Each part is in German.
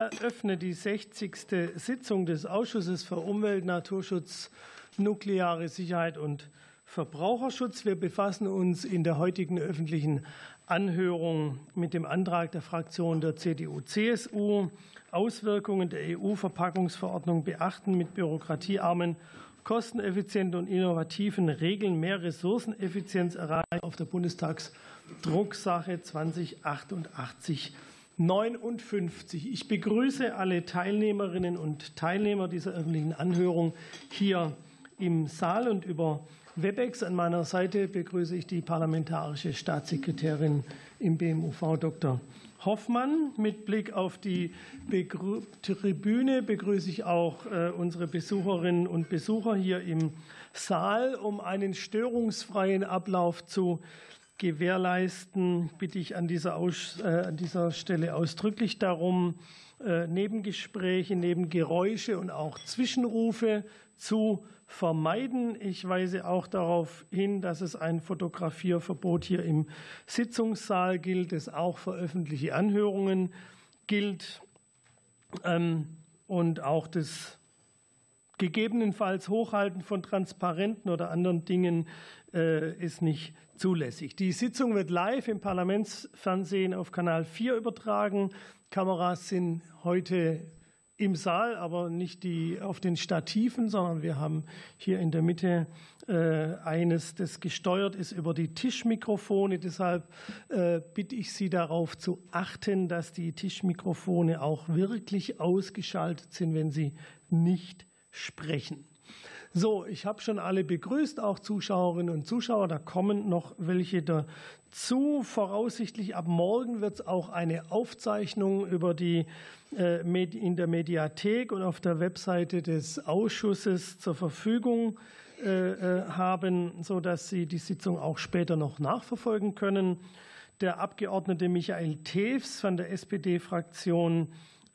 eröffne die 60. Sitzung des Ausschusses für Umwelt, Naturschutz, nukleare Sicherheit und Verbraucherschutz. Wir befassen uns in der heutigen öffentlichen Anhörung mit dem Antrag der Fraktion der CDU-CSU, Auswirkungen der EU-Verpackungsverordnung beachten, mit bürokratiearmen, kosteneffizienten und innovativen Regeln mehr Ressourceneffizienz erreichen auf der Bundestagsdrucksache 2088 59. Ich begrüße alle Teilnehmerinnen und Teilnehmer dieser öffentlichen Anhörung hier im Saal und über Webex. An meiner Seite begrüße ich die parlamentarische Staatssekretärin im BMUV, Dr. Hoffmann. Mit Blick auf die Tribüne begrüße ich auch äh, unsere Besucherinnen und Besucher hier im Saal, um einen störungsfreien Ablauf zu gewährleisten, bitte ich an dieser, Aus, äh, an dieser Stelle ausdrücklich darum, äh, Nebengespräche, Nebengeräusche und auch Zwischenrufe zu vermeiden. Ich weise auch darauf hin, dass es ein Fotografierverbot hier im Sitzungssaal gilt, das auch für öffentliche Anhörungen gilt ähm, und auch das gegebenenfalls Hochhalten von Transparenten oder anderen Dingen ist nicht zulässig. Die Sitzung wird live im Parlamentsfernsehen auf Kanal 4 übertragen. Kameras sind heute im Saal, aber nicht die auf den Stativen, sondern wir haben hier in der Mitte äh, eines, das gesteuert ist über die Tischmikrofone. Deshalb äh, bitte ich Sie darauf zu achten, dass die Tischmikrofone auch wirklich ausgeschaltet sind, wenn sie nicht sprechen. So, ich habe schon alle begrüßt, auch Zuschauerinnen und Zuschauer. Da kommen noch welche dazu. Voraussichtlich ab morgen wird es auch eine Aufzeichnung über die äh, in der Mediathek und auf der Webseite des Ausschusses zur Verfügung äh, äh, haben, sodass Sie die Sitzung auch später noch nachverfolgen können. Der Abgeordnete Michael Tews von der SPD-Fraktion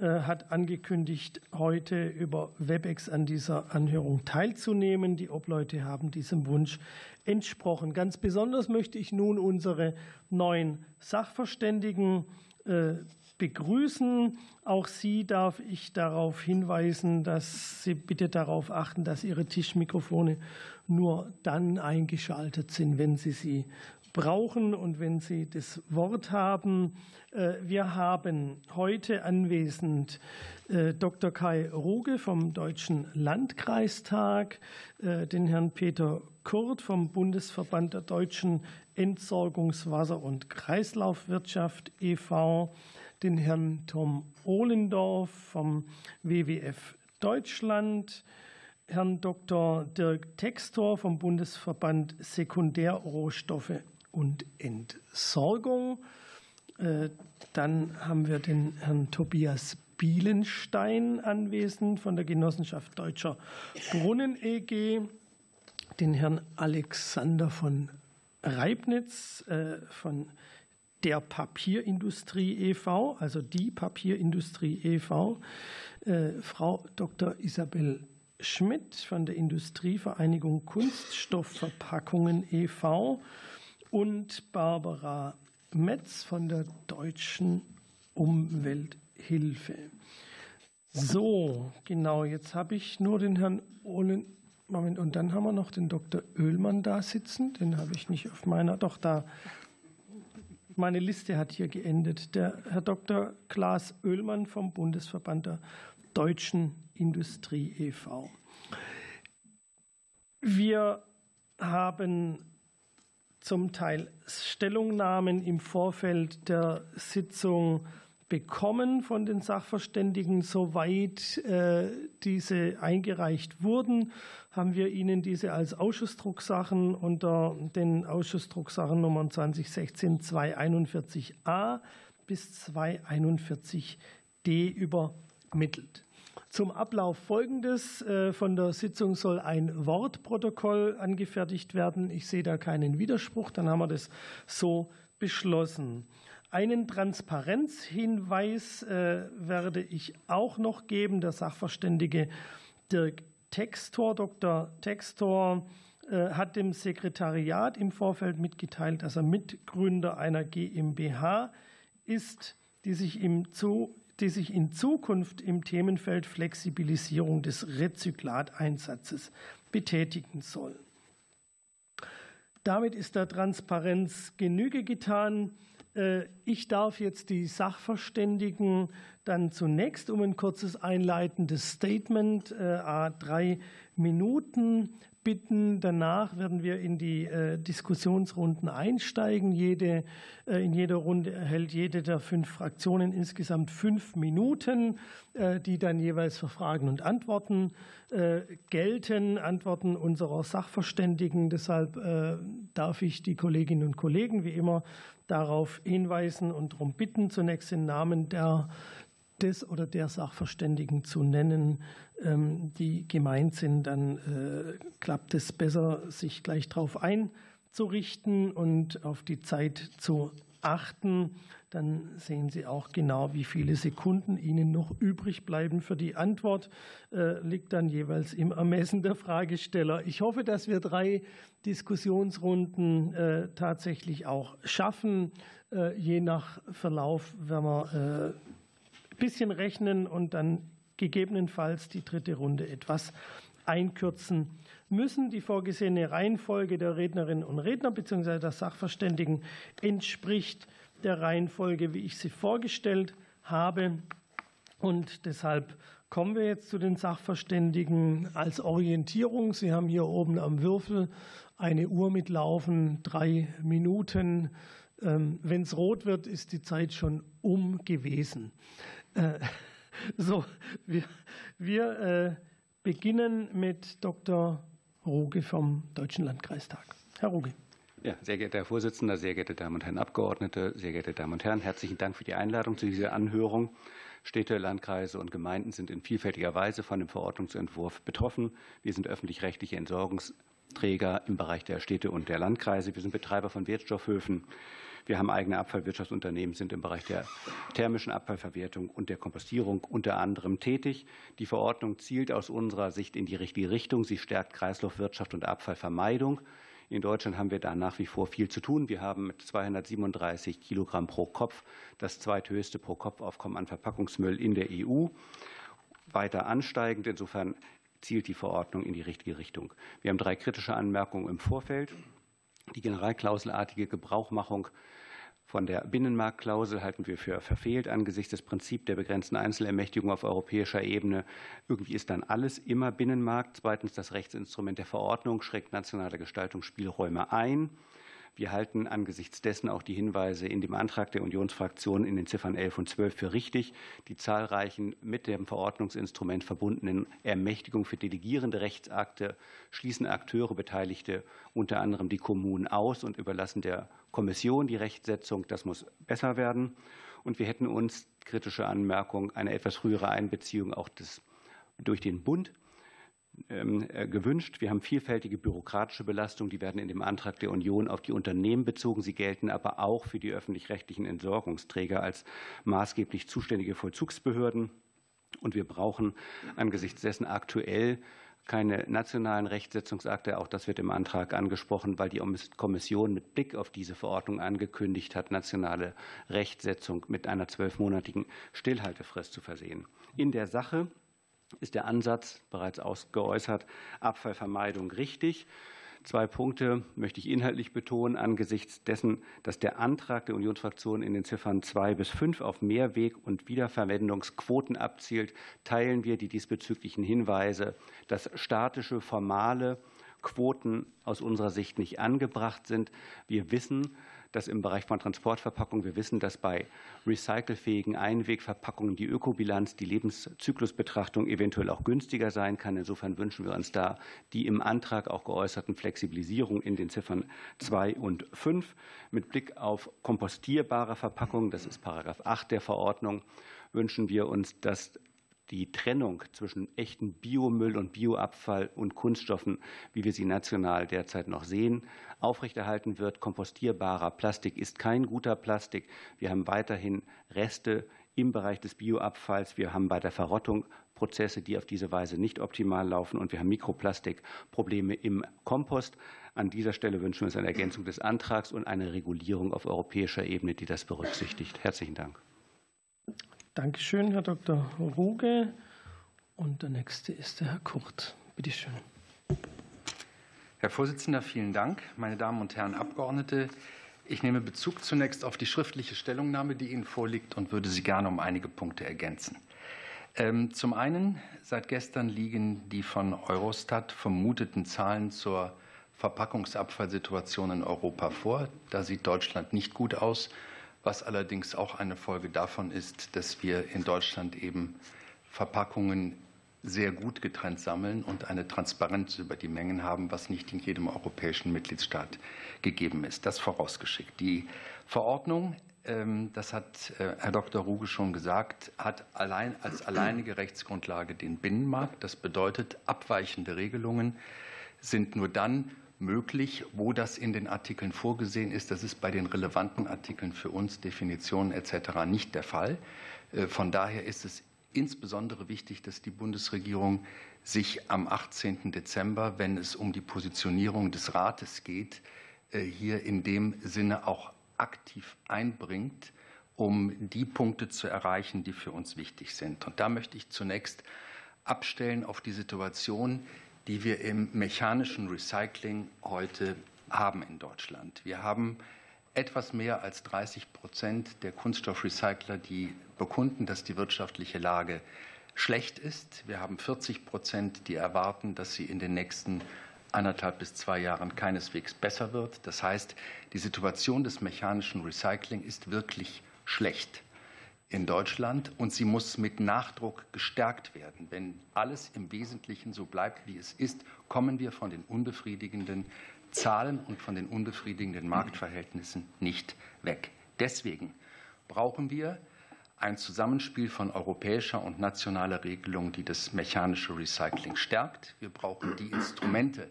hat angekündigt, heute über WebEx an dieser Anhörung teilzunehmen. Die Obleute haben diesem Wunsch entsprochen. Ganz besonders möchte ich nun unsere neuen Sachverständigen äh, begrüßen. Auch Sie darf ich darauf hinweisen, dass Sie bitte darauf achten, dass Ihre Tischmikrofone nur dann eingeschaltet sind, wenn Sie sie brauchen und wenn Sie das Wort haben. Äh, wir haben heute anwesend äh, Dr. Kai Ruge vom Deutschen Landkreistag, äh, den Herrn Peter Kurt vom Bundesverband der deutschen Entsorgungswasser- und Kreislaufwirtschaft e.V., den Herrn Tom Ohlendorf vom WWF Deutschland, Herrn Dr. Dirk Textor vom Bundesverband Sekundärrohstoffe und Entsorgung. Äh, dann haben wir den Herrn Tobias Bielenstein anwesend von der Genossenschaft Deutscher Brunnen EG, den Herrn Alexander von Reibnitz äh, von der Papierindustrie e.V., also die Papierindustrie e.V., äh, Frau Dr. Isabel Schmidt von der Industrievereinigung Kunststoffverpackungen e.V., und Barbara Metz von der Deutschen Umwelthilfe. So, genau, jetzt habe ich nur den Herrn Ohlen. Moment, und dann haben wir noch den Dr. Oehlmann da sitzen. Den habe ich nicht auf meiner, doch da. Meine Liste hat hier geendet. Der Herr Dr. Klaas Oehlmann vom Bundesverband der Deutschen Industrie e.V. Wir haben zum Teil Stellungnahmen im Vorfeld der Sitzung bekommen von den Sachverständigen. Soweit äh, diese eingereicht wurden, haben wir Ihnen diese als Ausschussdrucksachen unter den Ausschussdrucksachen Nummern 2016 241a bis 241d übermittelt. Zum Ablauf folgendes. Äh, von der Sitzung soll ein Wortprotokoll angefertigt werden. Ich sehe da keinen Widerspruch. Dann haben wir das so beschlossen. Einen Transparenzhinweis äh, werde ich auch noch geben. Der Sachverständige Dirk Textor, Dr. Textor, äh, hat dem Sekretariat im Vorfeld mitgeteilt, dass er Mitgründer einer GmbH ist, die sich im zu die sich in Zukunft im Themenfeld Flexibilisierung des Rezyklateinsatzes betätigen sollen. Damit ist der Transparenz Genüge getan. Äh, ich darf jetzt die Sachverständigen dann zunächst um ein kurzes einleitendes Statement, äh, a drei Minuten bitten. Danach werden wir in die äh, Diskussionsrunden einsteigen. Jede, äh, in jeder Runde erhält jede der fünf Fraktionen insgesamt fünf Minuten, äh, die dann jeweils für Fragen und Antworten gelten, Antworten unserer Sachverständigen. Deshalb darf ich die Kolleginnen und Kollegen wie immer darauf hinweisen und darum bitten, zunächst den Namen der des oder der Sachverständigen zu nennen, ähm, die gemeint sind, dann äh, klappt es besser, sich gleich darauf einzurichten und auf die Zeit zu achten. Dann sehen Sie auch genau, wie viele Sekunden Ihnen noch übrig bleiben für die Antwort. Äh, liegt dann jeweils im Ermessen der Fragesteller. Ich hoffe, dass wir drei Diskussionsrunden äh, tatsächlich auch schaffen. Je nach Verlauf werden wir bisschen rechnen und dann gegebenenfalls die dritte Runde etwas einkürzen müssen. Die vorgesehene Reihenfolge der Rednerinnen und Redner bzw. der Sachverständigen entspricht der Reihenfolge, wie ich sie vorgestellt habe. Und deshalb kommen wir jetzt zu den Sachverständigen als Orientierung. Sie haben hier oben am Würfel eine Uhr mitlaufen, drei Minuten. Ähm, Wenn es rot wird, ist die Zeit schon um gewesen. Äh, so, wir, wir äh, beginnen mit Dr. Ruge vom Deutschen Landkreistag. Herr Ruge. Ja, sehr geehrter Herr Vorsitzender, sehr geehrte Damen und Herren Abgeordnete, sehr geehrte Damen und Herren, herzlichen Dank für die Einladung zu dieser Anhörung. Städte, Landkreise und Gemeinden sind in vielfältiger Weise von dem Verordnungsentwurf betroffen. Wir sind öffentlich-rechtliche Entsorgungsträger im Bereich der Städte und der Landkreise. Wir sind Betreiber von Wertstoffhöfen. Wir haben eigene Abfallwirtschaftsunternehmen, sind im Bereich der thermischen Abfallverwertung und der Kompostierung unter anderem tätig. Die Verordnung zielt aus unserer Sicht in die richtige Richtung. Sie stärkt Kreislaufwirtschaft und Abfallvermeidung. In Deutschland haben wir da nach wie vor viel zu tun. Wir haben mit 237 Kilogramm pro Kopf das zweithöchste Pro-Kopf-Aufkommen an Verpackungsmüll in der EU. Weiter ansteigend. Insofern zielt die Verordnung in die richtige Richtung. Wir haben drei kritische Anmerkungen im Vorfeld. Die generalklauselartige Gebrauchmachung von der Binnenmarktklausel halten wir für verfehlt angesichts des Prinzips der begrenzten Einzelermächtigung auf europäischer Ebene. Irgendwie ist dann alles immer Binnenmarkt. Zweitens, das Rechtsinstrument der Verordnung schränkt nationale Gestaltungsspielräume ein. Wir halten angesichts dessen auch die Hinweise in dem Antrag der Unionsfraktion in den Ziffern 11 und 12 für richtig. Die zahlreichen mit dem Verordnungsinstrument verbundenen Ermächtigungen für delegierende Rechtsakte schließen Akteure, Beteiligte, unter anderem die Kommunen aus und überlassen der Kommission die Rechtsetzung. Das muss besser werden. Und wir hätten uns kritische Anmerkung eine etwas frühere Einbeziehung auch des, durch den Bund gewünscht. Wir haben vielfältige bürokratische Belastungen, die werden in dem Antrag der Union auf die Unternehmen bezogen. Sie gelten aber auch für die öffentlich-rechtlichen Entsorgungsträger als maßgeblich zuständige Vollzugsbehörden. Und wir brauchen angesichts dessen aktuell keine nationalen Rechtsetzungsakte. Auch das wird im Antrag angesprochen, weil die Kommission mit Blick auf diese Verordnung angekündigt hat, nationale Rechtsetzung mit einer zwölfmonatigen Stillhaltefrist zu versehen. In der Sache ist der Ansatz bereits ausgeäußert, Abfallvermeidung richtig. Zwei Punkte möchte ich inhaltlich betonen. Angesichts dessen, dass der Antrag der Unionsfraktion in den Ziffern zwei bis fünf auf Mehrweg- und Wiederverwendungsquoten abzielt, teilen wir die diesbezüglichen Hinweise, dass statische, formale Quoten aus unserer Sicht nicht angebracht sind. Wir wissen, dass im Bereich von Transportverpackungen, wir wissen, dass bei recycelfähigen Einwegverpackungen die Ökobilanz, die Lebenszyklusbetrachtung eventuell auch günstiger sein kann. Insofern wünschen wir uns da die im Antrag auch geäußerten Flexibilisierungen in den Ziffern 2 und 5 mit Blick auf kompostierbare Verpackungen, das ist Paragraph 8 der Verordnung, wünschen wir uns, dass die Trennung zwischen echten Biomüll und Bioabfall und Kunststoffen, wie wir sie national derzeit noch sehen, aufrechterhalten wird. Kompostierbarer Plastik ist kein guter Plastik. Wir haben weiterhin Reste im Bereich des Bioabfalls. Wir haben bei der Verrottung Prozesse, die auf diese Weise nicht optimal laufen. Und wir haben Mikroplastikprobleme im Kompost. An dieser Stelle wünschen wir uns eine Ergänzung des Antrags und eine Regulierung auf europäischer Ebene, die das berücksichtigt. Herzlichen Dank. Dankeschön, Herr Dr. Ruge. Und der nächste ist der Herr Kurt. Bitte schön. Herr Vorsitzender, vielen Dank. Meine Damen und Herren Abgeordnete, ich nehme Bezug zunächst auf die schriftliche Stellungnahme, die Ihnen vorliegt, und würde sie gerne um einige Punkte ergänzen. Ähm, zum einen, seit gestern liegen die von Eurostat vermuteten Zahlen zur Verpackungsabfallsituation in Europa vor. Da sieht Deutschland nicht gut aus, was allerdings auch eine Folge davon ist, dass wir in Deutschland eben Verpackungen sehr gut getrennt sammeln und eine Transparenz über die Mengen haben, was nicht in jedem europäischen Mitgliedstaat gegeben ist. Das vorausgeschickt. Die Verordnung ähm, das hat äh, Herr Dr. Ruge schon gesagt, hat allein als alleinige Rechtsgrundlage den Binnenmarkt. Das bedeutet, abweichende Regelungen sind nur dann möglich, wo das in den Artikeln vorgesehen ist. Das ist bei den relevanten Artikeln für uns, Definitionen etc. nicht der Fall. Äh, von daher ist es insbesondere wichtig, dass die Bundesregierung sich am 18. Dezember, wenn es um die Positionierung des Rates geht, äh, hier in dem Sinne auch aktiv einbringt, um die Punkte zu erreichen, die für uns wichtig sind. Und da möchte ich zunächst abstellen auf die Situation, die wir im mechanischen Recycling heute haben in Deutschland. Wir haben etwas mehr als 30 Prozent der Kunststoffrecycler, die bekunden, dass die wirtschaftliche Lage schlecht ist. Wir haben 40 Prozent, die erwarten, dass sie in den nächsten anderthalb bis zwei Jahren keineswegs besser wird. Das heißt, die Situation des mechanischen Recycling ist wirklich schlecht in Deutschland und sie muss mit Nachdruck gestärkt werden. Wenn alles im Wesentlichen so bleibt, wie es ist, kommen wir von den unbefriedigenden Zahlen und von den unbefriedigenden Marktverhältnissen nicht weg. Deswegen brauchen wir ein Zusammenspiel von europäischer und nationaler Regelung, die das mechanische Recycling stärkt. Wir brauchen die Instrumente,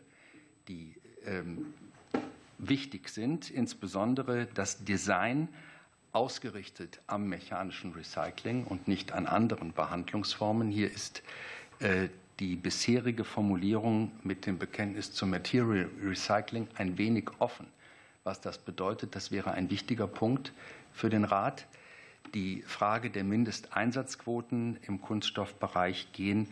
die ähm, wichtig sind, insbesondere das Design ausgerichtet am mechanischen Recycling und nicht an anderen Behandlungsformen. Hier ist äh, die bisherige Formulierung mit dem Bekenntnis zum Material Recycling ein wenig offen. Was das bedeutet, das wäre ein wichtiger Punkt für den Rat. Die Frage der Mindesteinsatzquoten im Kunststoffbereich gehen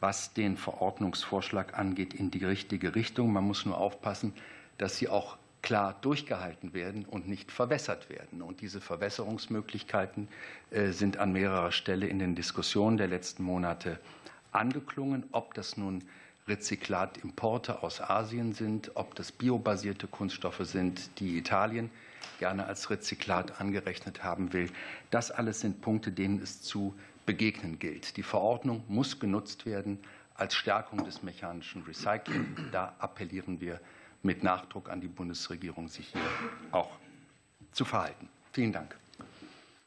was den Verordnungsvorschlag angeht, in die richtige Richtung. Man muss nur aufpassen, dass sie auch klar durchgehalten werden und nicht verwässert werden. Und diese Verwässerungsmöglichkeiten äh, sind an mehrerer Stelle in den Diskussionen der letzten Monate angeklungen. Ob das nun Rezyklatimporte aus Asien sind, ob das biobasierte Kunststoffe sind, die Italien gerne als Rezyklat angerechnet haben will. Das alles sind Punkte, denen es zu begegnen gilt. Die Verordnung muss genutzt werden als Stärkung des mechanischen Recycling. Da appellieren wir mit Nachdruck an die Bundesregierung, sich hier auch zu verhalten. Vielen Dank.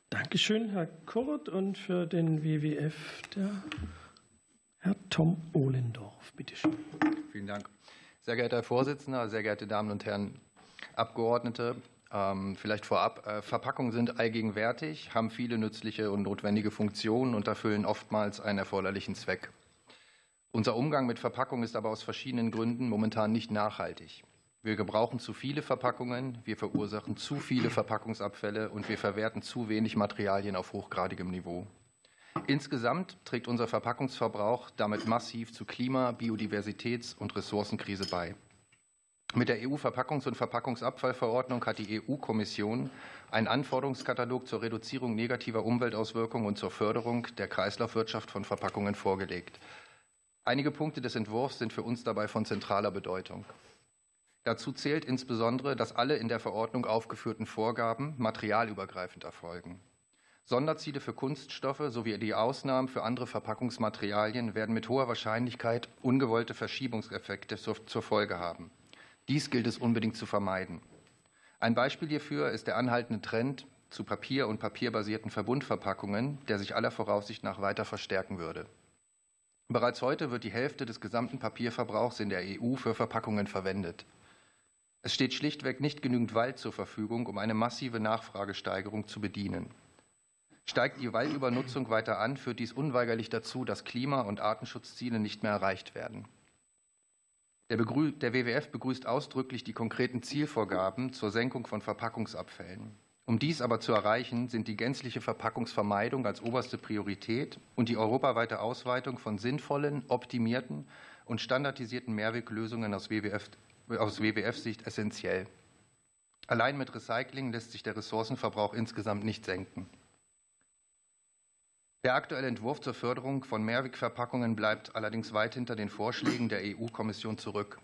Dankeschön, Herr Kurt. Und für den WWF der Herr Tom Ohlendorf. Bitte schön. Vielen Dank. Sehr geehrter Herr Vorsitzender, sehr geehrte Damen und Herren Abgeordnete, ähm, vielleicht vorab, äh, Verpackungen sind allgegenwärtig, haben viele nützliche und notwendige Funktionen und erfüllen oftmals einen erforderlichen Zweck. Unser Umgang mit Verpackungen ist aber aus verschiedenen Gründen momentan nicht nachhaltig. Wir gebrauchen zu viele Verpackungen, wir verursachen zu viele Verpackungsabfälle und wir verwerten zu wenig Materialien auf hochgradigem Niveau. Insgesamt trägt unser Verpackungsverbrauch damit massiv zu Klima-, Biodiversitäts- und Ressourcenkrise bei. Mit der EU-Verpackungs- und Verpackungsabfallverordnung hat die EU-Kommission einen Anforderungskatalog zur Reduzierung negativer Umweltauswirkungen und zur Förderung der Kreislaufwirtschaft von Verpackungen vorgelegt. Einige Punkte des Entwurfs sind für uns dabei von zentraler Bedeutung. Dazu zählt insbesondere, dass alle in der Verordnung aufgeführten Vorgaben materialübergreifend erfolgen. Sonderziele für Kunststoffe sowie die Ausnahmen für andere Verpackungsmaterialien werden mit hoher Wahrscheinlichkeit ungewollte Verschiebungseffekte zur Folge haben. Dies gilt es unbedingt zu vermeiden. Ein Beispiel hierfür ist der anhaltende Trend zu Papier- und papierbasierten Verbundverpackungen, der sich aller Voraussicht nach weiter verstärken würde. Bereits heute wird die Hälfte des gesamten Papierverbrauchs in der EU für Verpackungen verwendet. Es steht schlichtweg nicht genügend Wald zur Verfügung, um eine massive Nachfragesteigerung zu bedienen. Steigt die Waldübernutzung weiter an, führt dies unweigerlich dazu, dass Klima- und Artenschutzziele nicht mehr erreicht werden. Der, WWF begrüßt ausdrücklich die konkreten Zielvorgaben zur Senkung von Verpackungsabfällen. Um dies aber zu erreichen, sind die gänzliche Verpackungsvermeidung als oberste Priorität und die europaweite Ausweitung von sinnvollen, optimierten und standardisierten Mehrweglösungen aus WWF-Sicht essentiell. Allein mit Recycling lässt sich der Ressourcenverbrauch insgesamt nicht senken. Der aktuelle Entwurf zur Förderung von Mehrwegverpackungen bleibt allerdings weit hinter den Vorschlägen der EU-Kommission zurück.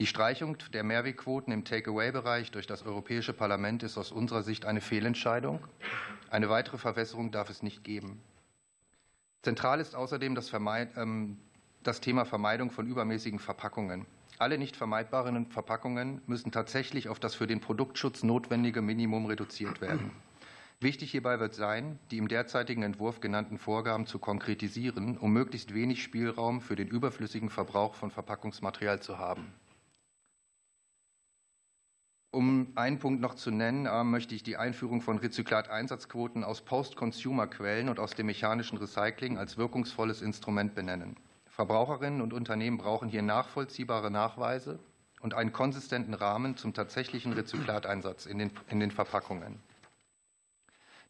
Die Streichung der Mehrwegquoten im Takeaway-Bereich durch das Europäische Parlament ist aus unserer Sicht eine Fehlentscheidung. Eine weitere Verwässerung darf es nicht geben. Zentral ist außerdem das, ähm, das Thema Vermeidung von übermäßigen Verpackungen. Alle nicht vermeidbaren Verpackungen müssen tatsächlich auf das für den Produktschutz notwendige Minimum reduziert werden. Wichtig hierbei wird sein, die im derzeitigen Entwurf genannten Vorgaben zu konkretisieren, um möglichst wenig Spielraum für den überflüssigen Verbrauch von Verpackungsmaterial zu haben. Um einen Punkt noch zu nennen, äh, möchte ich die Einführung von Rezyklateinsatzquoten aus Post-Consumer-Quellen und aus dem mechanischen Recycling als wirkungsvolles Instrument benennen. Verbraucherinnen und Unternehmen brauchen hier nachvollziehbare Nachweise und einen konsistenten Rahmen zum tatsächlichen Rezyklateinsatz in den, in den Verpackungen.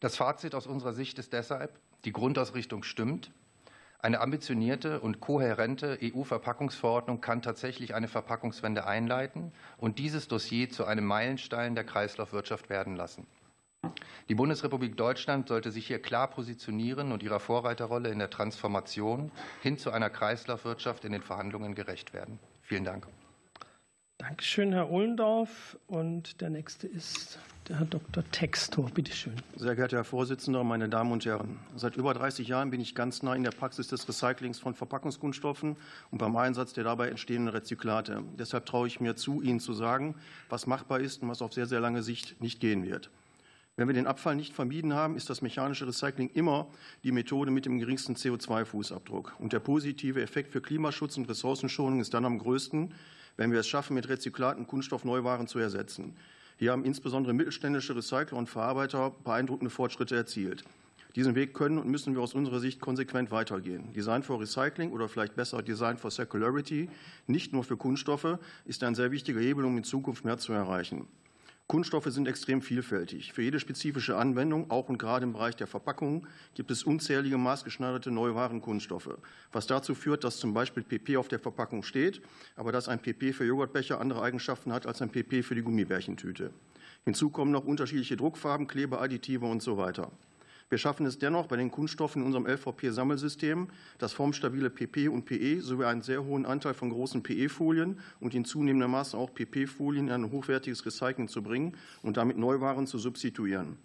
Das Fazit aus unserer Sicht ist deshalb, die Grundausrichtung stimmt, eine ambitionierte und kohärente EU-Verpackungsverordnung kann tatsächlich eine Verpackungswende einleiten und dieses Dossier zu einem Meilenstein der Kreislaufwirtschaft werden lassen. Die Bundesrepublik Deutschland sollte sich hier klar positionieren und ihrer Vorreiterrolle in der Transformation hin zu einer Kreislaufwirtschaft in den Verhandlungen gerecht werden. Vielen Dank. Dankeschön, Herr Ohlendorf. Und der nächste ist der Herr Dr. Textor, bitte schön. Sehr geehrter Herr Vorsitzender, meine Damen und Herren! Seit über 30 Jahren bin ich ganz nah in der Praxis des Recyclings von Verpackungskunststoffen und beim Einsatz der dabei entstehenden Rezyklate. Deshalb traue ich mir zu, Ihnen zu sagen, was machbar ist und was auf sehr, sehr lange Sicht nicht gehen wird. Wenn wir den Abfall nicht vermieden haben, ist das mechanische Recycling immer die Methode mit dem geringsten CO2-Fußabdruck. Und der positive Effekt für Klimaschutz und Ressourcenschonung ist dann am größten, wenn wir es schaffen, mit Rezyklaten Kunststoffneuwaren zu ersetzen. Hier haben insbesondere mittelständische Recycler und Verarbeiter beeindruckende Fortschritte erzielt. Diesen Weg können und müssen wir aus unserer Sicht konsequent weitergehen. Design for Recycling oder vielleicht besser Design for Circularity, nicht nur für Kunststoffe, ist ein sehr wichtiger Hebel, um in Zukunft mehr zu erreichen. Kunststoffe sind extrem vielfältig. Für jede spezifische Anwendung, auch und gerade im Bereich der Verpackung, gibt es unzählige maßgeschneiderte neue Kunststoffe, was dazu führt, dass zum Beispiel PP auf der Verpackung steht, aber dass ein PP für Joghurtbecher andere Eigenschaften hat als ein PP für die Gummibärchentüte. Hinzu kommen noch unterschiedliche Druckfarben, Klebeadditive und so weiter. Wir schaffen es dennoch bei den Kunststoffen in unserem LVP-Sammelsystem, das formstabile PP und PE sowie einen sehr hohen Anteil von großen PE-Folien und in zunehmendem Maße auch PP-Folien in ein hochwertiges Recycling zu bringen und damit Neuwaren zu substituieren.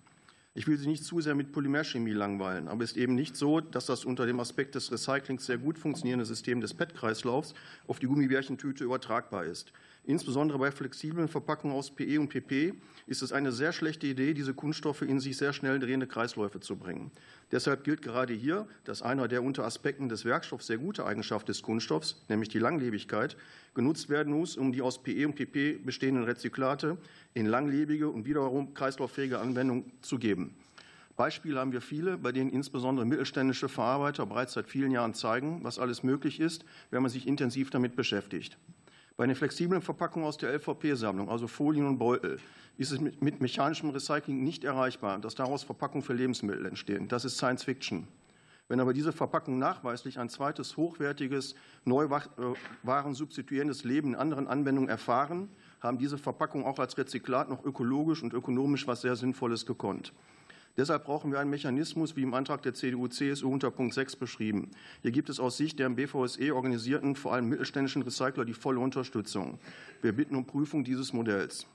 Ich will Sie nicht zu sehr mit Polymerchemie langweilen, aber es ist eben nicht so, dass das unter dem Aspekt des Recyclings sehr gut funktionierende System des PET-Kreislaufs auf die Gummibärchentüte übertragbar ist. Insbesondere bei flexiblen Verpackungen aus PE und PP ist es eine sehr schlechte Idee, diese Kunststoffe in sich sehr schnell drehende Kreisläufe zu bringen. Deshalb gilt gerade hier, dass einer der unter Aspekten des Werkstoffs sehr gute Eigenschaft des Kunststoffs, nämlich die Langlebigkeit, genutzt werden muss, um die aus PE und PP bestehenden Rezyklate in langlebige und wiederum kreislauffähige Anwendung zu geben. Beispiele haben wir viele, bei denen insbesondere mittelständische Verarbeiter bereits seit vielen Jahren zeigen, was alles möglich ist, wenn man sich intensiv damit beschäftigt. Bei den flexiblen Verpackungen aus der LVP-Sammlung, also Folien und Beutel, ist es mit mechanischem Recycling nicht erreichbar, dass daraus Verpackungen für Lebensmittel entstehen. Das ist Science Fiction. Wenn aber diese Verpackungen nachweislich ein zweites hochwertiges, Neuwaren substituierendes Leben in anderen Anwendungen erfahren, haben diese Verpackungen auch als Rezyklat noch ökologisch und ökonomisch was sehr Sinnvolles gekonnt. Deshalb brauchen wir einen Mechanismus, wie im Antrag der CDU-CSU unter Punkt 6 beschrieben. Hier gibt es aus Sicht der im BVSE organisierten, vor allem mittelständischen Recycler die volle Unterstützung. Wir bitten um Prüfung dieses Modells.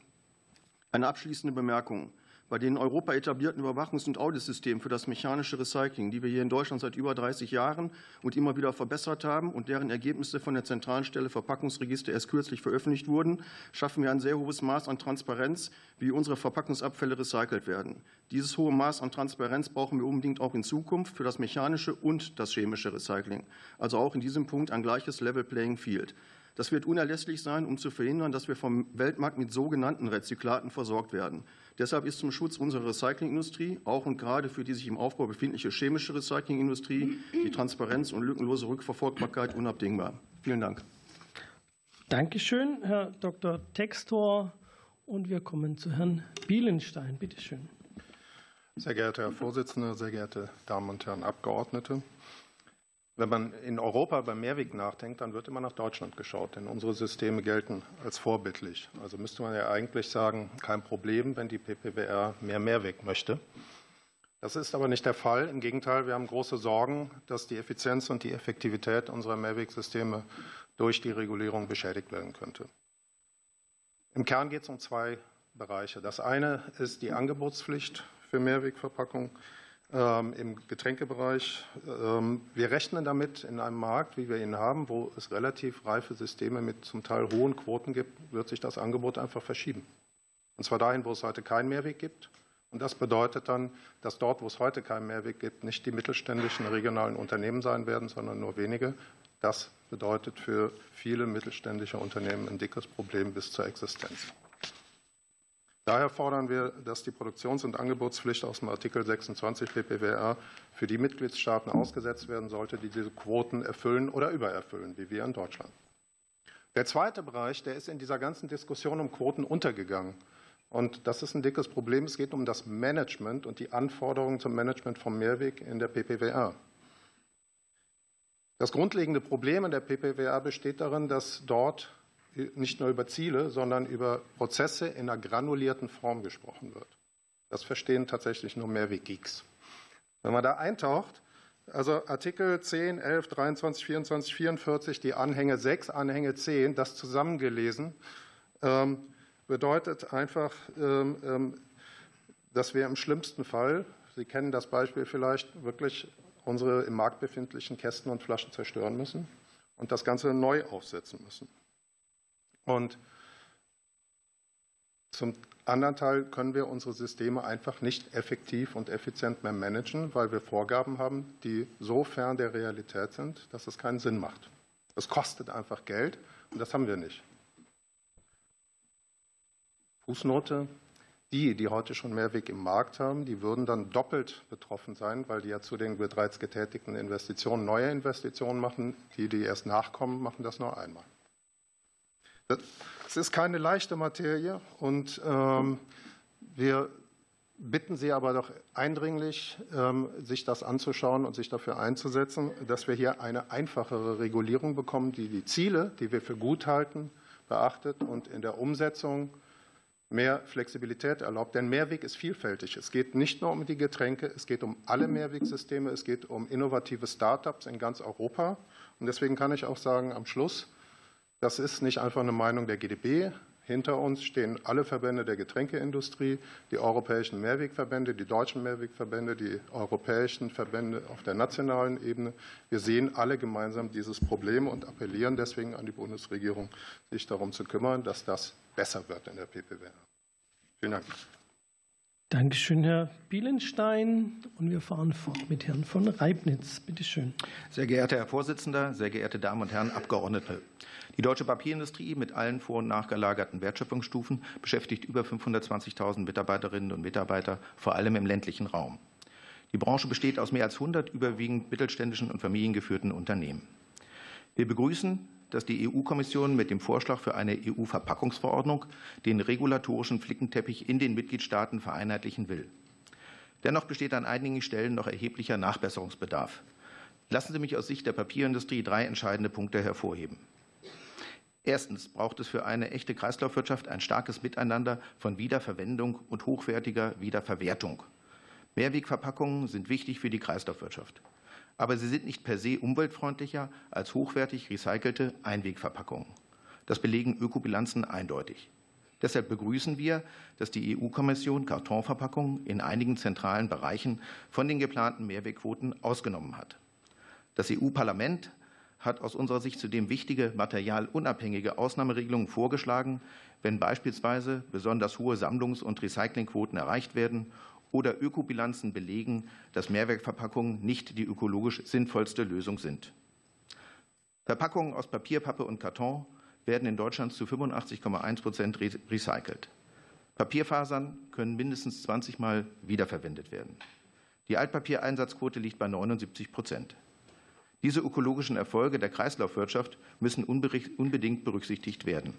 Eine abschließende Bemerkung bei den in Europa etablierten Überwachungs- und Auditsystemen für das mechanische Recycling, die wir hier in Deutschland seit über 30 Jahren und immer wieder verbessert haben und deren Ergebnisse von der zentralen Stelle Verpackungsregister erst kürzlich veröffentlicht wurden, schaffen wir ein sehr hohes Maß an Transparenz, wie unsere Verpackungsabfälle recycelt werden. Dieses hohe Maß an Transparenz brauchen wir unbedingt auch in Zukunft für das mechanische und das chemische Recycling. Also auch in diesem Punkt ein gleiches Level Playing Field. Das wird unerlässlich sein, um zu verhindern, dass wir vom Weltmarkt mit sogenannten Rezyklaten versorgt werden. Deshalb ist zum Schutz unserer Recyclingindustrie, auch und gerade für die sich im Aufbau befindliche chemische Recyclingindustrie, die Transparenz und lückenlose Rückverfolgbarkeit unabdingbar. Vielen Dank. Dankeschön, Herr Dr. Textor. Und wir kommen zu Herrn Bielenstein. Bitte schön. Sehr geehrter Herr Vorsitzender, sehr geehrte Damen und Herren Abgeordnete! Wenn man in Europa beim Mehrweg nachdenkt, dann wird immer nach Deutschland geschaut, denn unsere Systeme gelten als vorbildlich. Also müsste man ja eigentlich sagen, kein Problem, wenn die PPWR mehr Mehrweg möchte. Das ist aber nicht der Fall. Im Gegenteil, wir haben große Sorgen, dass die Effizienz und die Effektivität unserer Mehrwegsysteme durch die Regulierung beschädigt werden könnte. Im Kern geht es um zwei Bereiche. Das eine ist die Angebotspflicht für Mehrwegverpackungen im Getränkebereich. Ähm, wir rechnen damit, in einem Markt, wie wir ihn haben, wo es relativ reife Systeme mit zum Teil hohen Quoten gibt, wird sich das Angebot einfach verschieben. Und zwar dahin, wo es heute keinen Mehrweg gibt. Und das bedeutet dann, dass dort, wo es heute keinen Mehrweg gibt, nicht die mittelständischen regionalen Unternehmen sein werden, sondern nur wenige. Das bedeutet für viele mittelständische Unternehmen ein dickes Problem bis zur Existenz. Daher fordern wir, dass die Produktions- und Angebotspflicht aus dem Artikel 26 PPWR für die Mitgliedstaaten ausgesetzt werden sollte, die diese Quoten erfüllen oder übererfüllen, wie wir in Deutschland. Der zweite Bereich, der ist in dieser ganzen Diskussion um Quoten untergegangen. Und das ist ein dickes Problem. Es geht um das Management und die Anforderungen zum Management vom Mehrweg in der PPWR. Das grundlegende Problem in der PPWR besteht darin, dass dort nicht nur über Ziele, sondern über Prozesse in einer granulierten Form gesprochen wird. Das verstehen tatsächlich nur Mehrweg-Geeks. Wenn man da eintaucht, also Artikel 10, 11, 23, 24, 44, die Anhänge 6, Anhänge 10, das zusammengelesen, ähm, bedeutet einfach, ähm, ähm, dass wir im schlimmsten Fall, Sie kennen das Beispiel vielleicht, wirklich unsere im Markt befindlichen Kästen und Flaschen zerstören müssen und das Ganze neu aufsetzen müssen. Und zum anderen Teil können wir unsere Systeme einfach nicht effektiv und effizient mehr managen, weil wir Vorgaben haben, die so fern der Realität sind, dass es keinen Sinn macht. Es kostet einfach Geld und das haben wir nicht. Fußnote. Die, die heute schon Mehrweg im Markt haben, die würden dann doppelt betroffen sein, weil die ja zu den bereits getätigten Investitionen neue Investitionen machen. Die, die erst nachkommen, machen das nur einmal. Es ist keine leichte Materie und ähm, wir bitten Sie aber doch eindringlich, ähm, sich das anzuschauen und sich dafür einzusetzen, dass wir hier eine einfachere Regulierung bekommen, die die Ziele, die wir für gut halten, beachtet und in der Umsetzung mehr Flexibilität erlaubt. Denn Mehrweg ist vielfältig. Es geht nicht nur um die Getränke, es geht um alle Mehrwegsysteme, es geht um innovative Start-ups in ganz Europa. Und deswegen kann ich auch sagen, am Schluss, das ist nicht einfach eine Meinung der GdB. Hinter uns stehen alle Verbände der Getränkeindustrie, die europäischen Mehrwegverbände, die deutschen Mehrwegverbände, die europäischen Verbände auf der nationalen Ebene. Wir sehen alle gemeinsam dieses Problem und appellieren deswegen an die Bundesregierung, sich darum zu kümmern, dass das besser wird in der PPWR. Vielen Dank. Dankeschön, Herr Bielenstein. Und wir fahren fort mit Herrn von Reibnitz. Bitte schön. Sehr geehrter Herr Vorsitzender, sehr geehrte Damen und Herren Abgeordnete. Die deutsche Papierindustrie mit allen vor- und nachgelagerten Wertschöpfungsstufen beschäftigt über 520.000 Mitarbeiterinnen und Mitarbeiter, vor allem im ländlichen Raum. Die Branche besteht aus mehr als 100 überwiegend mittelständischen und familiengeführten Unternehmen. Wir begrüßen dass die EU-Kommission mit dem Vorschlag für eine EU-Verpackungsverordnung den regulatorischen Flickenteppich in den Mitgliedstaaten vereinheitlichen will. Dennoch besteht an einigen Stellen noch erheblicher Nachbesserungsbedarf. Lassen Sie mich aus Sicht der Papierindustrie drei entscheidende Punkte hervorheben. Erstens braucht es für eine echte Kreislaufwirtschaft ein starkes Miteinander von Wiederverwendung und hochwertiger Wiederverwertung. Mehrwegverpackungen sind wichtig für die Kreislaufwirtschaft aber sie sind nicht per se umweltfreundlicher als hochwertig recycelte Einwegverpackungen. Das belegen Ökobilanzen eindeutig. Deshalb begrüßen wir, dass die EU-Kommission Kartonverpackungen in einigen zentralen Bereichen von den geplanten Mehrwegquoten ausgenommen hat. Das EU-Parlament hat aus unserer Sicht zudem wichtige materialunabhängige Ausnahmeregelungen vorgeschlagen, wenn beispielsweise besonders hohe Sammlungs- und Recyclingquoten erreicht werden oder Ökobilanzen belegen, dass Mehrwegverpackungen nicht die ökologisch sinnvollste Lösung sind. Verpackungen aus Papier, Pappe und Karton werden in Deutschland zu 85,1 Prozent recycelt. Papierfasern können mindestens 20 Mal wiederverwendet werden. Die Altpapiereinsatzquote liegt bei 79 Prozent. Diese ökologischen Erfolge der Kreislaufwirtschaft müssen unbedingt berücksichtigt werden.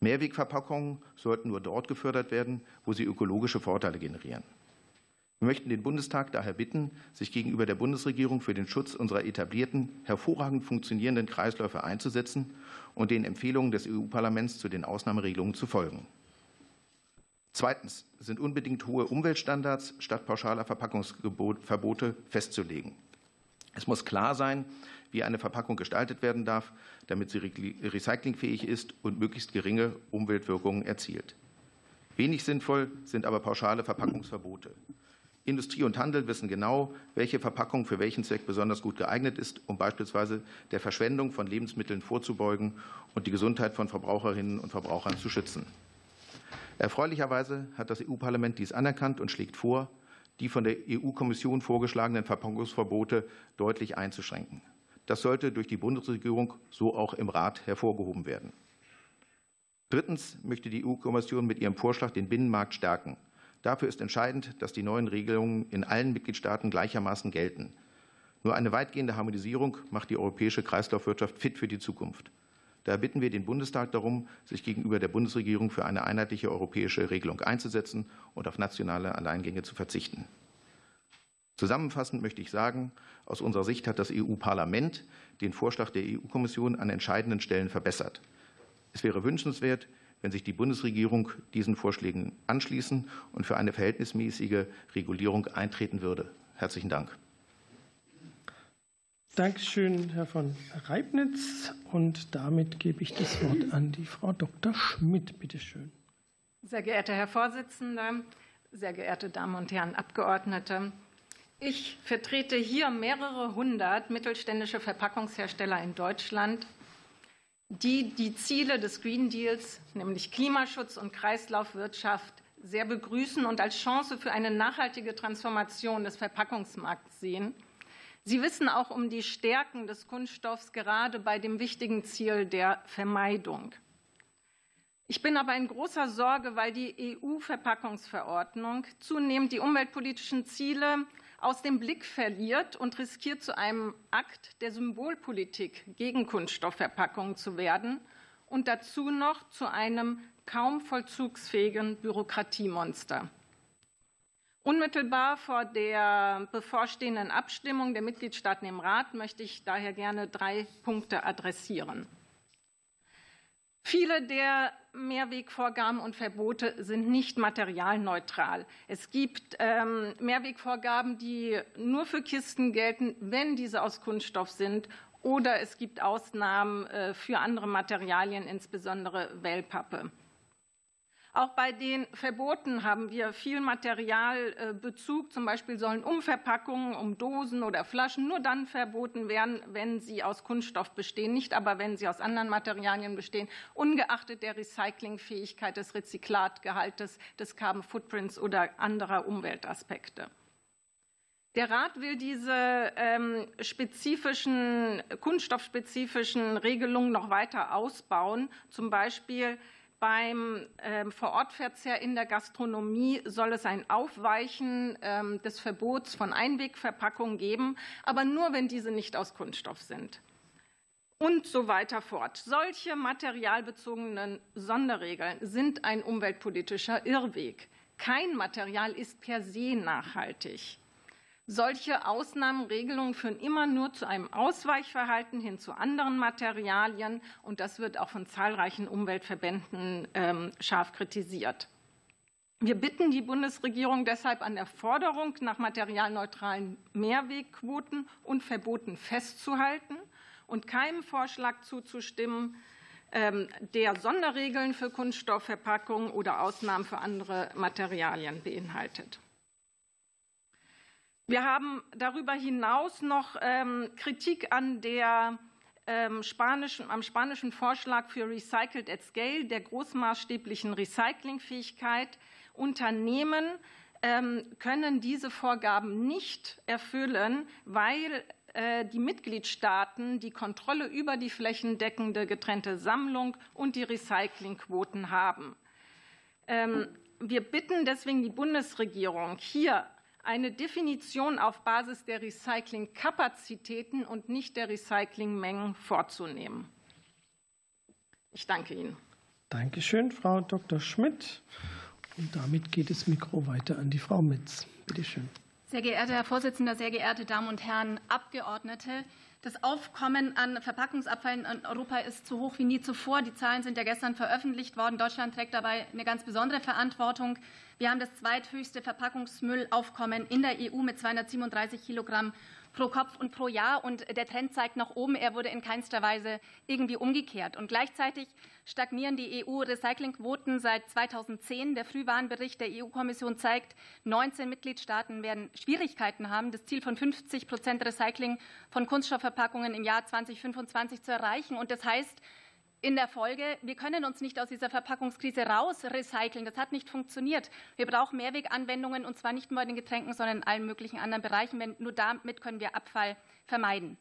Mehrwegverpackungen sollten nur dort gefördert werden, wo sie ökologische Vorteile generieren. Wir möchten den Bundestag daher bitten, sich gegenüber der Bundesregierung für den Schutz unserer etablierten, hervorragend funktionierenden Kreisläufe einzusetzen und den Empfehlungen des EU-Parlaments zu den Ausnahmeregelungen zu folgen. Zweitens sind unbedingt hohe Umweltstandards statt pauschaler Verpackungsverbote festzulegen. Es muss klar sein, wie eine Verpackung gestaltet werden darf, damit sie recyclingfähig ist und möglichst geringe Umweltwirkungen erzielt. Wenig sinnvoll sind aber pauschale Verpackungsverbote. Industrie und Handel wissen genau, welche Verpackung für welchen Zweck besonders gut geeignet ist, um beispielsweise der Verschwendung von Lebensmitteln vorzubeugen und die Gesundheit von Verbraucherinnen und Verbrauchern zu schützen. Erfreulicherweise hat das EU-Parlament dies anerkannt und schlägt vor, die von der EU-Kommission vorgeschlagenen Verpackungsverbote deutlich einzuschränken. Das sollte durch die Bundesregierung so auch im Rat hervorgehoben werden. Drittens möchte die EU-Kommission mit ihrem Vorschlag den Binnenmarkt stärken. Dafür ist entscheidend, dass die neuen Regelungen in allen Mitgliedstaaten gleichermaßen gelten. Nur eine weitgehende Harmonisierung macht die europäische Kreislaufwirtschaft fit für die Zukunft. Daher bitten wir den Bundestag darum, sich gegenüber der Bundesregierung für eine einheitliche europäische Regelung einzusetzen und auf nationale Alleingänge zu verzichten. Zusammenfassend möchte ich sagen, aus unserer Sicht hat das EU-Parlament den Vorschlag der EU-Kommission an entscheidenden Stellen verbessert. Es wäre wünschenswert, wenn sich die Bundesregierung diesen Vorschlägen anschließen und für eine verhältnismäßige Regulierung eintreten würde. Herzlichen Dank. Dankeschön, Herr von Reibnitz. Und damit gebe ich das Wort an die Frau Dr. Schmidt. Bitte schön. Sehr geehrter Herr Vorsitzender, sehr geehrte Damen und Herren Abgeordnete, ich vertrete hier mehrere hundert mittelständische Verpackungshersteller in Deutschland, die die Ziele des Green Deals, nämlich Klimaschutz und Kreislaufwirtschaft, sehr begrüßen und als Chance für eine nachhaltige Transformation des Verpackungsmarkts sehen. Sie wissen auch um die Stärken des Kunststoffs gerade bei dem wichtigen Ziel der Vermeidung. Ich bin aber in großer Sorge, weil die EU-Verpackungsverordnung zunehmend die umweltpolitischen Ziele aus dem Blick verliert und riskiert, zu einem Akt der Symbolpolitik gegen Kunststoffverpackungen zu werden und dazu noch zu einem kaum vollzugsfähigen Bürokratiemonster. Unmittelbar vor der bevorstehenden Abstimmung der Mitgliedstaaten im Rat möchte ich daher gerne drei Punkte adressieren. Viele der Mehrwegvorgaben und Verbote sind nicht materialneutral. Es gibt ähm, Mehrwegvorgaben, die nur für Kisten gelten, wenn diese aus Kunststoff sind. Oder es gibt Ausnahmen äh, für andere Materialien, insbesondere Wellpappe. Auch bei den Verboten haben wir viel Materialbezug. Zum Beispiel sollen Umverpackungen um Dosen oder Flaschen nur dann verboten werden, wenn sie aus Kunststoff bestehen, nicht aber wenn sie aus anderen Materialien bestehen, ungeachtet der Recyclingfähigkeit des Rezyklatgehaltes, des Carbon Footprints oder anderer Umweltaspekte. Der Rat will diese ähm, spezifischen, kunststoffspezifischen Regelungen noch weiter ausbauen, zum Beispiel beim ähm, Vorortverzehr in der Gastronomie soll es ein Aufweichen ähm, des Verbots von Einwegverpackungen geben, aber nur, wenn diese nicht aus Kunststoff sind. Und so weiter fort. Solche materialbezogenen Sonderregeln sind ein umweltpolitischer Irrweg. Kein Material ist per se nachhaltig. Solche Ausnahmenregelungen führen immer nur zu einem Ausweichverhalten hin zu anderen Materialien, und das wird auch von zahlreichen Umweltverbänden ähm, scharf kritisiert. Wir bitten die Bundesregierung deshalb an der Forderung nach materialneutralen Mehrwegquoten und Verboten festzuhalten und keinem Vorschlag zuzustimmen, ähm, der Sonderregeln für Kunststoffverpackungen oder Ausnahmen für andere Materialien beinhaltet. Wir haben darüber hinaus noch ähm, Kritik an der ähm, spanischen, am spanischen Vorschlag für Recycled at Scale, der großmaßstäblichen Recyclingfähigkeit. Unternehmen ähm, können diese Vorgaben nicht erfüllen, weil äh, die Mitgliedstaaten die Kontrolle über die flächendeckende getrennte Sammlung und die Recyclingquoten haben. Wir bitten deswegen die Bundesregierung, hier eine Definition auf Basis der Recyclingkapazitäten und nicht der Recyclingmengen vorzunehmen. Ich danke Ihnen. Danke schön, Frau Dr. Schmidt. Und damit geht das Mikro weiter an die Frau Metz. Bitte schön. Sehr geehrter Herr Vorsitzender, sehr geehrte Damen und Herren Abgeordnete! Das Aufkommen an Verpackungsabfällen in Europa ist so hoch wie nie zuvor. Die Zahlen sind ja gestern veröffentlicht worden. Deutschland trägt dabei eine ganz besondere Verantwortung. Wir haben das zweithöchste Verpackungsmüllaufkommen in der EU mit 237 Kilogramm pro Kopf und pro Jahr. Und der Trend zeigt nach oben. Er wurde in keinster Weise irgendwie umgekehrt. Und gleichzeitig stagnieren die EU-Recyclingquoten seit 2010. Der Frühwarnbericht der EU-Kommission zeigt, 19 Mitgliedstaaten werden Schwierigkeiten haben, das Ziel von 50 Prozent Recycling von Kunststoffverpackungen im Jahr 2025 zu erreichen. Und das heißt, in der Folge, wir können uns nicht aus dieser Verpackungskrise raus recyceln. Das hat nicht funktioniert. Wir brauchen Mehrweganwendungen und zwar nicht nur in den Getränken, sondern in allen möglichen anderen Bereichen. Nur damit können wir Abfall vermeiden.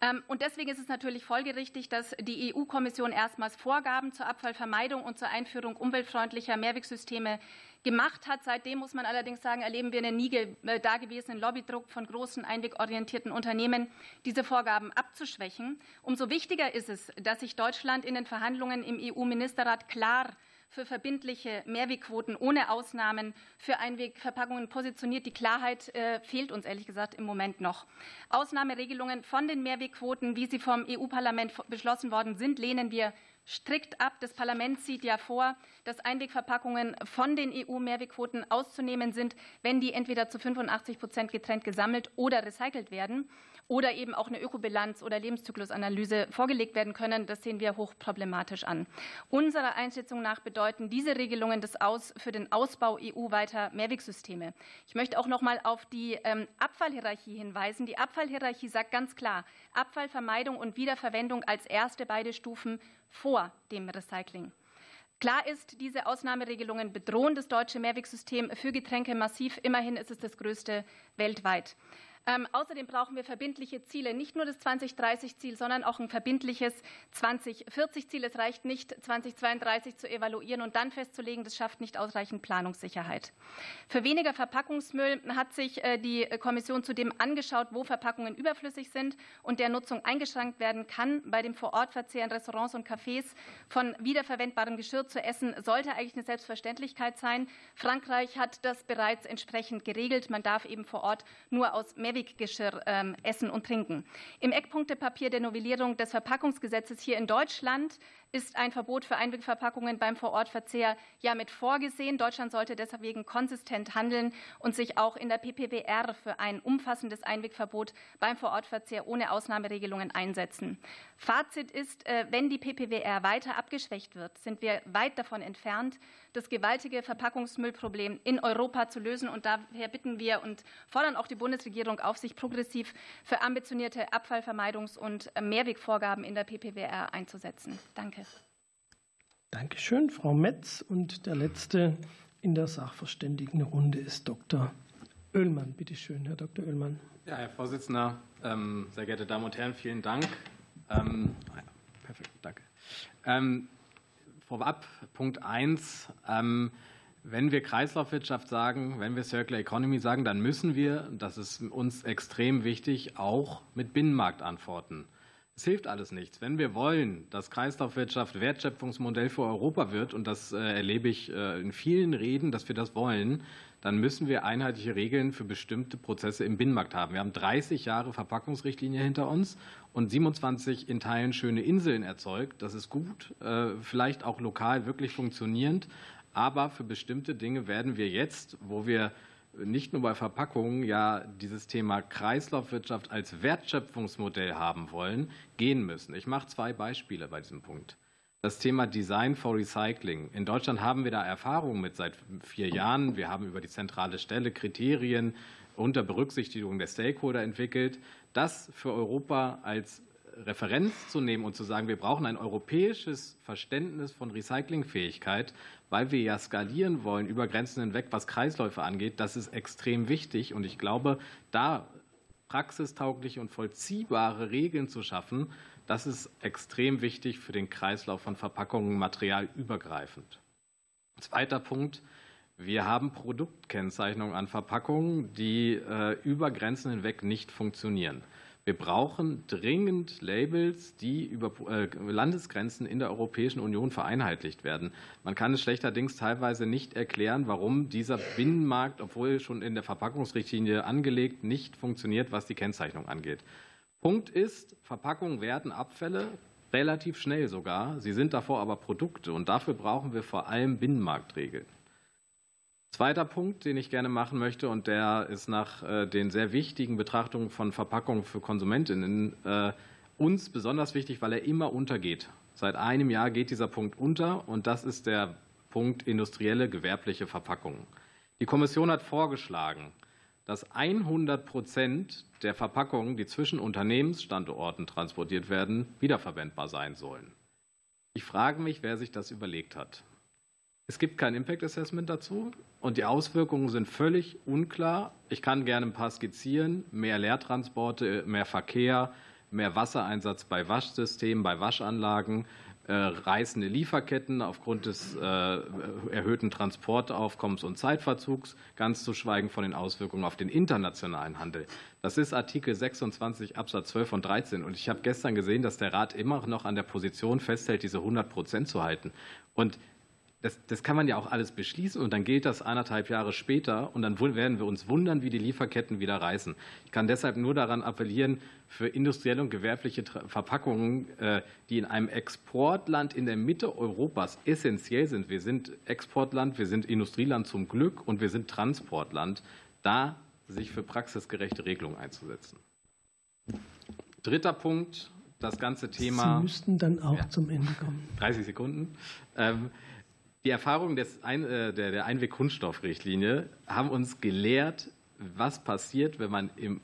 Ähm, und deswegen ist es natürlich folgerichtig, dass die EU-Kommission erstmals Vorgaben zur Abfallvermeidung und zur Einführung umweltfreundlicher Mehrwegsysteme gemacht hat. Seitdem muss man allerdings sagen, erleben wir einen nie äh, dagewesenen Lobbydruck von großen einwegorientierten Unternehmen, diese Vorgaben abzuschwächen. Umso wichtiger ist es, dass sich Deutschland in den Verhandlungen im EU-Ministerrat klar für verbindliche Mehrwegquoten ohne Ausnahmen für Einwegverpackungen positioniert. Die Klarheit äh, fehlt uns ehrlich gesagt im Moment noch. Ausnahmeregelungen von den Mehrwegquoten, wie sie vom EU-Parlament beschlossen worden sind, lehnen wir strikt ab. Das Parlament sieht ja vor, dass Einwegverpackungen von den EU-Mehrwegquoten auszunehmen sind, wenn die entweder zu 85 Prozent getrennt gesammelt oder recycelt werden oder eben auch eine Ökobilanz oder Lebenszyklusanalyse vorgelegt werden können. Das sehen wir hochproblematisch an. Unserer Einschätzung nach bedeuten diese Regelungen das Aus für den Ausbau EU-weiter Mehrwegsysteme. Ich möchte auch noch mal auf die ähm, Abfallhierarchie hinweisen. Die Abfallhierarchie sagt ganz klar, Abfallvermeidung und Wiederverwendung als erste beide Stufen vor dem Recycling. Klar ist, diese Ausnahmeregelungen bedrohen das deutsche Mehrwegsystem für Getränke massiv. Immerhin ist es das größte weltweit. Ähm, außerdem brauchen wir verbindliche Ziele, nicht nur das 2030-Ziel, sondern auch ein verbindliches 2040-Ziel. Es reicht nicht, 2032 zu evaluieren und dann festzulegen, das schafft nicht ausreichend Planungssicherheit. Für weniger Verpackungsmüll hat sich äh, die Kommission zudem angeschaut, wo Verpackungen überflüssig sind und der Nutzung eingeschränkt werden kann. Bei dem Vorortverzehr in Restaurants und Cafés von wiederverwendbarem Geschirr zu essen, sollte eigentlich eine Selbstverständlichkeit sein. Frankreich hat das bereits entsprechend geregelt. Man darf eben vor Ort nur aus mehr Mehrweggeschirr ähm, essen und trinken. Im Eckpunktepapier der Novellierung des Verpackungsgesetzes hier in Deutschland ist ein Verbot für Einwegverpackungen beim Vorortverzehr ja mit vorgesehen. Deutschland sollte deswegen konsistent handeln und sich auch in der PPWR für ein umfassendes Einwegverbot beim Vorortverzehr ohne Ausnahmeregelungen einsetzen. Fazit ist, äh, wenn die PPWR weiter abgeschwächt wird, sind wir weit davon entfernt, das gewaltige Verpackungsmüllproblem in Europa zu lösen. Und daher bitten wir und fordern auch die Bundesregierung auf, sich progressiv für ambitionierte Abfallvermeidungs- und Mehrwegvorgaben in der PPWR einzusetzen. Danke. Dankeschön, Frau Metz. Und der letzte in der Sachverständigenrunde ist Dr. Oehlmann. Bitte schön, Herr Dr. Oehlmann. Ja, Herr Vorsitzender, ähm, sehr geehrte Damen und Herren, vielen Dank. Ähm, ah perfekt, danke. Ähm, vorab Punkt 1. Ähm, wenn wir Kreislaufwirtschaft sagen, wenn wir Circular Economy sagen, dann müssen wir, das ist uns extrem wichtig, auch mit Binnenmarkt antworten. Es hilft alles nichts. Wenn wir wollen, dass Kreislaufwirtschaft Wertschöpfungsmodell für Europa wird, und das äh, erlebe ich äh, in vielen Reden, dass wir das wollen, dann müssen wir einheitliche Regeln für bestimmte Prozesse im Binnenmarkt haben. Wir haben 30 Jahre Verpackungsrichtlinie hinter uns und 27 in Teilen schöne Inseln erzeugt. Das ist gut, äh, vielleicht auch lokal wirklich funktionierend. Aber für bestimmte Dinge werden wir jetzt, wo wir nicht nur bei Verpackungen ja dieses Thema Kreislaufwirtschaft als Wertschöpfungsmodell haben wollen, gehen müssen. Ich mache zwei Beispiele bei diesem Punkt. Das Thema Design for Recycling. In Deutschland haben wir da Erfahrungen mit seit vier Jahren. Wir haben über die zentrale Stelle Kriterien unter Berücksichtigung der Stakeholder entwickelt. Das für Europa als Referenz zu nehmen und zu sagen, wir brauchen ein europäisches Verständnis von Recyclingfähigkeit, weil wir ja skalieren wollen über Grenzen hinweg, was Kreisläufe angeht, das ist extrem wichtig. Und ich glaube, da praxistaugliche und vollziehbare Regeln zu schaffen, das ist extrem wichtig für den Kreislauf von Verpackungen materialübergreifend. Zweiter Punkt. Wir haben Produktkennzeichnungen an Verpackungen, die äh, über Grenzen hinweg nicht funktionieren. Wir brauchen dringend Labels, die über äh, Landesgrenzen in der Europäischen Union vereinheitlicht werden. Man kann es schlechterdings teilweise nicht erklären, warum dieser Binnenmarkt, obwohl schon in der Verpackungsrichtlinie angelegt, nicht funktioniert, was die Kennzeichnung angeht. Punkt ist, Verpackungen werden Abfälle, relativ schnell sogar. Sie sind davor aber Produkte und dafür brauchen wir vor allem Binnenmarktregeln. Zweiter Punkt, den ich gerne machen möchte, und der ist nach äh, den sehr wichtigen Betrachtungen von Verpackungen für Konsumentinnen äh, uns besonders wichtig, weil er immer untergeht. Seit einem Jahr geht dieser Punkt unter, und das ist der Punkt industrielle gewerbliche Verpackungen. Die Kommission hat vorgeschlagen, dass 100 Prozent der Verpackungen, die zwischen Unternehmensstandorten transportiert werden, wiederverwendbar sein sollen. Ich frage mich, wer sich das überlegt hat. Es gibt kein Impact Assessment dazu und die Auswirkungen sind völlig unklar. Ich kann gerne ein paar skizzieren. Mehr Leertransporte, mehr Verkehr, mehr Wassereinsatz bei Waschsystemen, bei Waschanlagen, äh, reißende Lieferketten aufgrund des äh, erhöhten Transportaufkommens und Zeitverzugs, ganz zu schweigen von den Auswirkungen auf den internationalen Handel. Das ist Artikel 26 Absatz 12 und 13. Und ich habe gestern gesehen, dass der Rat immer noch an der Position festhält, diese 100 Prozent zu halten. Und das, das, kann man ja auch alles beschließen und dann gilt das anderthalb Jahre später und dann werden wir uns wundern, wie die Lieferketten wieder reißen. Ich kann deshalb nur daran appellieren, für industrielle und gewerbliche Verpackungen, äh, die in einem Exportland in der Mitte Europas essentiell sind, wir sind Exportland, wir sind Industrieland zum Glück und wir sind Transportland, da sich für praxisgerechte Regelungen einzusetzen. Dritter Punkt, das ganze Thema. Sie müssten dann auch ja, zum Ende kommen. 30 Sekunden. Ähm, die Erfahrungen Ein äh, der, der Einweg-Kunststoffrichtlinie haben uns gelehrt, was passiert, wenn man im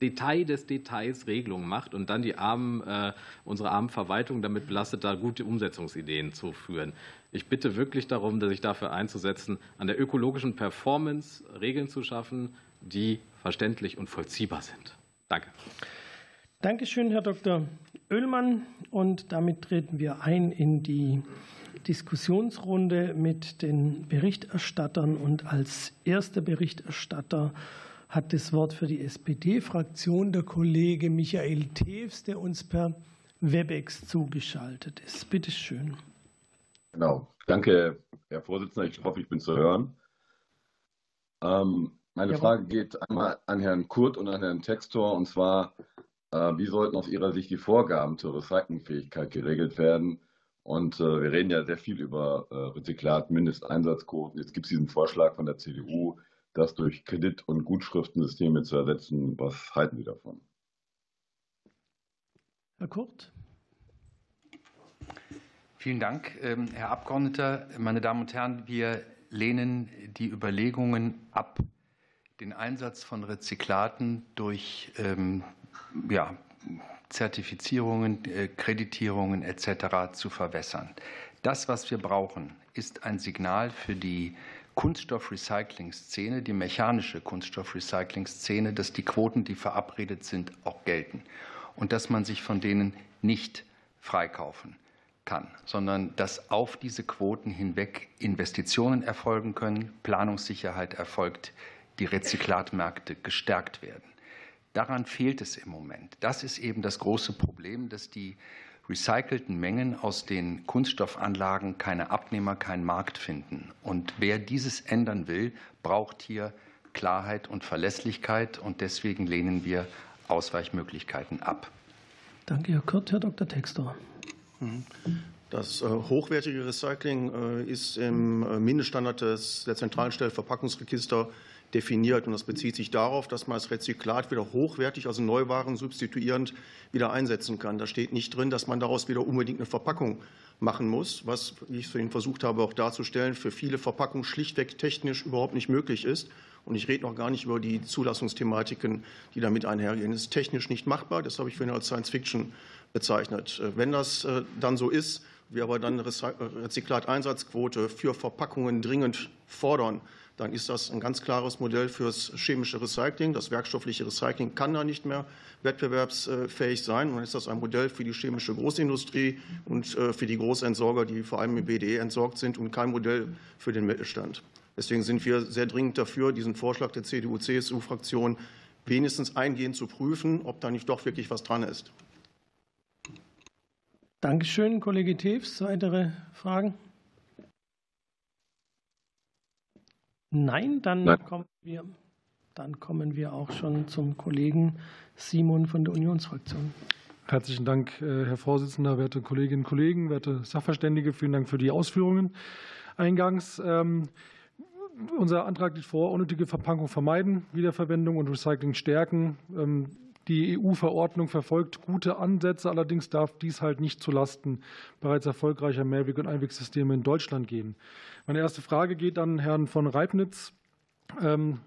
Detail des Details Regelungen macht und dann die armen, äh, unsere armen Verwaltung damit belastet, da gute Umsetzungsideen zu führen. Ich bitte wirklich darum, sich dafür einzusetzen, an der ökologischen Performance Regeln zu schaffen, die verständlich und vollziehbar sind. Danke. Dankeschön, Herr Dr. Oehlmann. Und damit treten wir ein in die Diskussionsrunde mit den Berichterstattern. Und als erster Berichterstatter hat das Wort für die SPD-Fraktion der Kollege Michael Tews, der uns per Webex zugeschaltet ist. Bitte schön. Genau. Danke, Herr Vorsitzender. Ich hoffe, ich bin zu hören. Ähm, meine ja, Frage geht einmal an Herrn Kurt und an Herrn Textor. Und zwar, äh, wie sollten aus Ihrer Sicht die Vorgaben zur Recyclingfähigkeit geregelt werden? Und äh, wir reden ja sehr viel über äh, Rezyklat, Mindesteinsatzquoten. Jetzt gibt es diesen Vorschlag von der CDU, das durch Kredit- und Gutschriftensysteme zu ersetzen. Was halten Sie davon? Herr Kurt. Vielen Dank, ähm, Herr Abgeordneter. Meine Damen und Herren, wir lehnen die Überlegungen ab, den Einsatz von Rezyklaten durch ähm, ja, Zertifizierungen, äh, Kreditierungen etc. zu verwässern. Das, was wir brauchen, ist ein Signal für die Kunststoffrecycling-Szene, die mechanische Kunststoffrecycling-Szene, dass die Quoten, die verabredet sind, auch gelten und dass man sich von denen nicht freikaufen kann, sondern dass auf diese Quoten hinweg Investitionen erfolgen können, Planungssicherheit erfolgt, die Rezyklatmärkte gestärkt werden. Daran fehlt es im Moment. Das ist eben das große Problem, dass die recycelten Mengen aus den Kunststoffanlagen keine Abnehmer, keinen Markt finden. Und wer dieses ändern will, braucht hier Klarheit und Verlässlichkeit. Und deswegen lehnen wir Ausweichmöglichkeiten ab. Danke, Herr Kurt. Herr Dr. Textor. Das äh, hochwertige Recycling äh, ist im äh, Mindeststandard des, der zentralen Stelle Verpackungsregister definiert. Und das bezieht sich darauf, dass man das Rezyklat wieder hochwertig, also Neuwaren substituierend, wieder einsetzen kann. Da steht nicht drin, dass man daraus wieder unbedingt eine Verpackung machen muss, was, wie ich vorhin versucht habe, auch darzustellen, für viele Verpackungen schlichtweg technisch überhaupt nicht möglich ist. Und ich rede noch gar nicht über die Zulassungsthematiken, die damit einhergehen. Es ist technisch nicht machbar. Das habe ich vorhin als Science Fiction bezeichnet. Wenn das äh, dann so ist, wir aber dann eine Rezyklateinsatzquote für Verpackungen dringend fordern, dann ist das ein ganz klares Modell fürs chemische Recycling. Das werkstoffliche Recycling kann da nicht mehr wettbewerbsfähig sein. Dann ist das ein Modell für die chemische Großindustrie und äh, für die Großentsorger, die vor allem im BDE entsorgt sind und kein Modell für den Mittelstand. Deswegen sind wir sehr dringend dafür, diesen Vorschlag der CDU-CSU-Fraktion wenigstens eingehend zu prüfen, ob da nicht doch wirklich was dran ist. Dankeschön, Kollege Tews. Weitere Fragen? Nein, dann Nein. kommen wir, dann kommen wir auch schon zum Kollegen Simon von der Unionsfraktion. Herzlichen Dank, äh, Herr Vorsitzender, werte Kolleginnen und Kollegen, werte Sachverständige. Vielen Dank für die Ausführungen eingangs. Ähm, unser Antrag liegt vor, unnötige Verpackung vermeiden, Wiederverwendung und Recycling stärken. Die EU-Verordnung verfolgt gute Ansätze, allerdings darf dies halt nicht zulasten bereits erfolgreicher Mehrweg- und Einwegsysteme in Deutschland gehen. Meine erste Frage geht an Herrn von Reibnitz. Ähm,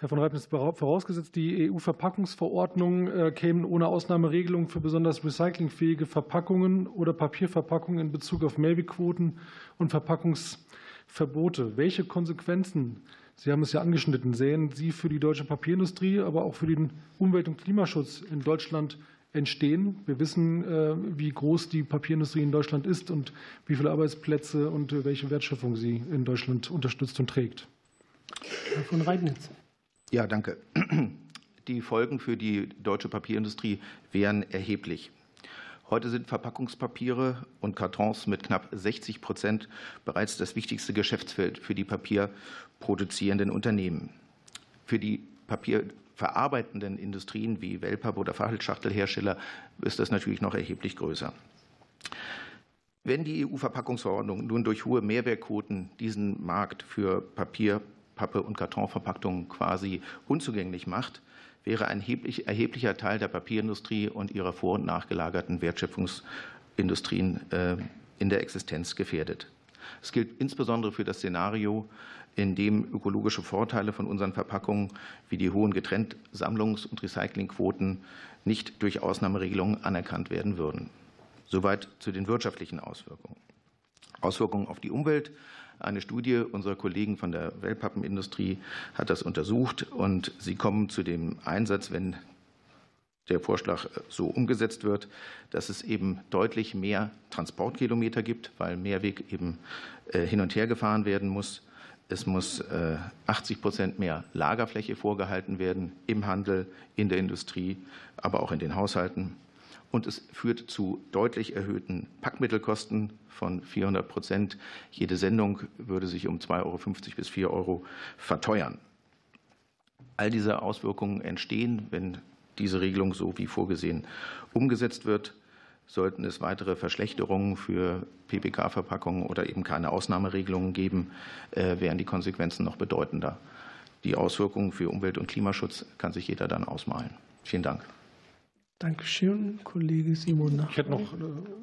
Herr von Reibnitz, vorausgesetzt, die EU-Verpackungsverordnung äh, kämen ohne Ausnahmeregelung für besonders recyclingfähige Verpackungen oder Papierverpackungen in Bezug auf Mehrwegquoten und Verpackungsverbote. Welche Konsequenzen Sie haben es ja angeschnitten. Sehen Sie für die deutsche Papierindustrie, aber auch für den Umwelt- und Klimaschutz in Deutschland entstehen? Wir wissen, äh, wie groß die Papierindustrie in Deutschland ist und wie viele Arbeitsplätze und äh, welche Wertschöpfung sie in Deutschland unterstützt und trägt. Herr von Reitnitz. Ja, danke. Die Folgen für die deutsche Papierindustrie wären erheblich. Heute sind Verpackungspapiere und Kartons mit knapp 60 Prozent bereits das wichtigste Geschäftsfeld für die papierproduzierenden Unternehmen. Für die papierverarbeitenden Industrien wie Wellpapp oder Fachelschachtelhersteller ist das natürlich noch erheblich größer. Wenn die EU-Verpackungsverordnung nun durch hohe Mehrwertquoten diesen Markt für Papier, Pappe und Kartonverpackungen quasi unzugänglich macht, wäre ein erheblicher Teil der Papierindustrie und ihrer vor- und nachgelagerten Wertschöpfungsindustrien äh, in der Existenz gefährdet. Es gilt insbesondere für das Szenario, in dem ökologische Vorteile von unseren Verpackungen wie die hohen Getrenntsammlungs- und Recyclingquoten nicht durch Ausnahmeregelungen anerkannt werden würden. Soweit zu den wirtschaftlichen Auswirkungen. Auswirkungen auf die Umwelt eine Studie unserer Kollegen von der Wellpappenindustrie hat das untersucht und sie kommen zu dem Einsatz, wenn der Vorschlag so umgesetzt wird, dass es eben deutlich mehr Transportkilometer gibt, weil Mehrweg eben äh, hin und her gefahren werden muss. Es muss 80 äh, Prozent mehr Lagerfläche vorgehalten werden im Handel, in der Industrie, aber auch in den Haushalten und es führt zu deutlich erhöhten Packmittelkosten von 400 Prozent. Jede Sendung würde sich um 2,50 Euro bis 4 Euro verteuern. All diese Auswirkungen entstehen, wenn diese Regelung so wie vorgesehen umgesetzt wird. Sollten es weitere Verschlechterungen für PPK-Verpackungen oder eben keine Ausnahmeregelungen geben, äh, wären die Konsequenzen noch bedeutender. Die Auswirkungen für Umwelt- und Klimaschutz kann sich jeder dann ausmalen. Vielen Dank. Dankeschön, Kollege Simon. Ich hätte noch äh,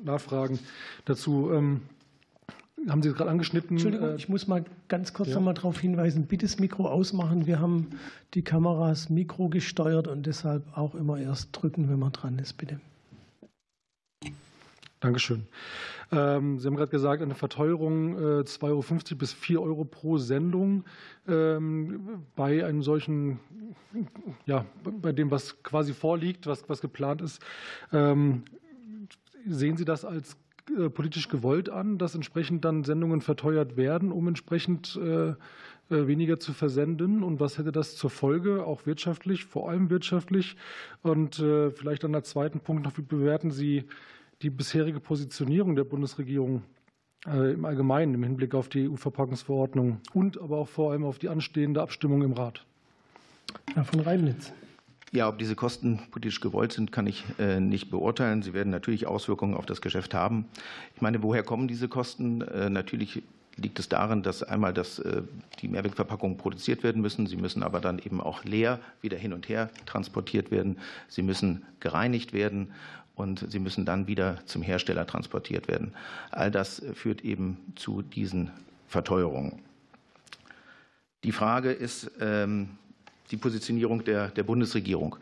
Nachfragen dazu. Ähm, haben Sie gerade angeschnitten? Entschuldigung, äh, ich muss mal ganz kurz ja. noch mal darauf hinweisen. Bitte das Mikro ausmachen. Wir haben die Kameras Mikro gesteuert und deshalb auch immer erst drücken, wenn man dran ist, bitte. Dankeschön. Ähm, Sie haben gerade gesagt, eine Verteuerung 2,50 äh, Euro bis 4 Euro pro Sendung ähm, bei einem solchen, ja, bei dem, was quasi vorliegt, was, was geplant ist. Ähm, sehen Sie das als äh, politisch gewollt an, dass entsprechend dann Sendungen verteuert werden, um entsprechend äh, weniger zu versenden? Und was hätte das zur Folge, auch wirtschaftlich, vor allem wirtschaftlich? Und vielleicht an der zweiten Punkt noch, wie bewerten Sie die bisherige Positionierung der Bundesregierung äh, im Allgemeinen im Hinblick auf die EU-Verpackungsverordnung und aber auch vor allem auf die anstehende Abstimmung im Rat. Herr von Reimnitz. Ja, ob diese Kosten politisch gewollt sind, kann ich äh, nicht beurteilen. Sie werden natürlich Auswirkungen auf das Geschäft haben. Ich meine, woher kommen diese Kosten? Äh, natürlich liegt es darin, dass einmal dass die Mehrwegverpackungen produziert werden müssen. Sie müssen aber dann eben auch leer wieder hin und her transportiert werden. Sie müssen gereinigt werden und sie müssen dann wieder zum Hersteller transportiert werden. All das führt eben zu diesen Verteuerungen. Die Frage ist ähm, die Positionierung der, der Bundesregierung.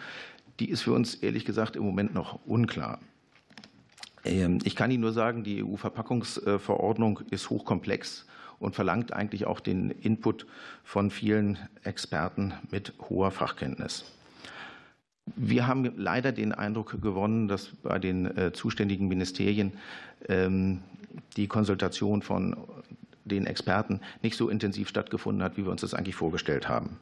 Die ist für uns ehrlich gesagt im Moment noch unklar. Ähm, ich kann Ihnen nur sagen, die EU-Verpackungsverordnung ist hochkomplex und verlangt eigentlich auch den Input von vielen Experten mit hoher Fachkenntnis. Wir haben leider den Eindruck gewonnen, dass bei den äh, zuständigen Ministerien ähm, die Konsultation von den Experten nicht so intensiv stattgefunden hat, wie wir uns das eigentlich vorgestellt haben.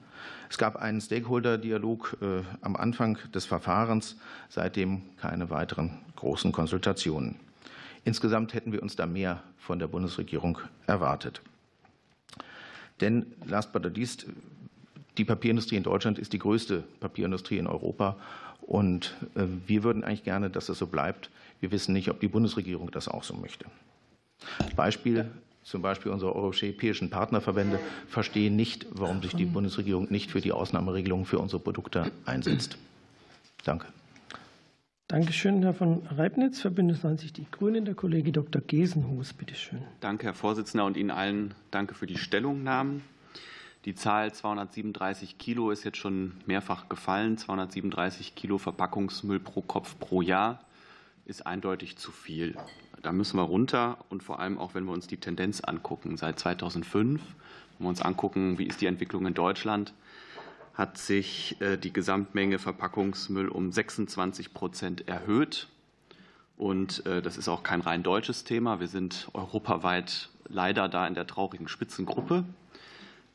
Es gab einen Stakeholder-Dialog äh, am Anfang des Verfahrens, seitdem keine weiteren großen Konsultationen. Insgesamt hätten wir uns da mehr von der Bundesregierung erwartet. Denn last but not least, die Papierindustrie in Deutschland ist die größte Papierindustrie in Europa. Und äh, wir würden eigentlich gerne, dass das so bleibt. Wir wissen nicht, ob die Bundesregierung das auch so möchte. Beispiel, zum Beispiel unsere europäischen Partnerverbände verstehen nicht, warum sich die Bundesregierung nicht für die Ausnahmeregelungen für unsere Produkte einsetzt. Danke. Dankeschön, Herr von Reibnitz. Für Bündnis 90 Die Grünen, der Kollege Dr. Gesenhus, bitte schön. Danke, Herr Vorsitzender, und Ihnen allen danke für die Stellungnahmen. Die Zahl 237 Kilo ist jetzt schon mehrfach gefallen. 237 Kilo Verpackungsmüll pro Kopf pro Jahr ist eindeutig zu viel. Da müssen wir runter und vor allem auch, wenn wir uns die Tendenz angucken, seit 2005, wenn wir uns angucken, wie ist die Entwicklung in Deutschland, hat sich äh, die Gesamtmenge Verpackungsmüll um 26 Prozent erhöht. Und äh, das ist auch kein rein deutsches Thema. Wir sind europaweit leider da in der traurigen Spitzengruppe.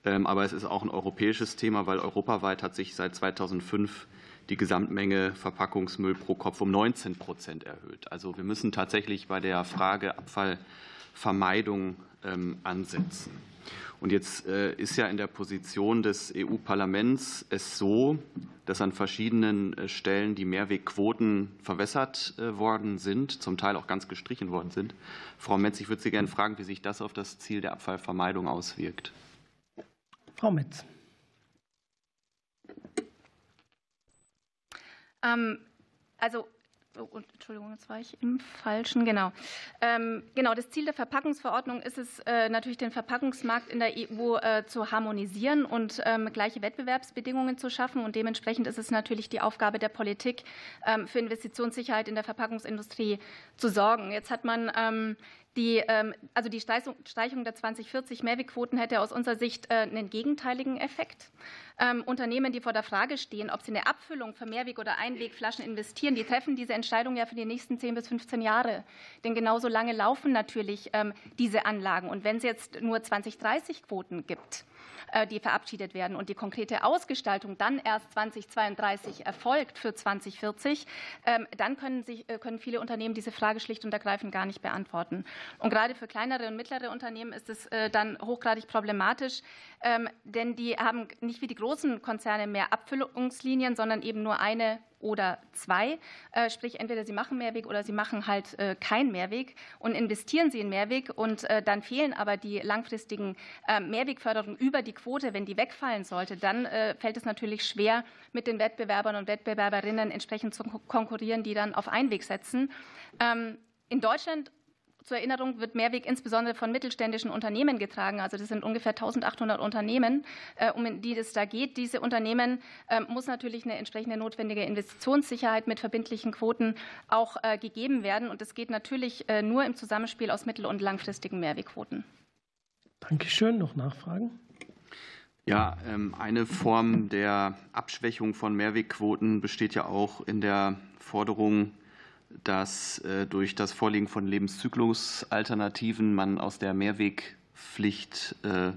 Ähm, aber es ist auch ein europäisches Thema, weil europaweit hat sich seit 2005 die Gesamtmenge Verpackungsmüll pro Kopf um 19 Prozent erhöht. Also wir müssen tatsächlich bei der Frage Abfallvermeidung ähm, ansetzen. Und jetzt äh, ist ja in der Position des EU-Parlaments es so, dass an verschiedenen äh, Stellen die Mehrwegquoten verwässert äh, worden sind, zum Teil auch ganz gestrichen worden sind. Frau Metz, ich würde Sie gerne fragen, wie sich das auf das Ziel der Abfallvermeidung auswirkt. Frau Metz. Ähm, also Oh, Entschuldigung, jetzt war ich im Falschen. Genau. Ähm, genau, das Ziel der Verpackungsverordnung ist es äh, natürlich, den Verpackungsmarkt in der EU äh, zu harmonisieren und ähm, gleiche Wettbewerbsbedingungen zu schaffen. Und dementsprechend ist es natürlich die Aufgabe der Politik, ähm, für Investitionssicherheit in der Verpackungsindustrie zu sorgen. Jetzt hat man ähm, die, ähm, also die Streichung der 2040 Mehrwegquoten hätte aus unserer Sicht äh, einen gegenteiligen Effekt. Ähm, Unternehmen, die vor der Frage stehen, ob sie eine Abfüllung für Mehrweg- oder Einwegflaschen investieren, die treffen diese Entscheidung ja für die nächsten 10 bis 15 Jahre. Denn genauso lange laufen natürlich ähm, diese Anlagen. Und wenn es jetzt nur 2030 Quoten gibt, äh, die verabschiedet werden und die konkrete Ausgestaltung dann erst 2032 erfolgt für 2040, ähm, dann können, sich, äh, können viele Unternehmen diese Frage schlicht und ergreifend gar nicht beantworten. Und gerade für kleinere und mittlere Unternehmen ist es äh, dann hochgradig problematisch, ähm, denn die haben nicht wie die großen Konzerne mehr Abfüllungslinien, sondern eben nur eine oder zwei. Äh, sprich, entweder Sie machen Mehrweg oder Sie machen halt äh, kein Mehrweg und investieren Sie in Mehrweg und äh, dann fehlen aber die langfristigen Mehrwegförderungen über die Quote, wenn die wegfallen sollte, dann fällt es natürlich schwer, mit den Wettbewerbern und Wettbewerberinnen entsprechend zu konkurrieren, die dann auf Einweg setzen. Ähm, in Deutschland zur Erinnerung wird Mehrweg insbesondere von mittelständischen Unternehmen getragen. Also das sind ungefähr 1800 Unternehmen, äh, um die es da geht. Diese Unternehmen ähm, muss natürlich eine entsprechende notwendige Investitionssicherheit mit verbindlichen Quoten auch äh, gegeben werden. Und das geht natürlich äh, nur im Zusammenspiel aus mittel- und langfristigen Mehrwegquoten. Dankeschön. Noch Nachfragen? Ja, ähm, eine Form der Abschwächung von Mehrwegquoten besteht ja auch in der Forderung, dass äh, durch das Vorliegen von Lebenszyklusalternativen man aus der Mehrwegpflicht äh,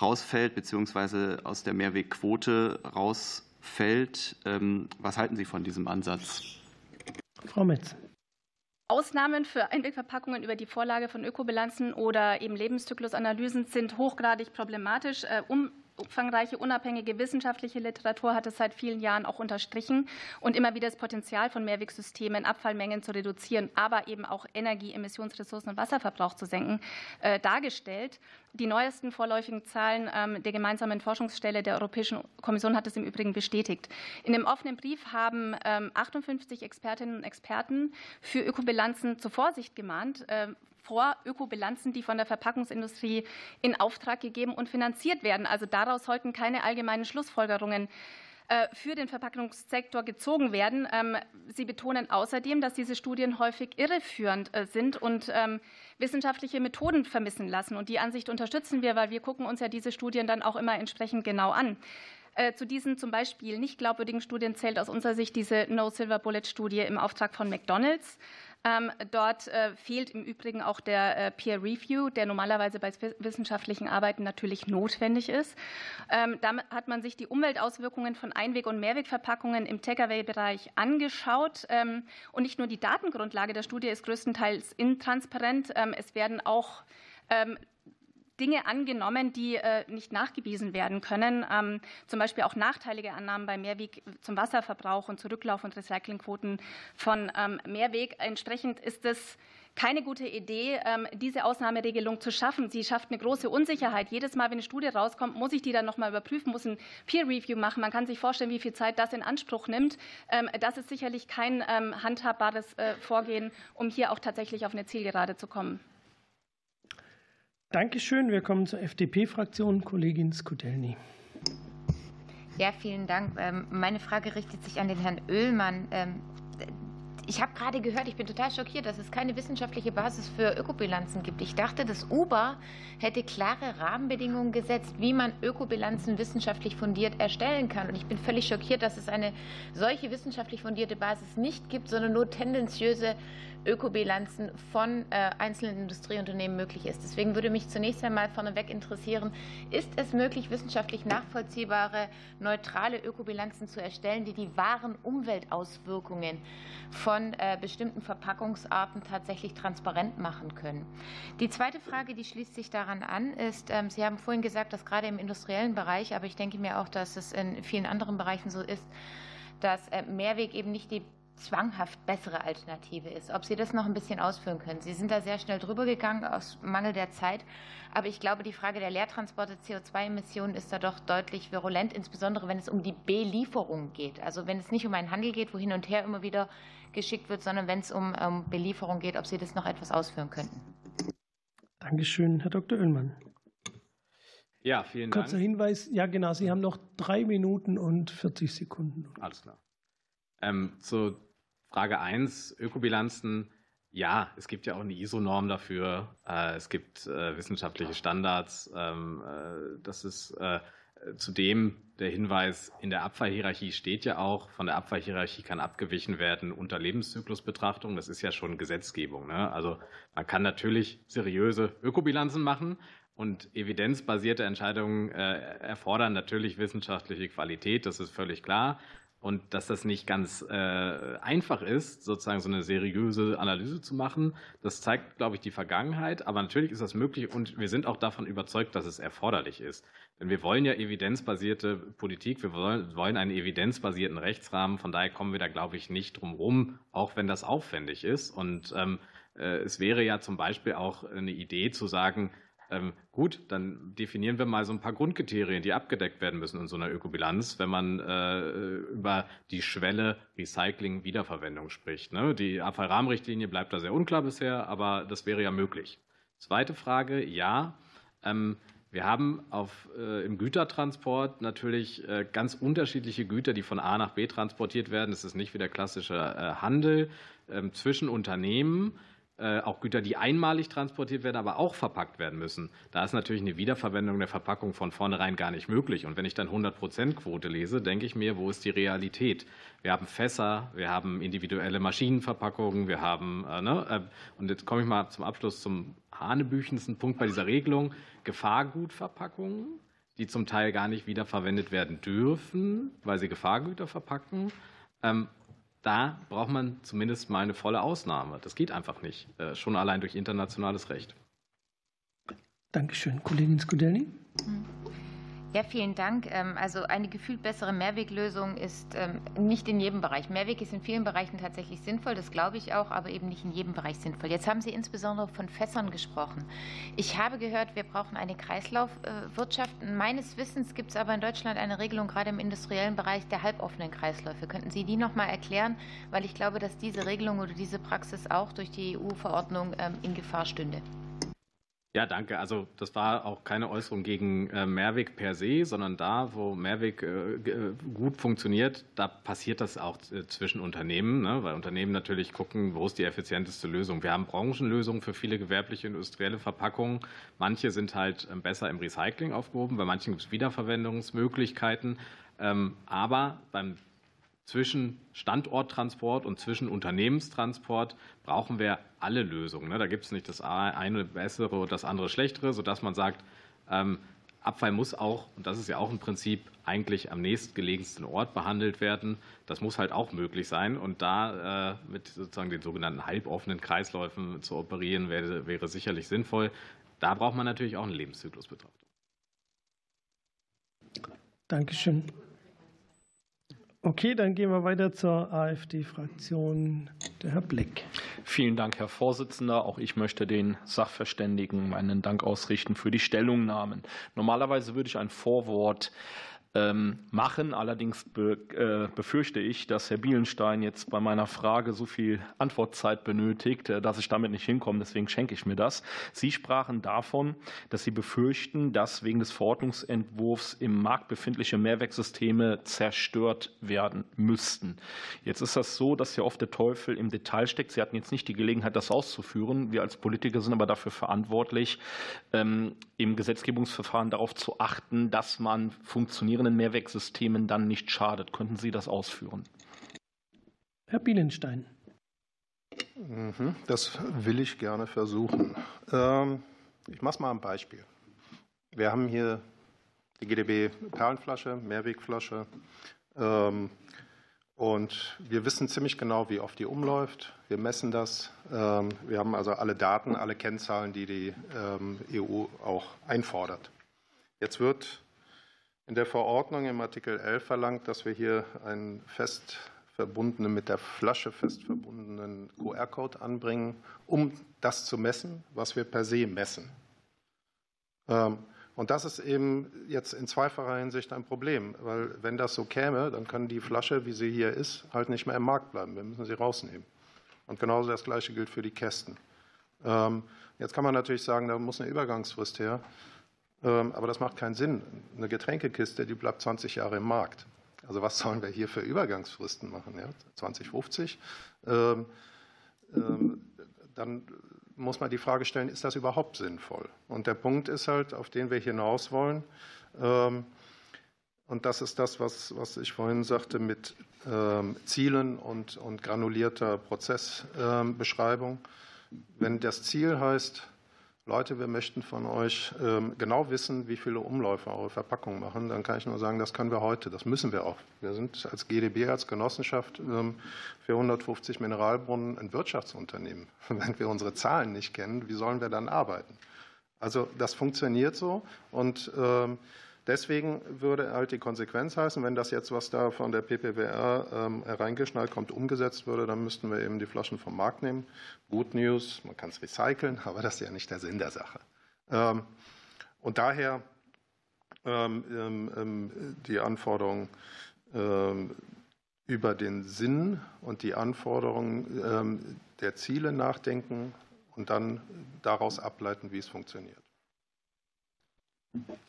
rausfällt, beziehungsweise aus der Mehrwegquote rausfällt. Ähm, was halten Sie von diesem Ansatz? Frau Metz. Ausnahmen für Einwegverpackungen über die Vorlage von Ökobilanzen oder eben Lebenszyklusanalysen sind hochgradig problematisch. Äh, um umfangreiche unabhängige wissenschaftliche Literatur hat es seit vielen Jahren auch unterstrichen und immer wieder das Potenzial von Mehrwegsystemen, Abfallmengen zu reduzieren, aber eben auch Energie, Emissionsressourcen und Wasserverbrauch zu senken, äh, dargestellt. Die neuesten vorläufigen Zahlen ähm, der gemeinsamen Forschungsstelle der Europäischen Kommission hat es im Übrigen bestätigt. In dem offenen Brief haben ähm, 58 Expertinnen und Experten für Ökobilanzen zur Vorsicht gemahnt. Vor Ökobilanzen, die von der Verpackungsindustrie in Auftrag gegeben und finanziert werden. Also daraus sollten keine allgemeinen Schlussfolgerungen äh, für den Verpackungssektor gezogen werden. Ähm, Sie betonen außerdem, dass diese Studien häufig irreführend äh, sind und ähm, wissenschaftliche Methoden vermissen lassen. Und die Ansicht unterstützen wir, weil wir gucken uns ja diese Studien dann auch immer entsprechend genau an. Äh, zu diesen zum Beispiel nicht glaubwürdigen Studien zählt aus unserer Sicht diese No Silver Bullet Studie im Auftrag von McDonald's. Ähm, dort äh, fehlt im Übrigen auch der äh, Peer Review, der normalerweise bei wissenschaftlichen Arbeiten natürlich notwendig ist. Ähm, damit hat man sich die Umweltauswirkungen von Einweg- und Mehrwegverpackungen im Takeaway-Bereich angeschaut. Ähm, und nicht nur die Datengrundlage der Studie ist größtenteils intransparent. Es werden auch Dinge angenommen, die äh, nicht nachgewiesen werden können, ähm, zum Beispiel auch nachteilige Annahmen bei Mehrweg zum Wasserverbrauch und Zurücklauf- und Recyclingquoten von ähm, Mehrweg. Entsprechend ist es keine gute Idee, ähm, diese Ausnahmeregelung zu schaffen. Sie schafft eine große Unsicherheit. Jedes Mal, wenn eine Studie rauskommt, muss ich die dann noch mal überprüfen, muss ein Peer Review machen. Man kann sich vorstellen, wie viel Zeit das in Anspruch nimmt. Das ist sicherlich kein handhabbares äh, Vorgehen, um hier auch tatsächlich auf eine Zielgerade zu kommen. Dankeschön. Wir kommen zur FDP-Fraktion. Kollegin Skutelny. Ja, vielen Dank. Ähm, meine Frage richtet sich an den Herrn Oehlmann. Ähm, ich habe gerade gehört, ich bin total schockiert, dass es keine wissenschaftliche Basis für Ökobilanzen gibt. Ich dachte, das Uber hätte klare Rahmenbedingungen gesetzt, wie man Ökobilanzen wissenschaftlich fundiert erstellen kann. Und ich bin völlig schockiert, dass es eine solche wissenschaftlich fundierte Basis nicht gibt, sondern nur tendenziöse Ökobilanzen von äh, einzelnen Industrieunternehmen möglich ist. Deswegen würde mich zunächst einmal vorneweg interessieren, ist es möglich, wissenschaftlich nachvollziehbare, neutrale Ökobilanzen zu erstellen, die die wahren Umweltauswirkungen von äh, bestimmten Verpackungsarten tatsächlich transparent machen können? Die zweite Frage, die schließt sich daran an, ist, ähm, Sie haben vorhin gesagt, dass gerade im industriellen Bereich, aber ich denke mir auch, dass es in vielen anderen Bereichen so ist, dass äh, Mehrweg eben nicht die zwanghaft bessere Alternative ist. Ob Sie das noch ein bisschen ausführen können. Sie sind da sehr schnell drüber gegangen aus Mangel der Zeit. Aber ich glaube, die Frage der Leertransporte CO2-Emissionen ist da doch deutlich virulent, insbesondere wenn es um die Belieferung geht. Also wenn es nicht um einen Handel geht, wo hin und her immer wieder geschickt wird, sondern wenn es um, Belieferung geht, ob Sie das noch etwas ausführen könnten. Dankeschön, Herr Dr. Oehlmann. Ja, vielen Dank. Kurzer Hinweis, ja genau, Sie haben noch drei Minuten und 40 Sekunden. Alles klar. Ähm, zu Frage 1, Ökobilanzen. Ja, es gibt ja auch eine ISO-Norm dafür. Äh, es gibt äh, wissenschaftliche Standards. Ähm, äh, das ist zudem der Hinweis, in der Abfallhierarchie steht ja auch, von der Abfallhierarchie kann abgewichen werden unter Lebenszyklusbetrachtung. Das ist ja schon Gesetzgebung. Ne? Also man kann natürlich seriöse Ökobilanzen machen, und evidenzbasierte Entscheidungen erfordern natürlich wissenschaftliche Qualität, das ist völlig klar und dass das nicht ganz äh, einfach ist, sozusagen so eine seriöse Analyse zu machen. Das zeigt, glaube ich, die Vergangenheit. Aber natürlich ist das möglich und wir sind auch davon überzeugt, dass es erforderlich ist. Denn wir wollen ja evidenzbasierte Politik, wir wollen, einen evidenzbasierten Rechtsrahmen. Von daher kommen wir da, glaube ich, nicht drum rum, auch wenn das aufwendig ist. Und ähm, äh, es wäre ja zum Beispiel auch eine Idee zu sagen, ähm, gut, dann definieren wir mal so ein paar Grundkriterien, die abgedeckt werden müssen in so einer Ökobilanz, wenn man äh, über die Schwelle Recycling, Wiederverwendung spricht. Ne? Die Abfallrahmenrichtlinie bleibt da sehr unklar bisher, aber das wäre ja möglich. Zweite Frage, ja. Ähm, wir haben auf, äh, im Gütertransport natürlich äh, ganz unterschiedliche Güter, die von A nach B transportiert werden. Das ist nicht wie der klassische äh, Handel ähm, zwischen Unternehmen. Äh, auch Güter, die einmalig transportiert werden, aber auch verpackt werden müssen. Da ist natürlich eine Wiederverwendung der Verpackung von vornherein gar nicht möglich. Und wenn ich dann 100-Prozent-Quote lese, denke ich mir, wo ist die Realität? Wir haben Fässer, wir haben individuelle Maschinenverpackungen, wir haben, äh, ne, äh, und jetzt komme ich mal zum Abschluss zum hanebüchendsten Punkt bei dieser Regelung, Gefahrgutverpackungen, die zum Teil gar nicht wiederverwendet werden dürfen, weil sie Gefahrgüter verpacken. Da braucht man zumindest mal eine volle Ausnahme. Das geht einfach nicht, äh, schon allein durch internationales Recht. Dankeschön. Kollegin Skudelny. Mhm. Ja, vielen Dank. Ähm, also eine gefühlt bessere Mehrweglösung ist ähm, nicht in jedem Bereich. Mehrweg ist in vielen Bereichen tatsächlich sinnvoll, das glaube ich auch, aber eben nicht in jedem Bereich sinnvoll. Jetzt haben Sie insbesondere von Fässern gesprochen. Ich habe gehört, wir brauchen eine Kreislaufwirtschaft. Meines Wissens gibt es aber in Deutschland eine Regelung, gerade im industriellen Bereich, der halboffenen Kreisläufe. Könnten Sie die noch mal erklären? Weil ich glaube, dass diese Regelung oder diese Praxis auch durch die EU-Verordnung ähm, in Gefahr stünde. Ja, danke. Also das war auch keine Äußerung gegen äh, Mehrweg per se, sondern da, wo Mehrweg äh, äh, gut funktioniert, da passiert das auch zwischen Unternehmen, ne? weil Unternehmen natürlich gucken, wo ist die effizienteste Lösung. Wir haben Branchenlösungen für viele gewerbliche industrielle Verpackungen. Manche sind halt ähm, besser im Recycling aufgehoben, bei manchen gibt es Wiederverwendungsmöglichkeiten. Ähm, aber beim zwischen Standorttransport und zwischen Unternehmenstransport brauchen wir alle Lösungen. Ne? Da gibt es nicht das eine bessere und das andere schlechtere, sodass man sagt, ähm, Abfall muss auch, und das ist ja auch ein Prinzip, eigentlich am nächstgelegensten Ort behandelt werden. Das muss halt auch möglich sein. Und da äh, mit sozusagen den sogenannten halboffenen Kreisläufen zu operieren, wäre, wäre sicherlich sinnvoll. Da braucht man natürlich auch eine Lebenszyklusbetrachtung. Dankeschön. Okay, dann gehen wir weiter zur AfD-Fraktion. Der Herr Blick. Vielen Dank, Herr Vorsitzender. Auch ich möchte den Sachverständigen meinen Dank ausrichten für die Stellungnahmen. Normalerweise würde ich ein Vorwort machen. Allerdings äh, befürchte ich, dass Herr Bielenstein jetzt bei meiner Frage so viel Antwortzeit benötigt, äh, dass ich damit nicht hinkomme. Deswegen schenke ich mir das. Sie sprachen davon, dass Sie befürchten, dass wegen des Verordnungsentwurfs im Markt befindliche Mehrwerksysteme zerstört werden müssten. Jetzt ist das so, dass ja oft der Teufel im Detail steckt. Sie hatten jetzt nicht die Gelegenheit, das auszuführen. Wir als Politiker sind aber dafür verantwortlich, ähm, im Gesetzgebungsverfahren darauf zu achten, dass man funktionierende funktionierenden Mehrwegsystemen dann nicht schadet. Könnten Sie das ausführen? Herr Bielenstein. Mhm, das will ich gerne versuchen. Ähm, ich mache es mal ein Beispiel. Wir haben hier die GDB Perlenflasche, Mehrwegflasche. Ähm, und wir wissen ziemlich genau, wie oft die umläuft. Wir messen das. Ähm, wir haben also alle Daten, alle Kennzahlen, die die EU auch einfordert. Jetzt wird in der Verordnung im Artikel 11 verlangt, dass wir hier einen fest verbundenen, mit der Flasche fest verbundenen QR-Code anbringen, um das zu messen, was wir per se messen. Ähm, und das ist eben jetzt in zweifacher Hinsicht ein Problem, weil wenn das so käme, dann kann die Flasche, wie sie hier ist, halt nicht mehr im Markt bleiben. Wir müssen sie rausnehmen. Und genauso das Gleiche gilt für die Kästen. Ähm, jetzt kann man natürlich sagen, da muss eine Übergangsfrist her. Ähm, aber das macht keinen Sinn. Eine Getränkekiste, die bleibt 20 Jahre im Markt. Also was sollen wir hier für Übergangsfristen machen? Ja? 2050? Ähm, ähm, dann muss man die Frage stellen, ist das überhaupt sinnvoll? Und der Punkt ist halt, auf den wir hinaus wollen, und das ist das, was, was ich vorhin sagte mit Zielen und, und granulierter Prozessbeschreibung. Wenn das Ziel heißt, Leute, wir möchten von euch ähm, genau wissen, wie viele Umläufe eure Verpackungen machen, dann kann ich nur sagen, das können wir heute, das müssen wir auch. Wir sind als GDB, als Genossenschaft ähm, für 150 Mineralbrunnen ein Wirtschaftsunternehmen. Wenn wir unsere Zahlen nicht kennen, wie sollen wir dann arbeiten? Also das funktioniert so und ähm, Deswegen würde halt die Konsequenz heißen, wenn das jetzt, was da von der PPWR ähm, hereingeschnallt kommt, umgesetzt würde, dann müssten wir eben die Flaschen vom Markt nehmen. Good News, man kann es recyceln, aber das ist ja nicht der Sinn der Sache. Ähm, und daher ähm, die Anforderung über den Sinn und die Anforderungen der Ziele nachdenken und dann daraus ableiten, wie es funktioniert.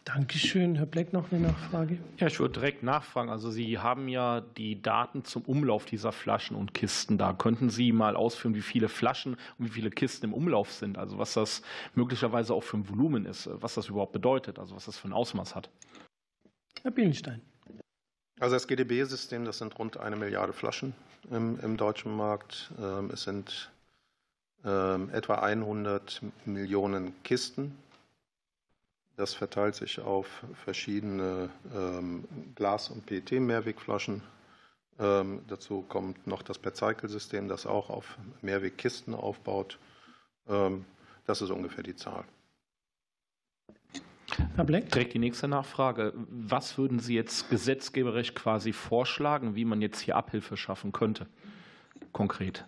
Dankeschön. Herr Bleck, noch eine Nachfrage? Ja, ich würde direkt nachfragen. Also Sie haben ja die Daten zum Umlauf dieser Flaschen und Kisten da. Könnten Sie mal ausführen, wie viele Flaschen und wie viele Kisten im Umlauf sind? Also was das möglicherweise auch für ein Volumen ist, was das überhaupt bedeutet, also was das für ein Ausmaß hat? Herr Bielenstein. Also das GDB-System, das sind rund eine Milliarde Flaschen im, im deutschen Markt. Ähm, es sind ähm, etwa 100 Millionen Kisten das verteilt sich auf verschiedene ähm, Glas- und PET-Mehrwegflaschen. Ähm, dazu kommt noch das Per-Cycle-System, das auch auf Mehrwegkisten aufbaut. Ähm, das ist ungefähr die Zahl. Herr Bleck? Direkt die nächste Nachfrage. Was würden Sie jetzt gesetzgeberisch quasi vorschlagen, wie man jetzt hier Abhilfe schaffen könnte? Konkret.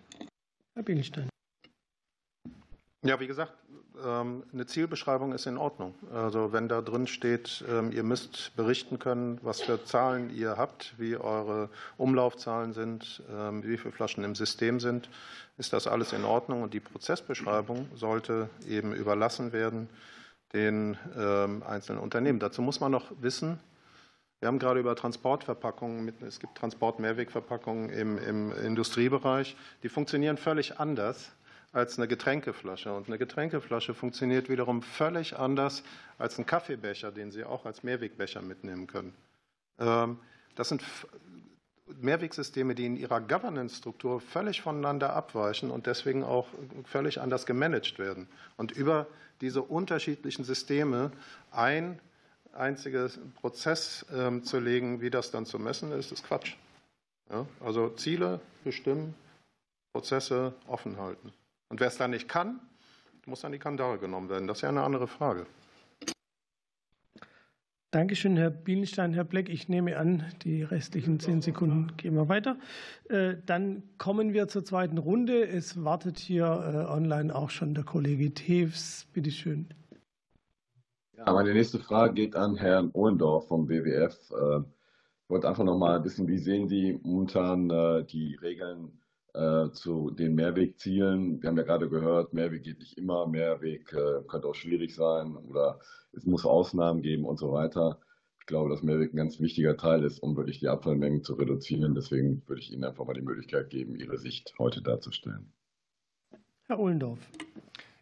Herr Bielenstein. Ja, wie gesagt, eine Zielbeschreibung ist in Ordnung. Also wenn da drin steht, ähm, ihr müsst berichten können, was für Zahlen ihr habt, wie eure Umlaufzahlen sind, ähm, wie viele Flaschen im System sind, ist das alles in Ordnung. Und die Prozessbeschreibung sollte eben überlassen werden den einzelnen Unternehmen. Dazu muss man noch wissen, wir haben gerade über Transportverpackungen, es gibt Transportmehrwegverpackungen im, im Industriebereich, die funktionieren völlig anders als eine Getränkeflasche. Und eine Getränkeflasche funktioniert wiederum völlig anders als ein Kaffeebecher, den Sie auch als Mehrwegbecher mitnehmen können. Ähm, das sind Mehrwegsysteme, die in ihrer Governance-Struktur völlig voneinander abweichen und deswegen auch völlig anders gemanagt werden. Und über diese unterschiedlichen Systeme ein einziges Prozess ähm, zu legen, wie das dann zu messen ist, ist Quatsch. Also Ziele bestimmen, Prozesse offen halten. Und wer es dann nicht kann, muss an die Kandare genommen werden. Das ist ja eine andere Frage. Dankeschön, Herr Bienstein. Herr Bleck, ich nehme an, die restlichen zehn Sekunden gehen wir weiter. Äh, dann kommen wir zur zweiten Runde. Es wartet hier äh, online auch schon der Kollege Tews. Bitte schön. Ja, meine nächste Frage geht an Herrn Ohlendorf vom WWF. Äh, ich wollte einfach noch mal wissen, wie sehen Sie momentan die Regeln zu den Mehrwegzielen? Wir haben ja gerade gehört, Mehrweg geht nicht immer, Mehrweg könnte auch schwierig sein oder es muss Ausnahmen geben und so weiter. Ich glaube, dass Mehrweg ein ganz wichtiger Teil ist, um wirklich die Abfallmengen zu reduzieren. Deswegen würde ich Ihnen einfach mal die Möglichkeit geben, Ihre Sicht heute darzustellen. Herr Ohlendorf.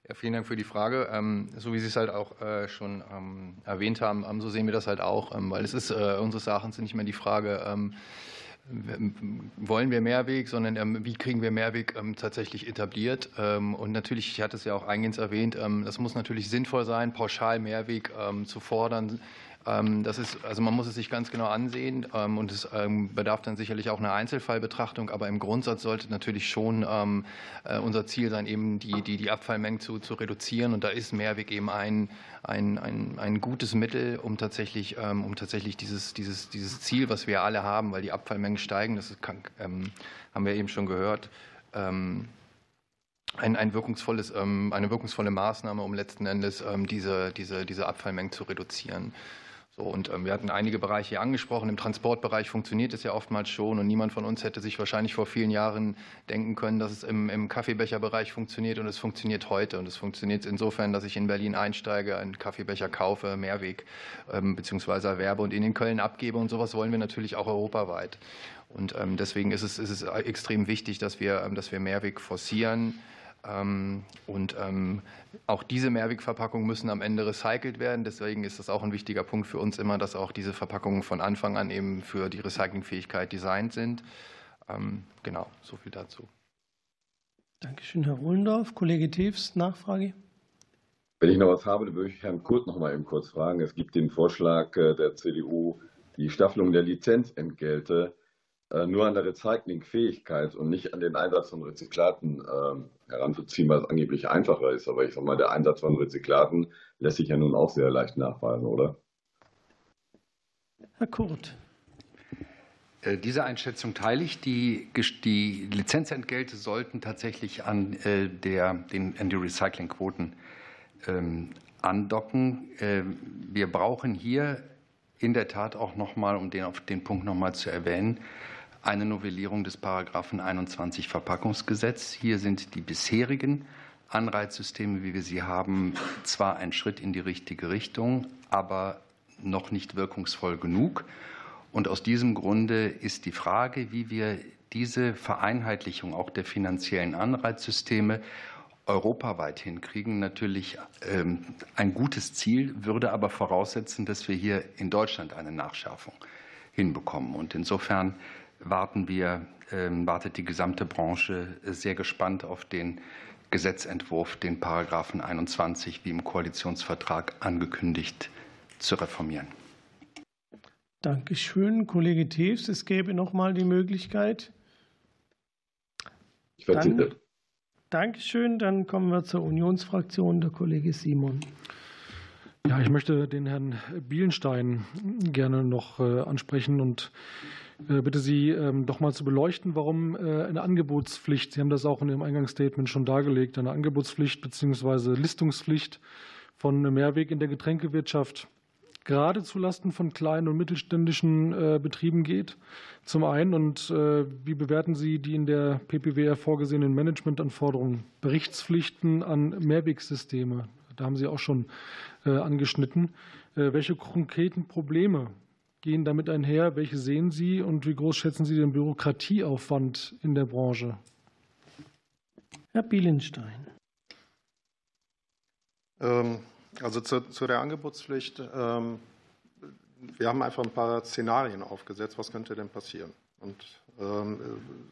Ja, vielen Dank für die Frage. Ähm, so wie Sie es halt auch äh, schon ähm, erwähnt haben, ähm, so sehen wir das halt auch, weil es ist äh, unseres Erachtens nicht mehr die Frage, wollen wir Mehrweg, sondern ähm, wie kriegen wir Mehrweg ähm, tatsächlich etabliert. Ähm, und natürlich, ich hatte es ja auch eingehend erwähnt, das muss natürlich sinnvoll sein, pauschal Mehrweg zu fordern, das ist, also man muss es sich ganz genau ansehen ähm, und es ähm, bedarf dann sicherlich auch einer Einzelfallbetrachtung, aber im Grundsatz sollte natürlich schon äh, unser Ziel sein, eben die, die, die Abfallmengen zu, zu reduzieren und da ist Mehrweg eben ein, ein, ein, ein gutes Mittel, um tatsächlich, um tatsächlich dieses, dieses, dieses Ziel, was wir alle haben, weil die Abfallmengen steigen, das ist, haben wir eben schon gehört, ein, ein wirkungsvolles, eine wirkungsvolle Maßnahme, um letzten Endes diese, diese, diese Abfallmengen zu reduzieren. So, und ähm, wir hatten einige Bereiche hier angesprochen. Im Transportbereich funktioniert es ja oftmals schon und niemand von uns hätte sich wahrscheinlich vor vielen Jahren denken können, dass es im, im Kaffeebecherbereich funktioniert und es funktioniert heute. Und es funktioniert insofern, dass ich in Berlin einsteige, einen Kaffeebecher kaufe, Mehrweg ähm, bzw. erwerbe und ihn in Köln abgebe. Und sowas wollen wir natürlich auch europaweit. Und ähm, deswegen ist es, ist es extrem wichtig, dass wir, ähm, dass wir Mehrweg forcieren. Ähm, und ähm, auch diese Mehrwegverpackungen müssen am Ende recycelt werden. Deswegen ist das auch ein wichtiger Punkt für uns immer, dass auch diese Verpackungen von Anfang an eben für die Recyclingfähigkeit designt sind. Ähm, genau, so viel dazu. Dankeschön, Herr Rohlendorf. Kollege Tews, Nachfrage. Wenn ich noch was habe, dann würde ich Herrn Kurt noch mal eben kurz fragen. Es gibt den Vorschlag äh, der CDU, die Staffelung der Lizenzentgelte äh, nur an der Recyclingfähigkeit und nicht an den Einsatz von Rezyklaten ähm, heranzuziehen, weil es angeblich einfacher ist. Aber ich sage mal, der Einsatz von Rezyklaten lässt sich ja nun auch sehr leicht nachweisen, oder? Herr Kurt. Äh, diese Einschätzung teile ich. Die, die Lizenzentgelte sollten tatsächlich an, äh, der, den, an die Recyclingquoten ähm, andocken. Äh, wir brauchen hier in der Tat auch noch mal, um den, auf den Punkt noch mal zu erwähnen, eine Novellierung des Paragraphen 21 Verpackungsgesetz. Hier sind die bisherigen Anreizsysteme, wie wir sie haben, zwar ein Schritt in die richtige Richtung, aber noch nicht wirkungsvoll genug. Und aus diesem Grunde ist die Frage, wie wir diese Vereinheitlichung auch der finanziellen Anreizsysteme europaweit hinkriegen, natürlich ähm, ein gutes Ziel, würde aber voraussetzen, dass wir hier in Deutschland eine Nachschärfung hinbekommen. Und insofern warten wir, ähm, wartet die gesamte Branche sehr gespannt auf den Gesetzentwurf, den Paragraphen 21 wie im Koalitionsvertrag angekündigt zu reformieren. Dankeschön, Kollege Tews. Es gäbe noch mal die Möglichkeit. Ich verzichte. Dankeschön. Dann kommen wir zur Unionsfraktion, der Kollege Simon. Ja, ich möchte den Herrn Bielenstein gerne noch äh, ansprechen und bitte Sie ähm, doch mal zu beleuchten, warum äh, eine Angebotspflicht, Sie haben das auch in Ihrem Eingangsstatement schon dargelegt, eine Angebotspflicht bzw. Listungspflicht von Mehrweg in der Getränkewirtschaft gerade zulasten von kleinen und mittelständischen äh, Betrieben geht. Zum einen und wie bewerten Sie die in der PPWR vorgesehenen Managementanforderungen, Berichtspflichten an Mehrwegsysteme? Da haben Sie auch schon angeschnitten. Welche konkreten Probleme gehen damit einher? Welche sehen Sie und wie groß schätzen Sie den Bürokratieaufwand in der Branche? Herr Bielenstein. Ähm, also zu, zu der Angebotspflicht. Ähm, wir haben einfach ein paar Szenarien aufgesetzt. Was könnte denn passieren? Und ähm,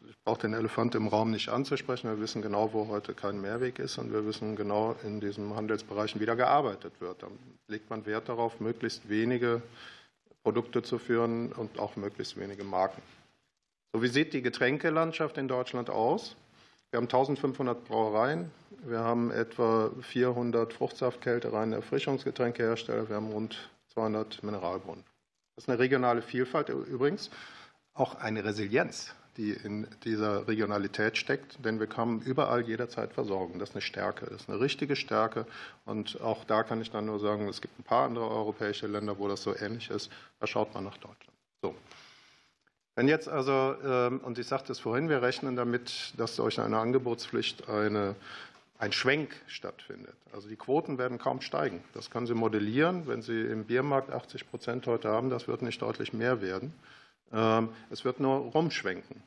ich brauche den Elefant im Raum nicht anzusprechen. Wir wissen genau, wo heute kein Mehrweg ist und wir wissen genau, in diesen Handelsbereichen wieder gearbeitet wird. Da legt man Wert darauf, möglichst wenige Produkte zu führen und auch möglichst wenige Marken. So, wie sieht die Getränkelandschaft in Deutschland aus? Wir haben 1500 Brauereien, wir haben etwa 400 Fruchtsaftkältereien, Erfrischungsgetränkehersteller, wir haben rund 200 Mineralbrunnen. Das ist eine regionale Vielfalt übrigens, auch eine Resilienz, die in dieser Regionalität steckt, denn wir können überall jederzeit versorgen. Das ist eine Stärke, das ist eine richtige Stärke. Und auch da kann ich dann nur sagen, es gibt ein paar andere europäische Länder, wo das so ähnlich ist. Da schaut man nach Deutschland. So. Wenn jetzt also, ähm, und ich sagte es vorhin, wir rechnen damit, dass durch eine Angebotspflicht eine, ein Schwenk stattfindet. Also die Quoten werden kaum steigen. Das können Sie modellieren. Wenn Sie im Biermarkt 80 Prozent heute haben, das wird nicht deutlich mehr werden. Ähm, es wird nur rumschwenken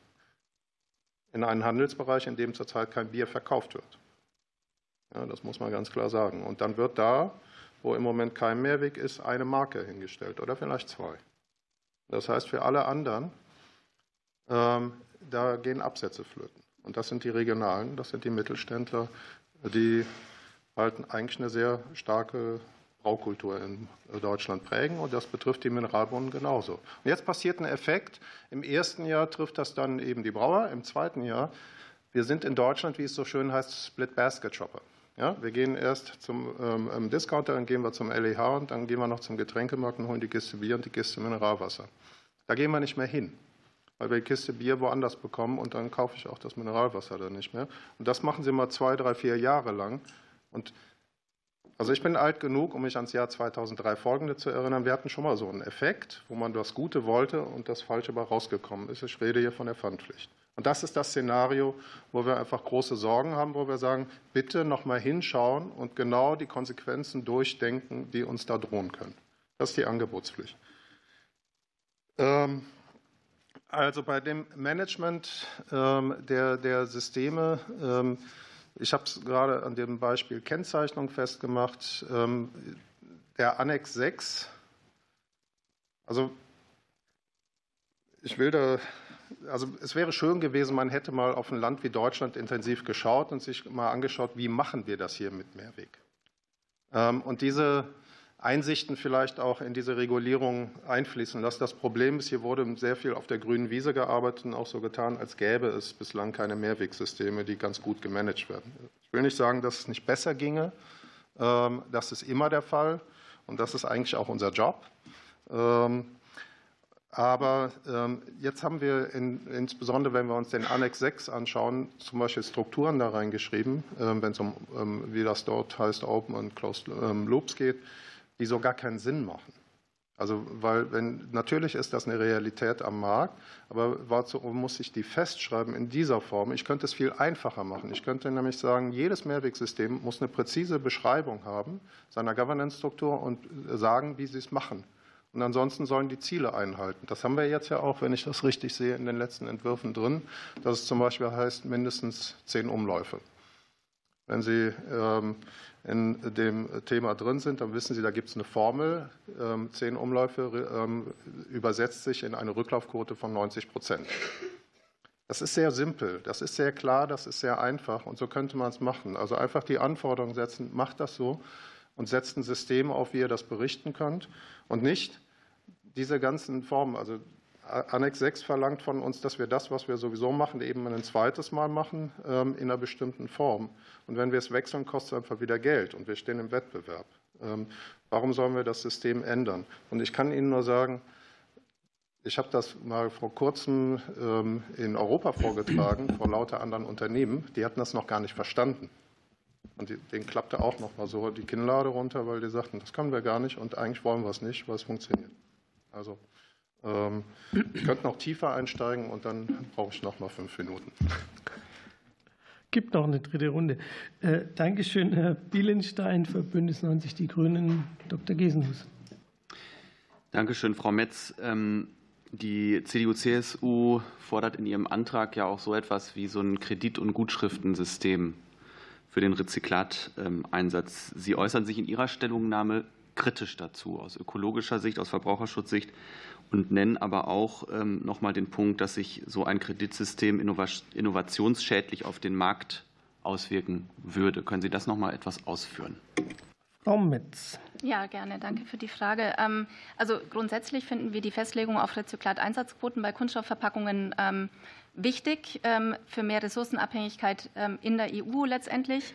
in einen Handelsbereich, in dem zurzeit kein Bier verkauft wird. Ja, das muss man ganz klar sagen. Und dann wird da, wo im Moment kein Mehrweg ist, eine Marke hingestellt oder vielleicht zwei. Das heißt, für alle anderen, ähm, da gehen Absätze flöten. Und das sind die Regionalen, das sind die Mittelständler, die halten eigentlich eine sehr starke Braukultur in Deutschland prägen und das betrifft die Mineralbrunnen genauso. Und jetzt passiert ein Effekt. Im ersten Jahr trifft das dann eben die Brauer, im zweiten Jahr. Wir sind in Deutschland, wie es so schön heißt, Split Basket Shopper. Ja, wir gehen erst zum ähm, Discounter, dann gehen wir zum LEH und dann gehen wir noch zum Getränkemarkt und holen die Kiste Bier und die Kiste Mineralwasser. Da gehen wir nicht mehr hin, weil wir die Kiste Bier woanders bekommen und dann kaufe ich auch das Mineralwasser dann nicht mehr. Und das machen sie mal zwei, drei, vier Jahre lang. Und also ich bin alt genug, um mich ans Jahr 2003 folgende zu erinnern. Wir hatten schon mal so einen Effekt, wo man das Gute wollte und das Falsche aber rausgekommen ist. Ich rede hier von der Pfandpflicht. Und das ist das Szenario, wo wir einfach große Sorgen haben, wo wir sagen, bitte noch mal hinschauen und genau die Konsequenzen durchdenken, die uns da drohen können. Das ist die Angebotspflicht. Ähm, also bei dem Management ähm, der, der Systeme ähm, ich habe es gerade an dem Beispiel Kennzeichnung festgemacht. Ähm, der Annex 6, also ich will da, also es wäre schön gewesen, man hätte mal auf ein Land wie Deutschland intensiv geschaut und sich mal angeschaut, wie machen wir das hier mit Mehrweg. Ähm, und diese Einsichten vielleicht auch in diese Regulierung einfließen lassen. Das Problem ist, hier wurde sehr viel auf der grünen Wiese gearbeitet und auch so getan, als gäbe es bislang keine Mehrwegsysteme, die ganz gut gemanagt werden. Ich will nicht sagen, dass es nicht besser ginge. Ähm, das ist immer der Fall und das ist eigentlich auch unser Job. Ähm, aber ähm, jetzt haben wir in, insbesondere, wenn wir uns den Annex 6 anschauen, zum Beispiel Strukturen da reingeschrieben, wenn es um, wie das dort heißt, Open und Closed Loops geht die so gar keinen Sinn machen. Also, weil wenn, natürlich ist das eine Realität am Markt, aber warum muss ich die festschreiben in dieser Form? Ich könnte es viel einfacher machen. Ich könnte nämlich sagen, jedes Mehrwegsystem muss eine präzise Beschreibung haben seiner Governance-Struktur und sagen, wie sie es machen. Und ansonsten sollen die Ziele einhalten. Das haben wir jetzt ja auch, wenn ich das richtig sehe, in den letzten Entwürfen drin, dass es zum Beispiel heißt, mindestens zehn Umläufe. Wenn Sie ähm, in dem Thema drin sind, dann wissen Sie, da gibt es eine Formel. Ähm, zehn Umläufe ähm, übersetzt sich in eine Rücklaufquote von 90 Prozent. Das ist sehr simpel, das ist sehr klar, das ist sehr einfach und so könnte man es machen. Also einfach die Anforderungen setzen, macht das so und setzt ein System auf, wie ihr das berichten könnt und nicht diese ganzen Formen. Also Annex 6 verlangt von uns, dass wir das, was wir sowieso machen, eben ein zweites Mal machen ähm, in einer bestimmten Form. Und wenn wir es wechseln, kostet es einfach wieder Geld und wir stehen im Wettbewerb. Ähm, warum sollen wir das System ändern? Und ich kann Ihnen nur sagen, ich habe das mal vor kurzem ähm, in Europa vorgetragen, vor lauter anderen Unternehmen. Die hatten das noch gar nicht verstanden. Und denen klappte auch noch mal so die Kinnlade runter, weil die sagten, das können wir gar nicht und eigentlich wollen wir es nicht, weil es funktioniert. Also ähm, ich könnte noch tiefer einsteigen und dann brauche ich noch mal fünf Minuten. Gibt noch eine dritte Runde. Äh, Dankeschön, Herr Bielenstein für Bündnis 90 Die Grünen, Dr. Gesenhus. Dankeschön, Frau Metz. Ähm, die CDU-CSU fordert in ihrem Antrag ja auch so etwas wie so ein Kredit- und Gutschriftensystem für den Rezyklateinsatz. Sie äußern sich in Ihrer Stellungnahme kritisch dazu aus ökologischer Sicht, aus Verbraucherschutzsicht und nennen aber auch ähm, noch mal den Punkt, dass sich so ein Kreditsystem innovationsschädlich auf den Markt auswirken würde. Können Sie das noch mal etwas ausführen? Frau Metz. Ja, gerne. Danke für die Frage. Ähm, also grundsätzlich finden wir die Festlegung auf Rezyklat-Einsatzquoten bei Kunststoffverpackungen ähm, wichtig für mehr Ressourcenabhängigkeit in der EU letztendlich.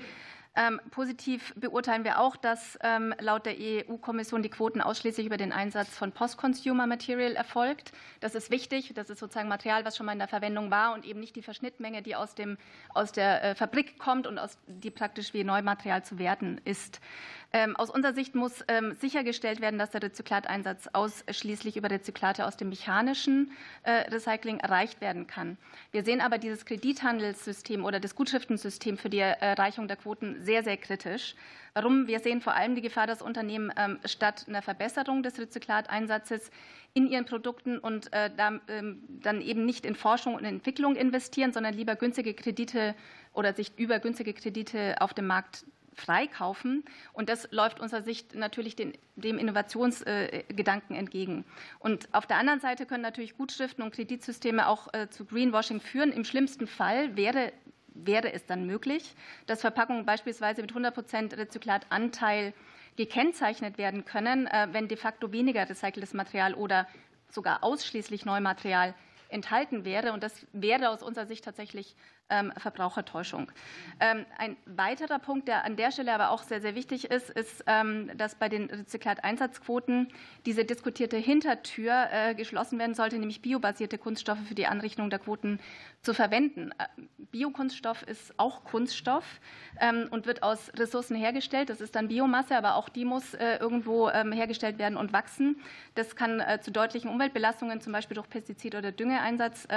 Ähm, positiv beurteilen wir auch, dass ähm, laut der EU-Kommission die Quoten ausschließlich über den Einsatz von Post-Consumer Material erfolgt. Das ist wichtig. Das ist sozusagen Material, was schon mal in der Verwendung war und eben nicht die Verschnittmenge, die aus, dem, aus der äh, Fabrik kommt und aus, die praktisch wie Neumaterial zu werten ist. Ähm, aus unserer Sicht muss sichergestellt werden, dass der Rezyklateinsatz ausschließlich über Rezyklate aus dem mechanischen äh, Recycling erreicht werden kann. Wir sehen aber dieses Kredithandelssystem oder das Gutschriftensystem für die Erreichung der Quoten sehr, sehr kritisch. Warum? Wir sehen vor allem die Gefahr, dass Unternehmen ähm, statt einer Verbesserung des Rezyklateinsatzes in ihren Produkten und äh, ähm, dann eben nicht in Forschung und Entwicklung investieren, sondern lieber günstige Kredite oder sich über günstige Kredite auf dem Markt freikaufen. Und das läuft unserer Sicht natürlich den, dem Innovationsgedanken entgegen. Und auf der anderen Seite können natürlich Gutschriften und Kreditsysteme auch äh, zu Greenwashing führen. Im schlimmsten Fall wäre wäre es dann möglich, dass Verpackungen beispielsweise mit 100 Prozent Rezyklatanteil gekennzeichnet werden können, äh, wenn de facto weniger recyceltes Material oder sogar ausschließlich Neumaterial enthalten wäre. Und das wäre aus unserer Sicht tatsächlich Verbrauchertäuschung. Ähm, ein weiterer Punkt, der an der Stelle aber auch sehr, sehr wichtig ist, ist, ähm, dass bei den Rezyklateinsatzquoten diese diskutierte Hintertür äh, geschlossen werden sollte, nämlich biobasierte Kunststoffe für die Anrichtung der Quoten zu verwenden. Äh, Biokunststoff ist auch Kunststoff und wird aus Ressourcen hergestellt. Das ist dann Biomasse, aber auch die muss äh, irgendwo hergestellt werden und wachsen. Das kann zu deutlichen Umweltbelastungen, zum Beispiel durch Pestizid- oder Düngeeinsatz,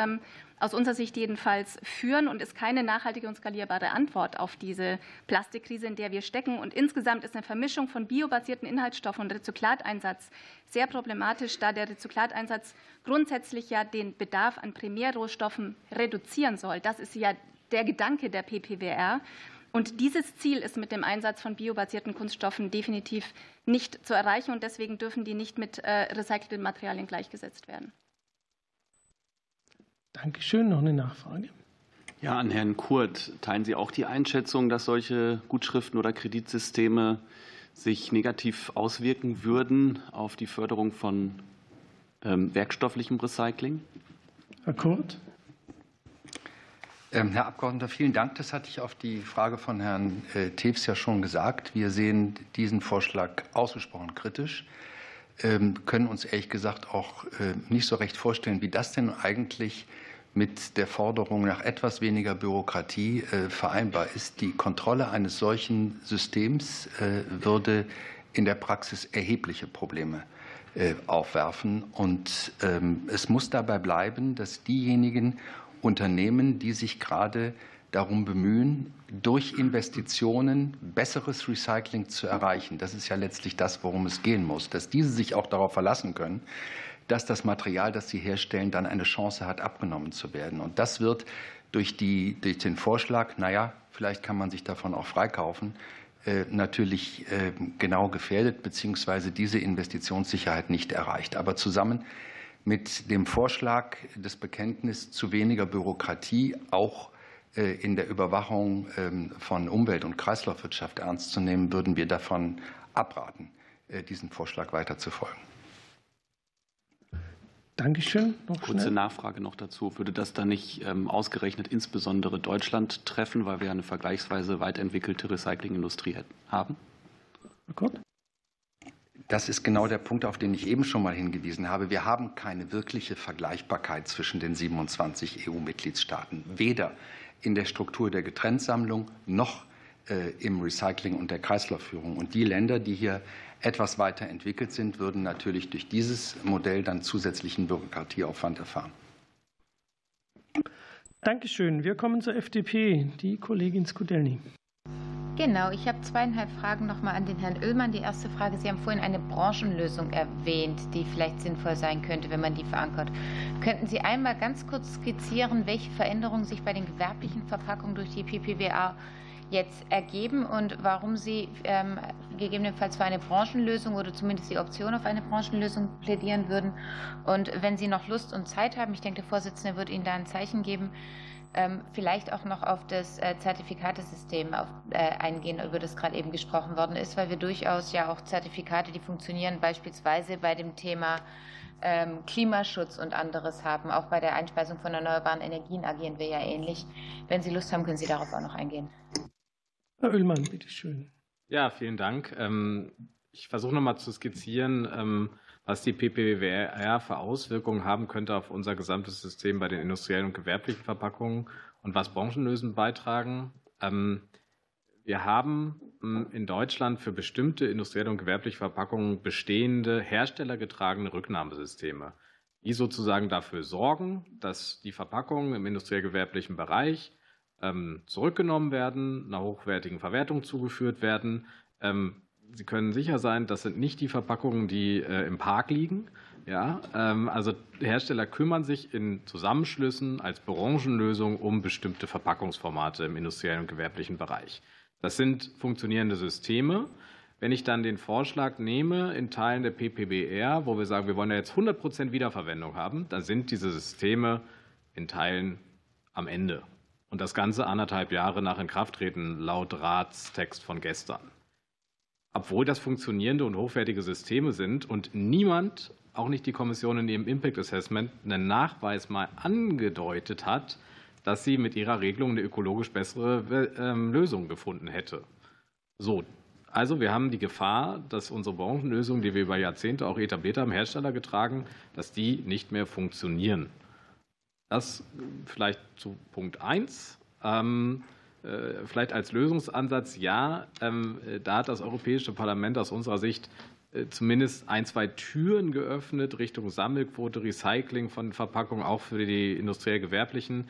aus unserer Sicht jedenfalls führen und ist keine nachhaltige und skalierbare Antwort auf diese Plastikkrise, in der wir stecken. Und insgesamt ist eine Vermischung von biobasierten Inhaltsstoffen und Rezyklateinsatz sehr problematisch, da der Rezyklateinsatz grundsätzlich ja den Bedarf an Primärrohstoffen reduzieren soll. Das ist ja der Gedanke der PPWR. Und dieses Ziel ist mit dem Einsatz von biobasierten Kunststoffen definitiv nicht zu erreichen. Und deswegen dürfen die nicht mit äh, recycelten Materialien gleichgesetzt werden. Dankeschön. Noch eine Nachfrage. Ja, an Herrn Kurt. Teilen Sie auch die Einschätzung, dass solche Gutschriften oder Kreditsysteme sich negativ auswirken würden auf die Förderung von ähm, werkstofflichem Recycling? Herr Kurt. Ähm, Herr Abgeordneter, vielen Dank. Das hatte ich auf die Frage von Herrn äh, Tews ja schon gesagt. Wir sehen diesen Vorschlag ausgesprochen kritisch, ähm, können uns ehrlich gesagt auch äh, nicht so recht vorstellen, wie das denn eigentlich mit der Forderung nach etwas weniger Bürokratie äh, vereinbar ist. Die Kontrolle eines solchen Systems äh, würde in der Praxis erhebliche Probleme äh, aufwerfen. Und ähm, es muss dabei bleiben, dass diejenigen Unternehmen, die sich gerade darum bemühen, durch Investitionen besseres Recycling zu erreichen. Das ist ja letztlich das, worum es gehen muss, dass diese sich auch darauf verlassen können, dass das Material, das sie herstellen, dann eine Chance hat, abgenommen zu werden. Und das wird durch, die, durch den Vorschlag, naja, vielleicht kann man sich davon auch freikaufen, äh, natürlich äh, genau gefährdet, beziehungsweise diese Investitionssicherheit nicht erreicht. Aber zusammen mit dem Vorschlag des Bekenntnisses zu weniger Bürokratie auch äh, in der Überwachung ähm, von Umwelt- und Kreislaufwirtschaft ernst zu nehmen, würden wir davon abraten, diesen Vorschlag weiter zu folgen. Dankeschön. Noch Kurze schnell. Nachfrage noch dazu. Würde das dann nicht ähm, ausgerechnet insbesondere Deutschland treffen, weil wir eine vergleichsweise weit entwickelte Recyclingindustrie haben? Gut. Das ist genau der Punkt, auf den ich eben schon mal hingewiesen habe. Wir haben keine wirkliche Vergleichbarkeit zwischen den 27 EU-Mitgliedstaaten, weder in der Struktur der Getrenntsammlung noch äh, im Recycling und der Kreislaufführung. Und die Länder, die hier etwas weiter entwickelt sind, würden natürlich durch dieses Modell dann zusätzlichen Bürokratieaufwand erfahren. Dankeschön. Wir kommen zur FDP. Die Kollegin Skudelny. Genau, ich habe zweieinhalb Fragen nochmal an den Herrn Oehlmann. Die erste Frage, Sie haben vorhin eine Branchenlösung erwähnt, die vielleicht sinnvoll sein könnte, wenn man die verankert. Könnten Sie einmal ganz kurz skizzieren, welche Veränderungen sich bei den gewerblichen Verpackungen durch die PPWA jetzt ergeben und warum Sie ähm, gegebenenfalls für eine Branchenlösung oder zumindest die Option auf eine Branchenlösung plädieren würden. Und wenn Sie noch Lust und Zeit haben, ich denke, der Vorsitzende wird Ihnen da ein Zeichen geben, ähm, vielleicht auch noch auf das äh, Zertifikatesystem äh, eingehen, über das gerade eben gesprochen worden ist, weil wir durchaus ja auch Zertifikate, die funktionieren, beispielsweise bei dem Thema ähm, Klimaschutz und anderes haben. Auch bei der Einspeisung von erneuerbaren Energien agieren wir ja ähnlich. Wenn Sie Lust haben, können Sie darauf auch noch eingehen. Herr Oehlmann, bitteschön. Ja, vielen Dank. Ähm, ich versuche noch mal zu skizzieren, was die PPWR für Auswirkungen haben könnte auf unser gesamtes System bei den industriellen und gewerblichen Verpackungen und was Branchenlösen beitragen. Ähm, wir haben in Deutschland für bestimmte industrielle und gewerbliche Verpackungen bestehende herstellergetragene Rücknahmesysteme, die sozusagen dafür sorgen, dass die Verpackungen im industriell-gewerblichen Bereich ähm, zurückgenommen werden, einer hochwertigen Verwertung zugeführt werden, ähm, Sie können sicher sein, das sind nicht die Verpackungen, die äh, im Park liegen. Ja, ähm, also Hersteller kümmern sich in Zusammenschlüssen als Branchenlösung um bestimmte Verpackungsformate im industriellen und gewerblichen Bereich. Das sind funktionierende Systeme. Wenn ich dann den Vorschlag nehme in Teilen der PPBR, wo wir sagen, wir wollen ja jetzt 100 Prozent Wiederverwendung haben, dann sind diese Systeme in Teilen am Ende. Und das Ganze anderthalb Jahre nach Inkrafttreten laut Ratstext von gestern obwohl das funktionierende und hochwertige Systeme sind und niemand, auch nicht die Kommission in ihrem Impact Assessment, einen Nachweis mal angedeutet hat, dass sie mit ihrer Regelung eine ökologisch bessere ähm, Lösung gefunden hätte. So, also wir haben die Gefahr, dass unsere Branchenlösungen, die wir über Jahrzehnte auch etabliert haben, Hersteller getragen, dass die nicht mehr funktionieren. Das vielleicht zu Punkt 1. Äh, vielleicht als Lösungsansatz, ja, ähm, äh, da hat das Europäische Parlament aus unserer Sicht äh, zumindest ein, zwei Türen geöffnet Richtung Sammelquote, Recycling von Verpackungen, auch für die industriell-gewerblichen.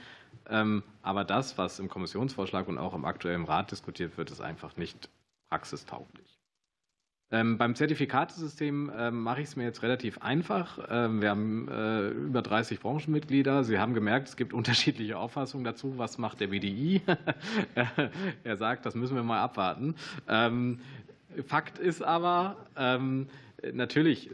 Ähm, aber das, was im Kommissionsvorschlag und auch im aktuellen Rat diskutiert wird, ist einfach nicht praxistauglich. Ähm, beim Zertifikatesystem ähm, mache ich es mir jetzt relativ einfach. Ähm, wir haben äh, über 30 Branchenmitglieder. Sie haben gemerkt, es gibt unterschiedliche Auffassungen dazu. Was macht der BDI? er sagt, das müssen wir mal abwarten. Fakt ist aber, Natürlich, äh,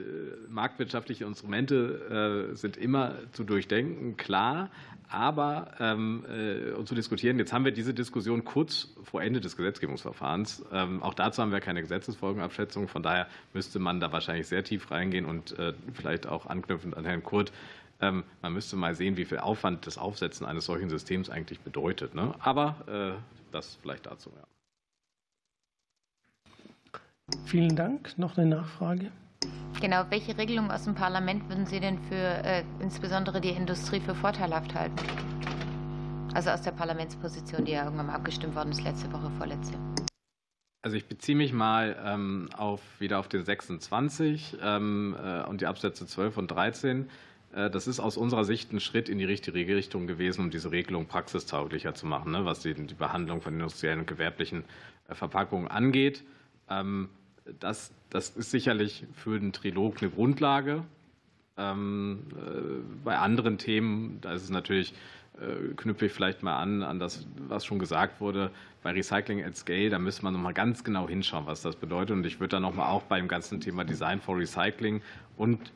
marktwirtschaftliche Instrumente äh, sind immer zu durchdenken, klar aber ähm, äh, zu diskutieren. Jetzt haben wir diese Diskussion kurz vor Ende des Gesetzgebungsverfahrens. Ähm, auch dazu haben wir keine Gesetzesfolgenabschätzung. Von daher müsste man da wahrscheinlich sehr tief reingehen und vielleicht auch anknüpfend an Herrn Kurt. Ähm, man müsste mal sehen, wie viel Aufwand das Aufsetzen eines solchen Systems eigentlich bedeutet. Ne? Aber das vielleicht dazu. Ja. Vielen Dank. Noch eine Nachfrage? Genau, welche Regelungen aus dem Parlament würden Sie denn für äh, insbesondere die Industrie für vorteilhaft halten? Also aus der Parlamentsposition, die ja irgendwann mal abgestimmt worden ist, letzte Woche, vorletzte. Also ich beziehe mich mal ähm, auf, wieder auf den 26 ähm, äh, und die Absätze 12 und 13. Äh, das ist aus unserer Sicht ein Schritt in die richtige Richtung gewesen, um diese Regelung praxistauglicher zu machen, ne, was die, die Behandlung von industriellen und gewerblichen äh, Verpackungen angeht. Ähm, das, das ist sicherlich für den Trilog eine Grundlage. Ähm, äh, bei anderen Themen, da ist es natürlich, äh, knüpfe ich vielleicht mal an, an das, was schon gesagt wurde, bei Recycling at Scale, da müsste man nochmal ganz genau hinschauen, was das bedeutet. Und ich würde da nochmal auch beim ganzen Thema Design for Recycling und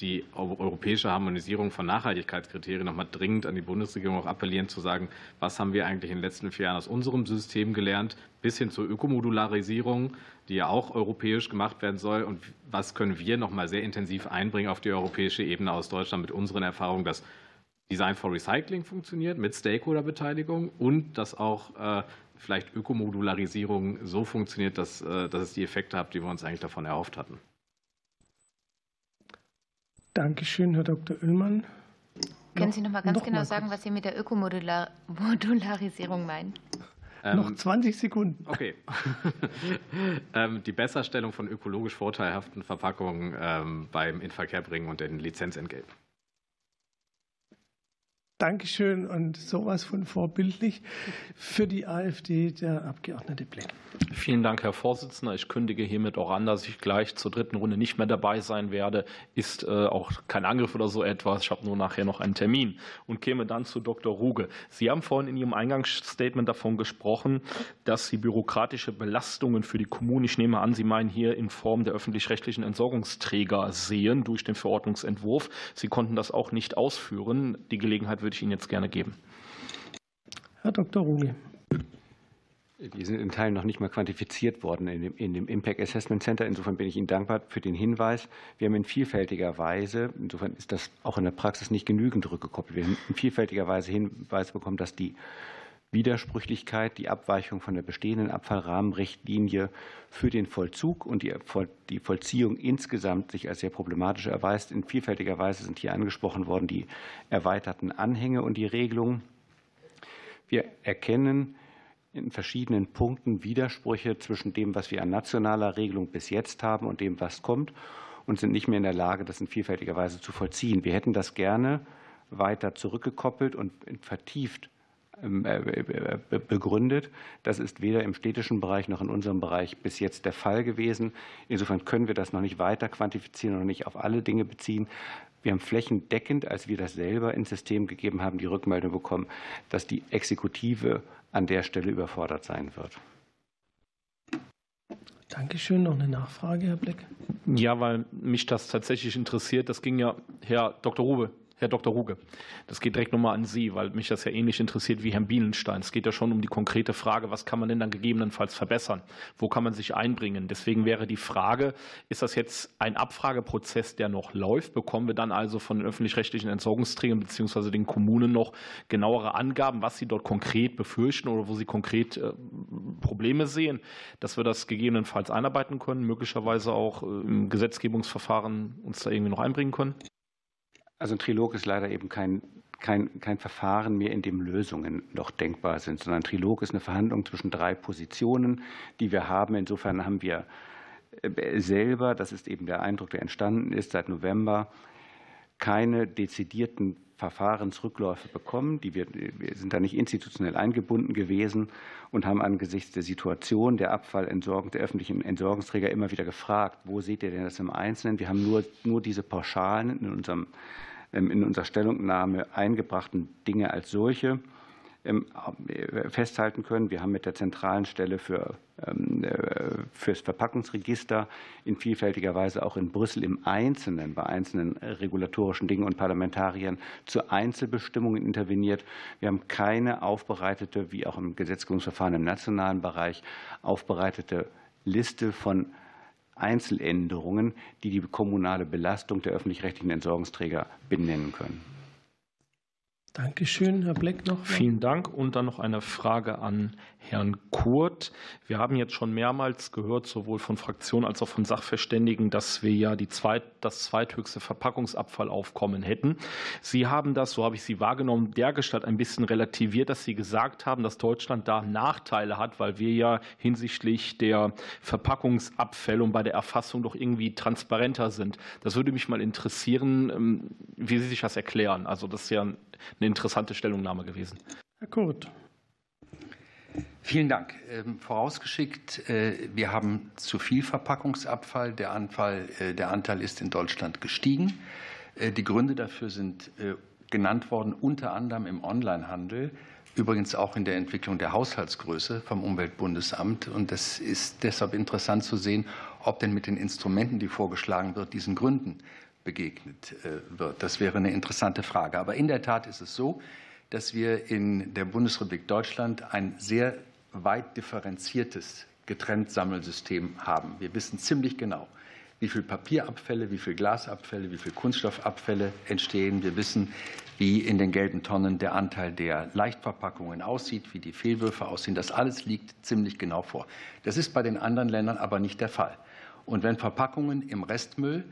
die europäische Harmonisierung von Nachhaltigkeitskriterien nochmal dringend an die Bundesregierung auch appellieren, zu sagen, was haben wir eigentlich in den letzten vier Jahren aus unserem System gelernt, bis hin zur Ökomodularisierung, die ja auch europäisch gemacht werden soll. Und was können wir nochmal sehr intensiv einbringen auf die europäische Ebene aus Deutschland mit unseren Erfahrungen, dass Design for Recycling funktioniert mit Stakeholder-Beteiligung und dass auch äh, vielleicht Ökomodularisierung so funktioniert, dass, äh, dass es die Effekte hat, die wir uns eigentlich davon erhofft hatten. Dankeschön, Herr Dr. Oehlmann. Können noch, Sie noch mal ganz noch genau mal sagen, was Sie mit der Ökomodularisierung meinen? Ähm, noch 20 Sekunden. Okay. ähm, die Besserstellung von ökologisch vorteilhaften Verpackungen ähm, beim Inverkehrbringen und den Lizenzentgelten. Dankeschön und sowas von vorbildlich für die AfD der Abgeordnete Bleck. Vielen Dank, Herr Vorsitzender. Ich kündige hiermit auch an, dass ich gleich zur dritten Runde nicht mehr dabei sein werde. Ist äh, auch kein Angriff oder so etwas. Ich habe nur nachher noch einen Termin und käme dann zu Dr. Ruge. Sie haben vorhin in Ihrem Eingangsstatement davon gesprochen, dass Sie bürokratische Belastungen für die Kommunen, ich nehme an, Sie meinen hier in Form der öffentlich-rechtlichen Entsorgungsträger sehen durch den Verordnungsentwurf. Sie konnten das auch nicht ausführen. Die Gelegenheit würde würde ich Ihnen jetzt gerne geben. Herr Dr. Ruge. Die sind in Teilen noch nicht mal quantifiziert worden in dem, in dem, Impact Assessment Center. Insofern bin ich Ihnen dankbar für den Hinweis. Wir haben in vielfältiger Weise, insofern ist das auch in der Praxis nicht genügend rückgekoppelt, wir haben in vielfältiger Weise Hinweise bekommen, dass die Widersprüchlichkeit, die Abweichung von der bestehenden Abfallrahmenrichtlinie für den Vollzug und die Vollziehung insgesamt sich als sehr problematisch erweist. In vielfältiger Weise sind hier angesprochen worden die erweiterten Anhänge und die Regelungen. Wir erkennen in verschiedenen Punkten Widersprüche zwischen dem, was wir an nationaler Regelung bis jetzt haben und dem, was kommt und sind nicht mehr in der Lage, das in vielfältiger Weise zu vollziehen. Wir hätten das gerne weiter zurückgekoppelt und vertieft begründet. Das ist weder im städtischen Bereich noch in unserem Bereich bis jetzt der Fall gewesen. Insofern können wir das noch nicht weiter quantifizieren und nicht auf alle Dinge beziehen. Wir haben flächendeckend, als wir das selber ins System gegeben haben, die Rückmeldung bekommen, dass die Exekutive an der Stelle überfordert sein wird. Dankeschön. Noch eine Nachfrage, Herr Bleck? Ja, weil mich das tatsächlich interessiert. Das ging ja, Herr Dr. Rube, Herr Dr. Ruge, das geht direkt nochmal an Sie, weil mich das ja ähnlich interessiert wie Herrn Bielenstein. Es geht ja schon um die konkrete Frage, was kann man denn dann gegebenenfalls verbessern? Wo kann man sich einbringen? Deswegen wäre die Frage, ist das jetzt ein Abfrageprozess, der noch läuft? Bekommen wir dann also von den öffentlich-rechtlichen Entsorgungsträgern bzw. den Kommunen noch genauere Angaben, was sie dort konkret befürchten oder wo sie konkret äh, Probleme sehen, dass wir das gegebenenfalls einarbeiten können, möglicherweise auch äh, im Gesetzgebungsverfahren uns da irgendwie noch einbringen können? Also ein Trilog ist leider eben kein, kein, kein Verfahren mehr, in dem Lösungen noch denkbar sind, sondern ein Trilog ist eine Verhandlung zwischen drei Positionen, die wir haben. Insofern haben wir äh, selber, das ist eben der Eindruck, der entstanden ist seit November, keine dezidierten Verfahrensrückläufe bekommen. Die wir, wir sind da nicht institutionell eingebunden gewesen und haben angesichts der Situation der Abfallentsorgung der öffentlichen Entsorgungsträger immer wieder gefragt, wo seht ihr denn das im Einzelnen? Wir haben nur, nur diese Pauschalen in unserem in unserer Stellungnahme eingebrachten Dinge als solche ähm, festhalten können. Wir haben mit der zentralen Stelle für ähm, äh, fürs Verpackungsregister in vielfältiger Weise auch in Brüssel im Einzelnen bei einzelnen regulatorischen Dingen und Parlamentariern zu Einzelbestimmungen interveniert. Wir haben keine aufbereitete, wie auch im Gesetzgebungsverfahren im nationalen Bereich, aufbereitete Liste von Einzeländerungen, die die kommunale Belastung der öffentlich-rechtlichen Entsorgungsträger benennen können. Dankeschön. Herr Bleck noch. Vielen Dank. Und dann noch eine Frage an Herrn Kurt. Wir haben jetzt schon mehrmals gehört, sowohl von Fraktionen als auch von Sachverständigen, dass wir ja die zweit, das zweithöchste Verpackungsabfallaufkommen hätten. Sie haben das, so habe ich Sie wahrgenommen, dergestalt ein bisschen relativiert, dass Sie gesagt haben, dass Deutschland da Nachteile hat, weil wir ja hinsichtlich der Verpackungsabfälle und bei der Erfassung doch irgendwie transparenter sind. Das würde mich mal interessieren, ähm, wie Sie sich das erklären. Also das ist ja eine interessante Stellungnahme gewesen. Herr Kurt. Vielen Dank. Ähm, vorausgeschickt, äh, wir haben zu viel Verpackungsabfall. Der, Anfall, äh, der Anteil ist in Deutschland gestiegen. Äh, die Gründe dafür sind genannt worden, unter anderem im Onlinehandel, übrigens auch in der Entwicklung der Haushaltsgröße vom Umweltbundesamt. Und das ist deshalb interessant zu sehen, ob denn mit den Instrumenten, die vorgeschlagen wird, diesen Gründen begegnet äh, wird. Das wäre eine interessante Frage. Aber in der Tat ist es so, dass wir in der Bundesrepublik Deutschland ein sehr weit differenziertes Getrenntsammelsystem haben. Wir wissen ziemlich genau, wie viel Papierabfälle, wie viel Glasabfälle, wie viel Kunststoffabfälle entstehen. Wir wissen, wie in den gelben Tonnen der Anteil der Leichtverpackungen aussieht, wie die Fehlwürfe aussehen. Das alles liegt ziemlich genau vor. Das ist bei den anderen Ländern aber nicht der Fall. Und wenn Verpackungen im Restmüll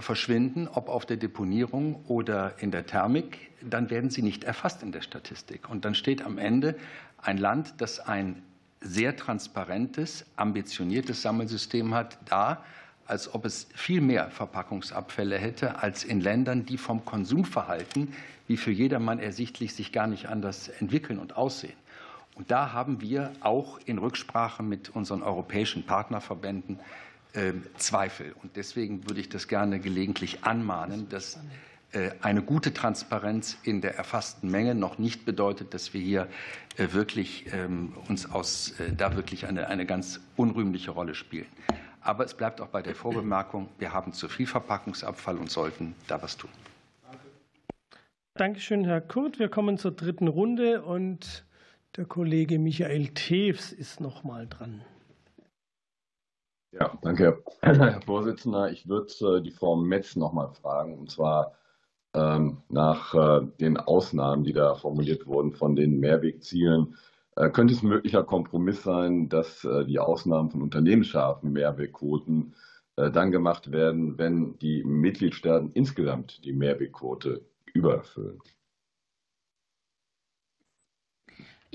verschwinden, ob auf der Deponierung oder in der Thermik, dann werden sie nicht erfasst in der Statistik. Und dann steht am Ende ein Land, das ein sehr transparentes, ambitioniertes Sammelsystem hat, da, als ob es viel mehr Verpackungsabfälle hätte als in Ländern, die vom Konsumverhalten, wie für jedermann ersichtlich, sich gar nicht anders entwickeln und aussehen. Und da haben wir auch in Rücksprache mit unseren europäischen Partnerverbänden ähm, Zweifel. Und deswegen würde ich das gerne gelegentlich anmahnen, dass äh, eine gute Transparenz in der erfassten Menge noch nicht bedeutet, dass wir hier äh, wirklich ähm, uns aus, äh, da wirklich eine, eine ganz unrühmliche Rolle spielen. Aber es bleibt auch bei der Vorbemerkung, wir haben zu viel Verpackungsabfall und sollten da was tun. Dankeschön, Herr Kurt. Wir kommen zur dritten Runde und der Kollege Michael Tews ist noch mal dran. Ja, danke, Herr Vorsitzender. Ich würde die Frau Metz noch mal fragen, und zwar ähm, nach äh, den Ausnahmen, die da formuliert wurden von den Mehrwegzielen. Äh, könnte es ein möglicher Kompromiss sein, dass äh, die Ausnahmen von unternehmensscharfen Mehrwegquoten dann gemacht werden, wenn die Mitgliedstaaten insgesamt die Mehrwegquote übererfüllen?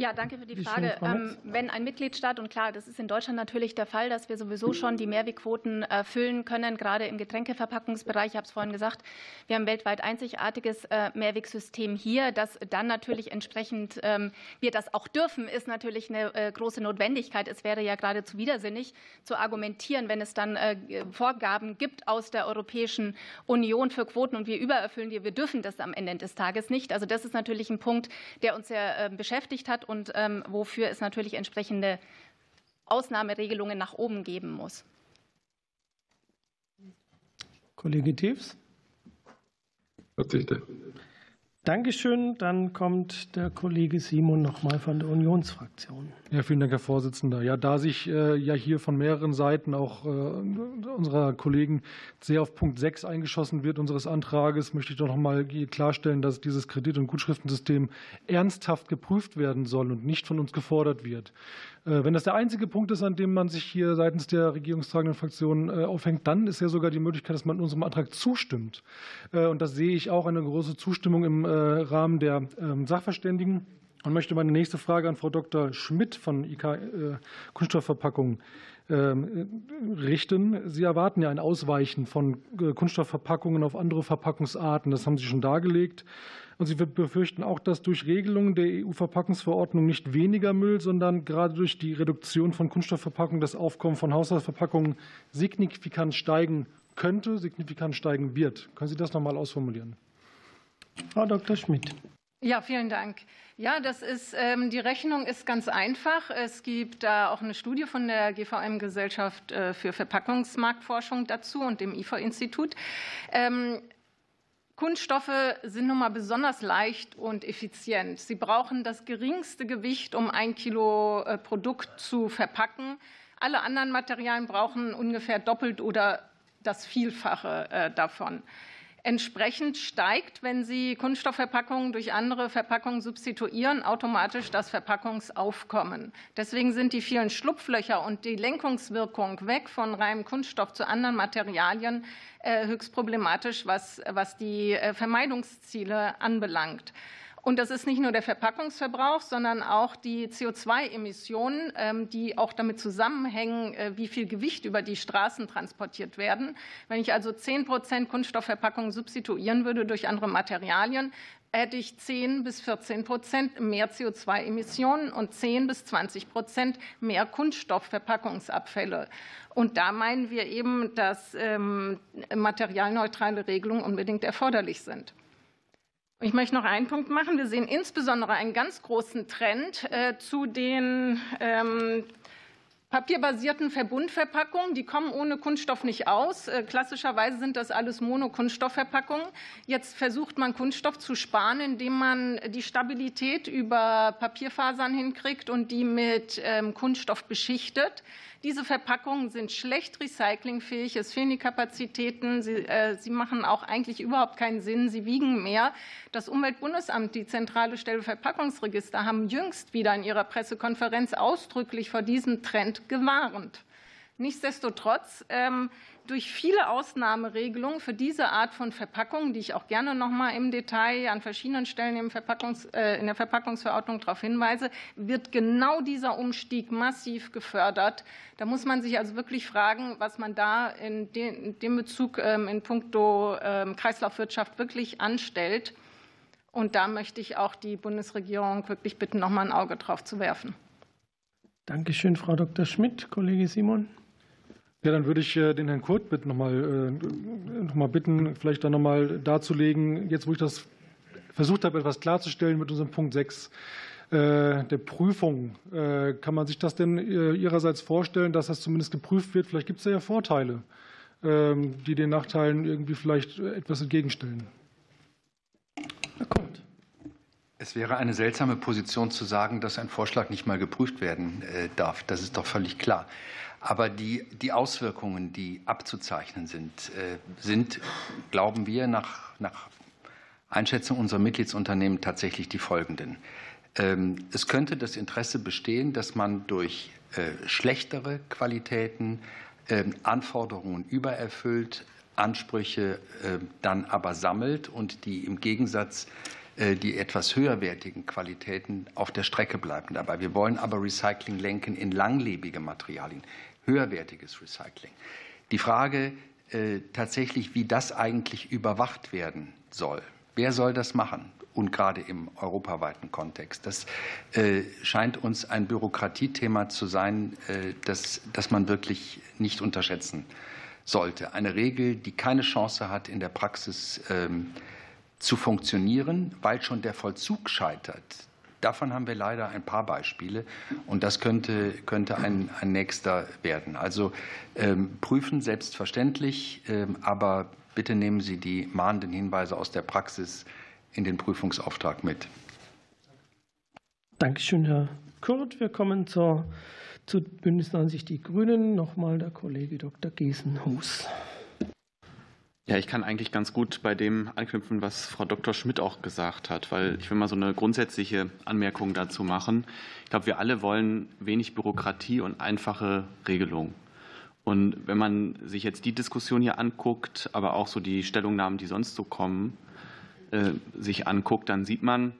Ja, danke für die Frage. Ähm, wenn ein Mitgliedstaat, und klar, das ist in Deutschland natürlich der Fall, dass wir sowieso schon die Mehrwegquoten erfüllen können, gerade im Getränkeverpackungsbereich, ich habe es vorhin gesagt, wir haben weltweit einzigartiges äh, Mehrwegsystem hier. Dass dann natürlich entsprechend ähm, wir das auch dürfen, ist natürlich eine äh, große Notwendigkeit. Es wäre ja geradezu widersinnig zu argumentieren, wenn es dann äh, Vorgaben gibt aus der Europäischen Union für Quoten und wir übererfüllen die. Wir dürfen das am Ende des Tages nicht. Also das ist natürlich ein Punkt, der uns sehr beschäftigt hat und ähm, wofür es natürlich entsprechende Ausnahmeregelungen nach oben geben muss. Kollege Tews. Verzichte. Dankeschön. Dann kommt der Kollege Simon nochmal von der Unionsfraktion. Ja, vielen Dank, Herr Vorsitzender. Ja, da sich äh, ja hier von mehreren Seiten auch äh, unserer Kollegen sehr auf Punkt 6 eingeschossen wird unseres Antrages, möchte ich doch noch mal klarstellen, dass dieses Kredit- und Gutschriftensystem ernsthaft geprüft werden soll und nicht von uns gefordert wird. Äh, wenn das der einzige Punkt ist, an dem man sich hier seitens der regierungstragenden Fraktion äh, aufhängt, dann ist ja sogar die Möglichkeit, dass man unserem Antrag zustimmt. Äh, und das sehe ich auch eine große Zustimmung im Rahmen der ähm, Sachverständigen. Und möchte meine nächste Frage an Frau Dr. Schmidt von IK Kunststoffverpackungen richten. Sie erwarten ja ein Ausweichen von Kunststoffverpackungen auf andere Verpackungsarten. Das haben Sie schon dargelegt. Und sie befürchten auch, dass durch Regelungen der EU-Verpackungsverordnung nicht weniger Müll, sondern gerade durch die Reduktion von Kunststoffverpackungen das Aufkommen von Haushaltsverpackungen signifikant steigen könnte, signifikant steigen wird. Können Sie das noch mal ausformulieren? Frau Dr. Schmidt. Ja, vielen Dank. Ja, das ist, ähm, die Rechnung ist ganz einfach. Es gibt da auch eine Studie von der GVM Gesellschaft äh, für Verpackungsmarktforschung dazu und dem IFA-Institut. Ähm, Kunststoffe sind nun mal besonders leicht und effizient. Sie brauchen das geringste Gewicht, um ein Kilo äh, Produkt zu verpacken. Alle anderen Materialien brauchen ungefähr doppelt oder das Vielfache äh, davon. Entsprechend steigt, wenn Sie Kunststoffverpackungen durch andere Verpackungen substituieren, automatisch das Verpackungsaufkommen. Deswegen sind die vielen Schlupflöcher und die Lenkungswirkung weg von reinem Kunststoff zu anderen Materialien äh, höchst problematisch, was, was die äh, Vermeidungsziele anbelangt. Und das ist nicht nur der Verpackungsverbrauch, sondern auch die CO2-Emissionen, ähm, die auch damit zusammenhängen, äh, wie viel Gewicht über die Straßen transportiert werden. Wenn ich also 10 Prozent Kunststoffverpackungen substituieren würde durch andere Materialien, hätte ich 10 bis 14 Prozent mehr CO2-Emissionen und 10 bis 20 Prozent mehr Kunststoffverpackungsabfälle. Und da meinen wir eben, dass ähm, materialneutrale Regelungen unbedingt erforderlich sind. Ich möchte noch einen Punkt machen. Wir sehen insbesondere einen ganz großen Trend äh, zu den ähm, papierbasierten Verbundverpackungen. Die kommen ohne Kunststoff nicht aus. Äh, klassischerweise sind das alles Monokunststoffverpackungen. Jetzt versucht man Kunststoff zu sparen, indem man die Stabilität über Papierfasern hinkriegt und die mit ähm, Kunststoff beschichtet. Diese Verpackungen sind schlecht recyclingfähig, es fehlen die Kapazitäten, sie, äh, sie machen auch eigentlich überhaupt keinen Sinn, sie wiegen mehr. Das Umweltbundesamt, die zentrale Stelle Verpackungsregister, haben jüngst wieder in ihrer Pressekonferenz ausdrücklich vor diesem Trend gewarnt. Nichtsdestotrotz ähm, durch viele Ausnahmeregelungen für diese Art von Verpackung, die ich auch gerne noch mal im Detail an verschiedenen Stellen im Verpackungs, äh, in der Verpackungsverordnung darauf hinweise, wird genau dieser Umstieg massiv gefördert. Da muss man sich also wirklich fragen, was man da in, dem Bezug ähm, in puncto ähm, Kreislaufwirtschaft wirklich anstellt. Und da möchte ich auch die Bundesregierung wirklich bitten, noch mal ein Auge drauf zu werfen. Danke schön, Frau Dr. Schmidt. Kollege Simon. Ja, dann würde ich äh, den Herrn Kurt bitten, noch mal, äh, noch mal bitten, vielleicht dann noch mal darzulegen, jetzt wo ich das versucht habe, etwas klarzustellen mit unserem Punkt 6 äh, der Prüfung. Kann man sich das denn Ihrerseits vorstellen, dass das zumindest geprüft wird? Vielleicht gibt es da ja Vorteile, ähm, die den Nachteilen irgendwie vielleicht etwas entgegenstellen. Herr Kurt. Es wäre eine seltsame Position zu sagen, dass ein Vorschlag nicht mal geprüft werden darf. Das ist doch völlig klar. Aber die, die Auswirkungen, die abzuzeichnen sind, äh, sind, glauben wir, nach, nach Einschätzung unserer Mitgliedsunternehmen tatsächlich die folgenden. Ähm, es könnte das Interesse bestehen, dass man durch äh, schlechtere Qualitäten ähm, Anforderungen übererfüllt, Ansprüche äh, dann aber sammelt und die im Gegensatz die etwas höherwertigen Qualitäten auf der Strecke bleiben dabei. Wir wollen aber Recycling lenken in langlebige Materialien höherwertiges Recycling. Die Frage äh, tatsächlich, wie das eigentlich überwacht werden soll. Wer soll das machen? Und gerade im europaweiten Kontext. Das äh, scheint uns ein Bürokratiethema zu sein, äh, das, das man wirklich nicht unterschätzen sollte. Eine Regel, die keine Chance hat, in der Praxis ähm, zu funktionieren, weil schon der Vollzug scheitert. Davon haben wir leider ein paar Beispiele und das könnte, könnte ein, ein nächster werden. Also ähm, prüfen selbstverständlich, ähm, aber bitte nehmen Sie die mahnenden Hinweise aus der Praxis in den Prüfungsauftrag mit. Dankeschön, Herr Kurt. Wir kommen zur, zu Bündnis 90 Die Grünen. Nochmal der Kollege Dr. Gesenhus. Ja, ich kann eigentlich ganz gut bei dem anknüpfen, was Frau Dr. Schmidt auch gesagt hat, weil ich will mal so eine grundsätzliche Anmerkung dazu machen. Ich glaube, wir alle wollen wenig Bürokratie und einfache Regelungen. Und wenn man sich jetzt die Diskussion hier anguckt, aber auch so die Stellungnahmen, die sonst so kommen, äh, sich anguckt, dann sieht man,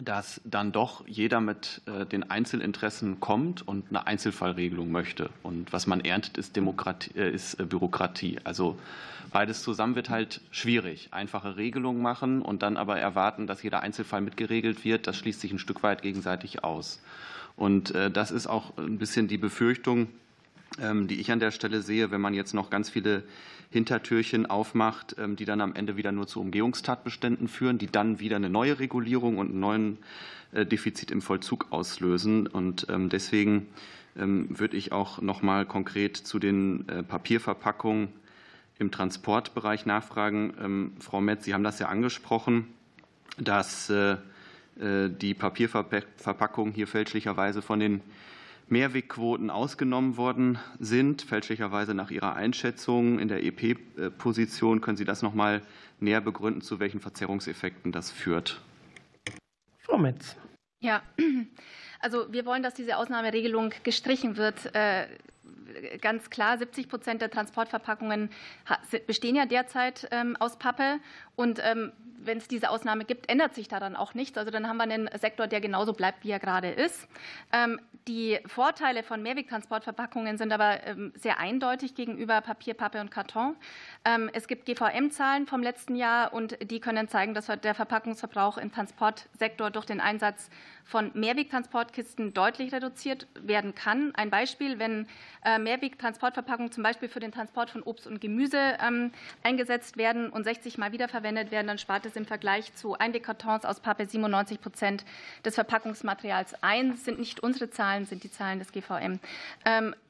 dass dann doch jeder mit äh, den Einzelinteressen kommt und eine Einzelfallregelung möchte. Und was man erntet, ist, Demokratie, äh, ist Bürokratie. Also beides zusammen wird halt schwierig. Einfache Regelungen machen und dann aber erwarten, dass jeder Einzelfall mitgeregelt wird, das schließt sich ein Stück weit gegenseitig aus. Und das ist auch ein bisschen die Befürchtung, ähm, die ich an der Stelle sehe, wenn man jetzt noch ganz viele Hintertürchen aufmacht, ähm, die dann am Ende wieder nur zu Umgehungstatbeständen führen, die dann wieder eine neue Regulierung und einen neuen äh, Defizit im Vollzug auslösen. Und ähm, deswegen würde ich auch noch mal konkret zu den äh, Papierverpackungen im Transportbereich nachfragen. Frau Metz, Sie haben das ja angesprochen, dass äh, die Papierverpackungen hier fälschlicherweise von den Mehrwegquoten ausgenommen worden sind, fälschlicherweise nach Ihrer Einschätzung in der EP-Position. Können Sie das noch mal näher begründen, zu welchen Verzerrungseffekten das führt? Frau Metz. Ja, also wir wollen, dass diese Ausnahmeregelung gestrichen wird. Äh, ganz klar, 70 Prozent der Transportverpackungen bestehen ja derzeit ähm, aus Pappe. Und ähm, wenn es diese Ausnahme gibt, ändert sich daran auch nichts. Also dann haben wir einen Sektor, der genauso bleibt, wie er gerade ist. Ähm, die Vorteile von Mehrwegtransportverpackungen sind aber ähm, sehr eindeutig gegenüber Papier, Pappe und Karton. Ähm, es gibt GVM-Zahlen vom letzten Jahr und die können zeigen, dass der Verpackungsverbrauch im Transportsektor durch den Einsatz von Mehrwegtransportkisten deutlich reduziert werden kann. Ein Beispiel, wenn äh, Mehrwegtransportverpackungen zum Beispiel für den Transport von Obst und Gemüse eingesetzt werden und 60 Mal wiederverwendet werden, dann spart es im Vergleich zu Einwegkartons aus Pappe 97 Prozent des Verpackungsmaterials ein. Das sind nicht unsere Zahlen, sind die Zahlen des GVM.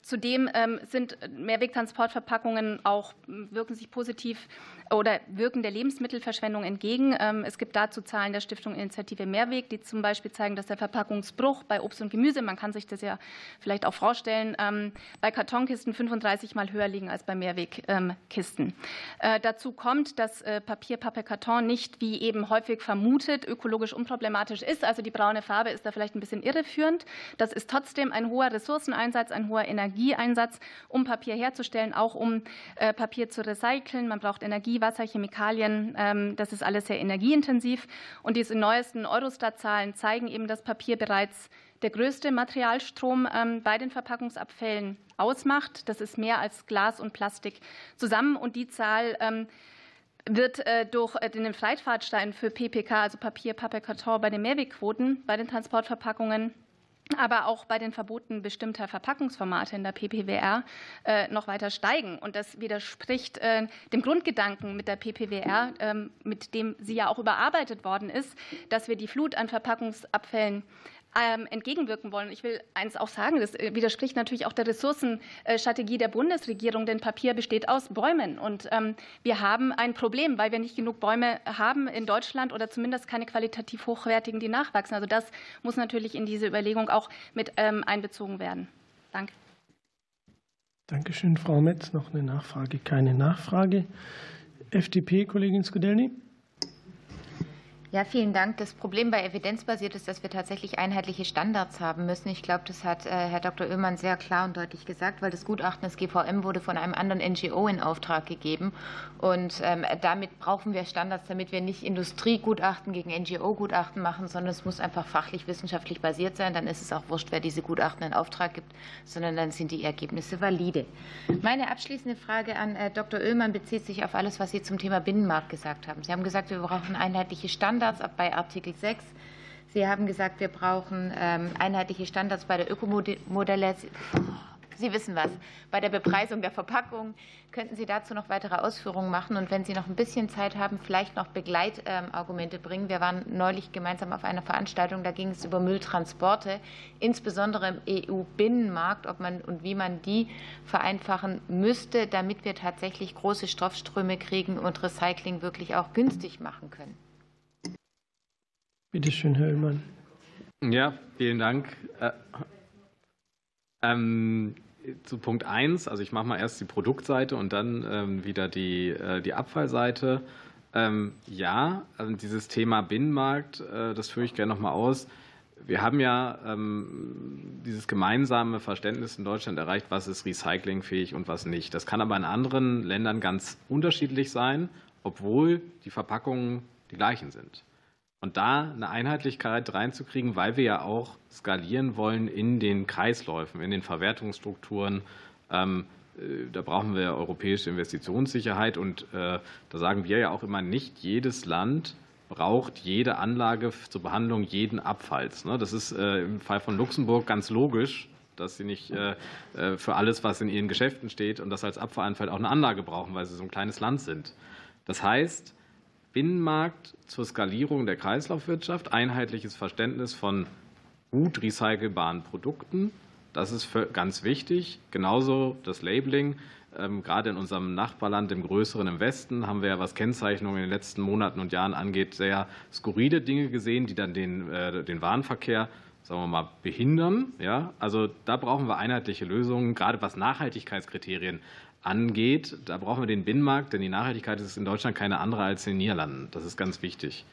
Ähm, zudem ähm, sind Mehrwegtransportverpackungen auch wirken sich positiv oder wirken der Lebensmittelverschwendung entgegen. Ähm, es gibt dazu Zahlen der Stiftung Initiative Mehrweg, die zum Beispiel zeigen, dass der Verpackungsbruch bei Obst und Gemüse, man kann sich das ja vielleicht auch vorstellen, bei Kartonkisten 35 Mal höher liegen als bei Mehrwegkisten. Äh, dazu kommt, dass äh, Papier, Pappe, Karton nicht, wie eben häufig vermutet, ökologisch unproblematisch ist. Also die braune Farbe ist da vielleicht ein bisschen irreführend. Das ist trotzdem ein hoher Ressourceneinsatz, ein hoher Energie Energieeinsatz, um Papier herzustellen, auch um äh, Papier zu recyceln. Man braucht Energie, Wasser, Chemikalien. Ähm, das ist alles sehr energieintensiv. Und diese neuesten Eurostat-Zahlen zeigen eben, dass Papier bereits der größte Materialstrom ähm, bei den Verpackungsabfällen ausmacht. Das ist mehr als Glas und Plastik zusammen. Und die Zahl ähm, wird äh, durch äh, den Fleitfahrtstein für PPK, also Papier, Papier, Karton, bei den Mehrwegquoten, bei den Transportverpackungen aber auch bei den Verboten bestimmter Verpackungsformate in der PPWR äh, noch weiter steigen. Und das widerspricht dem Grundgedanken mit der PPWR, ähm, mit dem sie ja auch überarbeitet worden ist, dass wir die Flut an Verpackungsabfällen ähm, entgegenwirken wollen. Ich will eins auch sagen, das äh, widerspricht natürlich auch der Ressourcenstrategie der Bundesregierung, denn Papier besteht aus Bäumen. Und ähm, wir haben ein Problem, weil wir nicht genug Bäume haben in Deutschland oder zumindest keine qualitativ hochwertigen, die nachwachsen. Also das muss natürlich in diese Überlegung auch mit ähm, einbezogen werden. Danke. Dankeschön, Frau Metz. Noch eine Nachfrage? Keine Nachfrage. FDP, Kollegin Skudelny. Ja, vielen Dank. Das Problem bei evidenzbasiert ist, dass wir tatsächlich einheitliche Standards haben müssen. Ich glaube, das hat äh, Herr Dr. Oehlmann sehr klar und deutlich gesagt, weil das Gutachten des GVM wurde von einem anderen NGO in Auftrag gegeben. Und ähm, damit brauchen wir Standards, damit wir nicht Industriegutachten gegen NGO-Gutachten machen, sondern es muss einfach fachlich, wissenschaftlich basiert sein. Dann ist es auch wurscht, wer diese Gutachten in Auftrag gibt, sondern dann sind die Ergebnisse valide. Meine abschließende Frage an äh, Dr. Oehlmann bezieht sich auf alles, was Sie zum Thema Binnenmarkt gesagt haben. Sie haben gesagt, wir brauchen einheitliche Standards. Standards bei Artikel 6. Sie haben gesagt, wir brauchen ähm, einheitliche Standards bei der Ökomodelle. Sie wissen was. Bei der Bepreisung der Verpackung könnten Sie dazu noch weitere Ausführungen machen und wenn Sie noch ein bisschen Zeit haben, vielleicht noch Begleitargumente bringen. Wir waren neulich gemeinsam auf einer Veranstaltung, da ging es über Mülltransporte, insbesondere im EU-Binnenmarkt, ob man und wie man die vereinfachen müsste, damit wir tatsächlich große Stoffströme kriegen und Recycling wirklich auch günstig machen können. Bitte schön, Herr Oehlmann. Ja, vielen Dank. Äh, ähm, zu Punkt 1, also ich mache mal erst die Produktseite und dann ähm, wieder die, äh, die Abfallseite. Ähm, ja, also dieses Thema Binnenmarkt, äh, das führe ich gerne nochmal aus. Wir haben ja ähm, dieses gemeinsame Verständnis in Deutschland erreicht, was ist recyclingfähig und was nicht. Das kann aber in anderen Ländern ganz unterschiedlich sein, obwohl die Verpackungen die gleichen sind. Und da eine Einheitlichkeit reinzukriegen, weil wir ja auch skalieren wollen in den Kreisläufen, in den Verwertungsstrukturen. Ähm, äh, da brauchen wir europäische Investitionssicherheit. Und äh, da sagen wir ja auch immer, nicht jedes Land braucht jede Anlage zur Behandlung jeden Abfalls. Ne? Das ist äh, im Fall von Luxemburg ganz logisch, dass sie nicht für alles, was in ihren Geschäften steht und das als Abfall anfällt, auch eine Anlage brauchen, weil sie so ein kleines Land sind. Das heißt, Binnenmarkt zur Skalierung der Kreislaufwirtschaft, einheitliches Verständnis von gut recycelbaren Produkten. Das ist ganz wichtig. Genauso das Labeling. Ähm, gerade in unserem Nachbarland, im größeren im Westen, haben wir ja, was Kennzeichnung in den letzten Monaten und Jahren angeht, sehr skurrile Dinge gesehen, die dann den, äh, den Warenverkehr sagen wir mal, behindern. Ja? Also da brauchen wir einheitliche Lösungen, gerade was Nachhaltigkeitskriterien angeht. Da brauchen wir den Binnenmarkt, denn die Nachhaltigkeit ist in Deutschland keine andere als in den Niederlanden. Das ist ganz wichtig.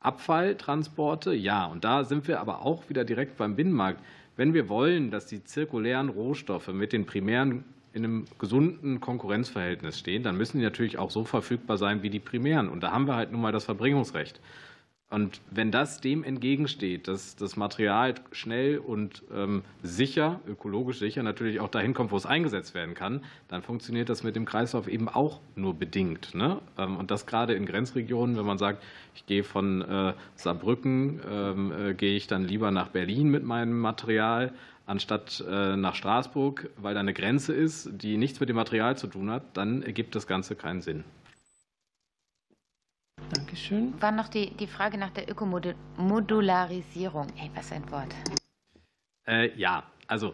Abfalltransporte, ja. Und da sind wir aber auch wieder direkt beim Binnenmarkt. Wenn wir wollen, dass die zirkulären Rohstoffe mit den primären in einem gesunden Konkurrenzverhältnis stehen, dann müssen die natürlich auch so verfügbar sein wie die primären. Und da haben wir halt nun mal das Verbringungsrecht. Und wenn das dem entgegensteht, dass das Material schnell und ähm, sicher, ökologisch sicher natürlich auch dahin kommt, wo es eingesetzt werden kann, dann funktioniert das mit dem Kreislauf eben auch nur bedingt. Ne? Ähm, und das gerade in Grenzregionen, wenn man sagt, ich gehe von äh, Saarbrücken, ähm, äh, gehe ich dann lieber nach Berlin mit meinem Material, anstatt äh, nach Straßburg, weil da eine Grenze ist, die nichts mit dem Material zu tun hat, dann ergibt das Ganze keinen Sinn. Dankeschön. War noch die, die Frage nach der Ökomodularisierung. Hey, was ein Wort. Äh, ja, also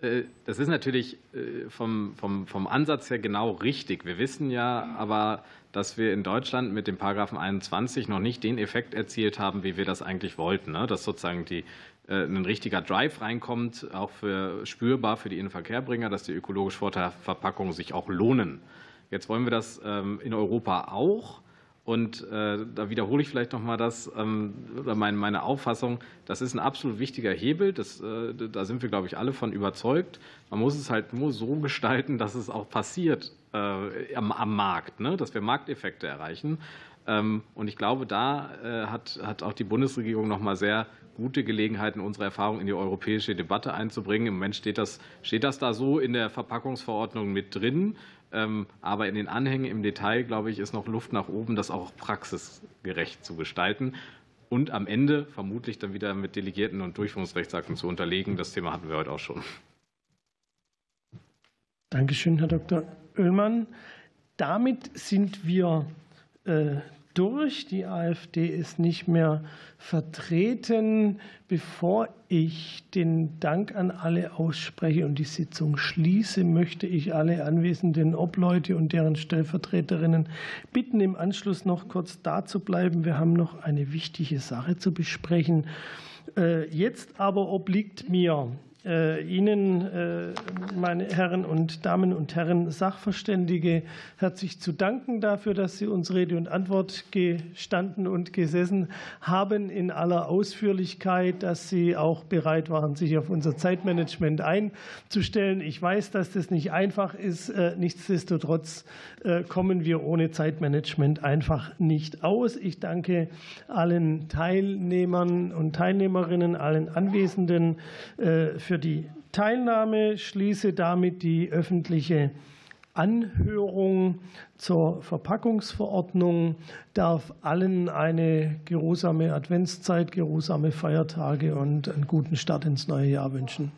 äh, das ist natürlich äh, vom, vom, vom Ansatz her genau richtig. Wir wissen ja aber, dass wir in Deutschland mit dem Paragraphen 21 noch nicht den Effekt erzielt haben, wie wir das eigentlich wollten. Ne? Dass sozusagen die, äh, ein richtiger Drive reinkommt, auch für, spürbar für die Innenverkehrbringer, dass die ökologisch Vorteilverpackungen sich auch lohnen. Jetzt wollen wir das ähm, in Europa auch. Und äh, da wiederhole ich vielleicht noch mal das ähm, oder meine, Auffassung. Das ist ein absolut wichtiger Hebel. Das, äh, da sind wir, glaube ich, alle von überzeugt. Man muss es halt nur so gestalten, dass es auch passiert äh, am, am, Markt, ne? dass wir Markteffekte erreichen. Ähm, und ich glaube, da hat, hat auch die Bundesregierung noch mal sehr gute Gelegenheiten, unsere Erfahrung in die europäische Debatte einzubringen. Im Moment steht das, steht das da so in der Verpackungsverordnung mit drin. Ähm, aber in den Anhängen im Detail, glaube ich, ist noch Luft nach oben, das auch praxisgerecht zu gestalten und am Ende vermutlich dann wieder mit Delegierten und Durchführungsrechtsakten zu unterlegen. Das Thema hatten wir heute auch schon. Dankeschön, Herr Dr. Oehlmann. Damit sind wir äh, durch. Die AfD ist nicht mehr vertreten. Bevor ich den Dank an alle ausspreche und die Sitzung schließe, möchte ich alle anwesenden Obleute und deren Stellvertreterinnen bitten, im Anschluss noch kurz da zu bleiben. Wir haben noch eine wichtige Sache zu besprechen. Äh, jetzt aber obliegt mir Ihnen, äh, meine Herren und Damen und Herren Sachverständige, herzlich zu danken dafür, dass Sie uns Rede und Antwort gestanden und gesessen haben in aller Ausführlichkeit, dass Sie auch bereit waren, sich auf unser Zeitmanagement einzustellen. Ich weiß, dass das nicht einfach ist. Äh, nichtsdestotrotz kommen wir ohne Zeitmanagement einfach nicht aus. Ich danke allen Teilnehmern und Teilnehmerinnen, allen Anwesenden für für die Teilnahme, schließe damit die öffentliche Anhörung zur Verpackungsverordnung, darf allen eine geruhsame Adventszeit, geruhsame Feiertage und einen guten Start ins neue Jahr wünschen.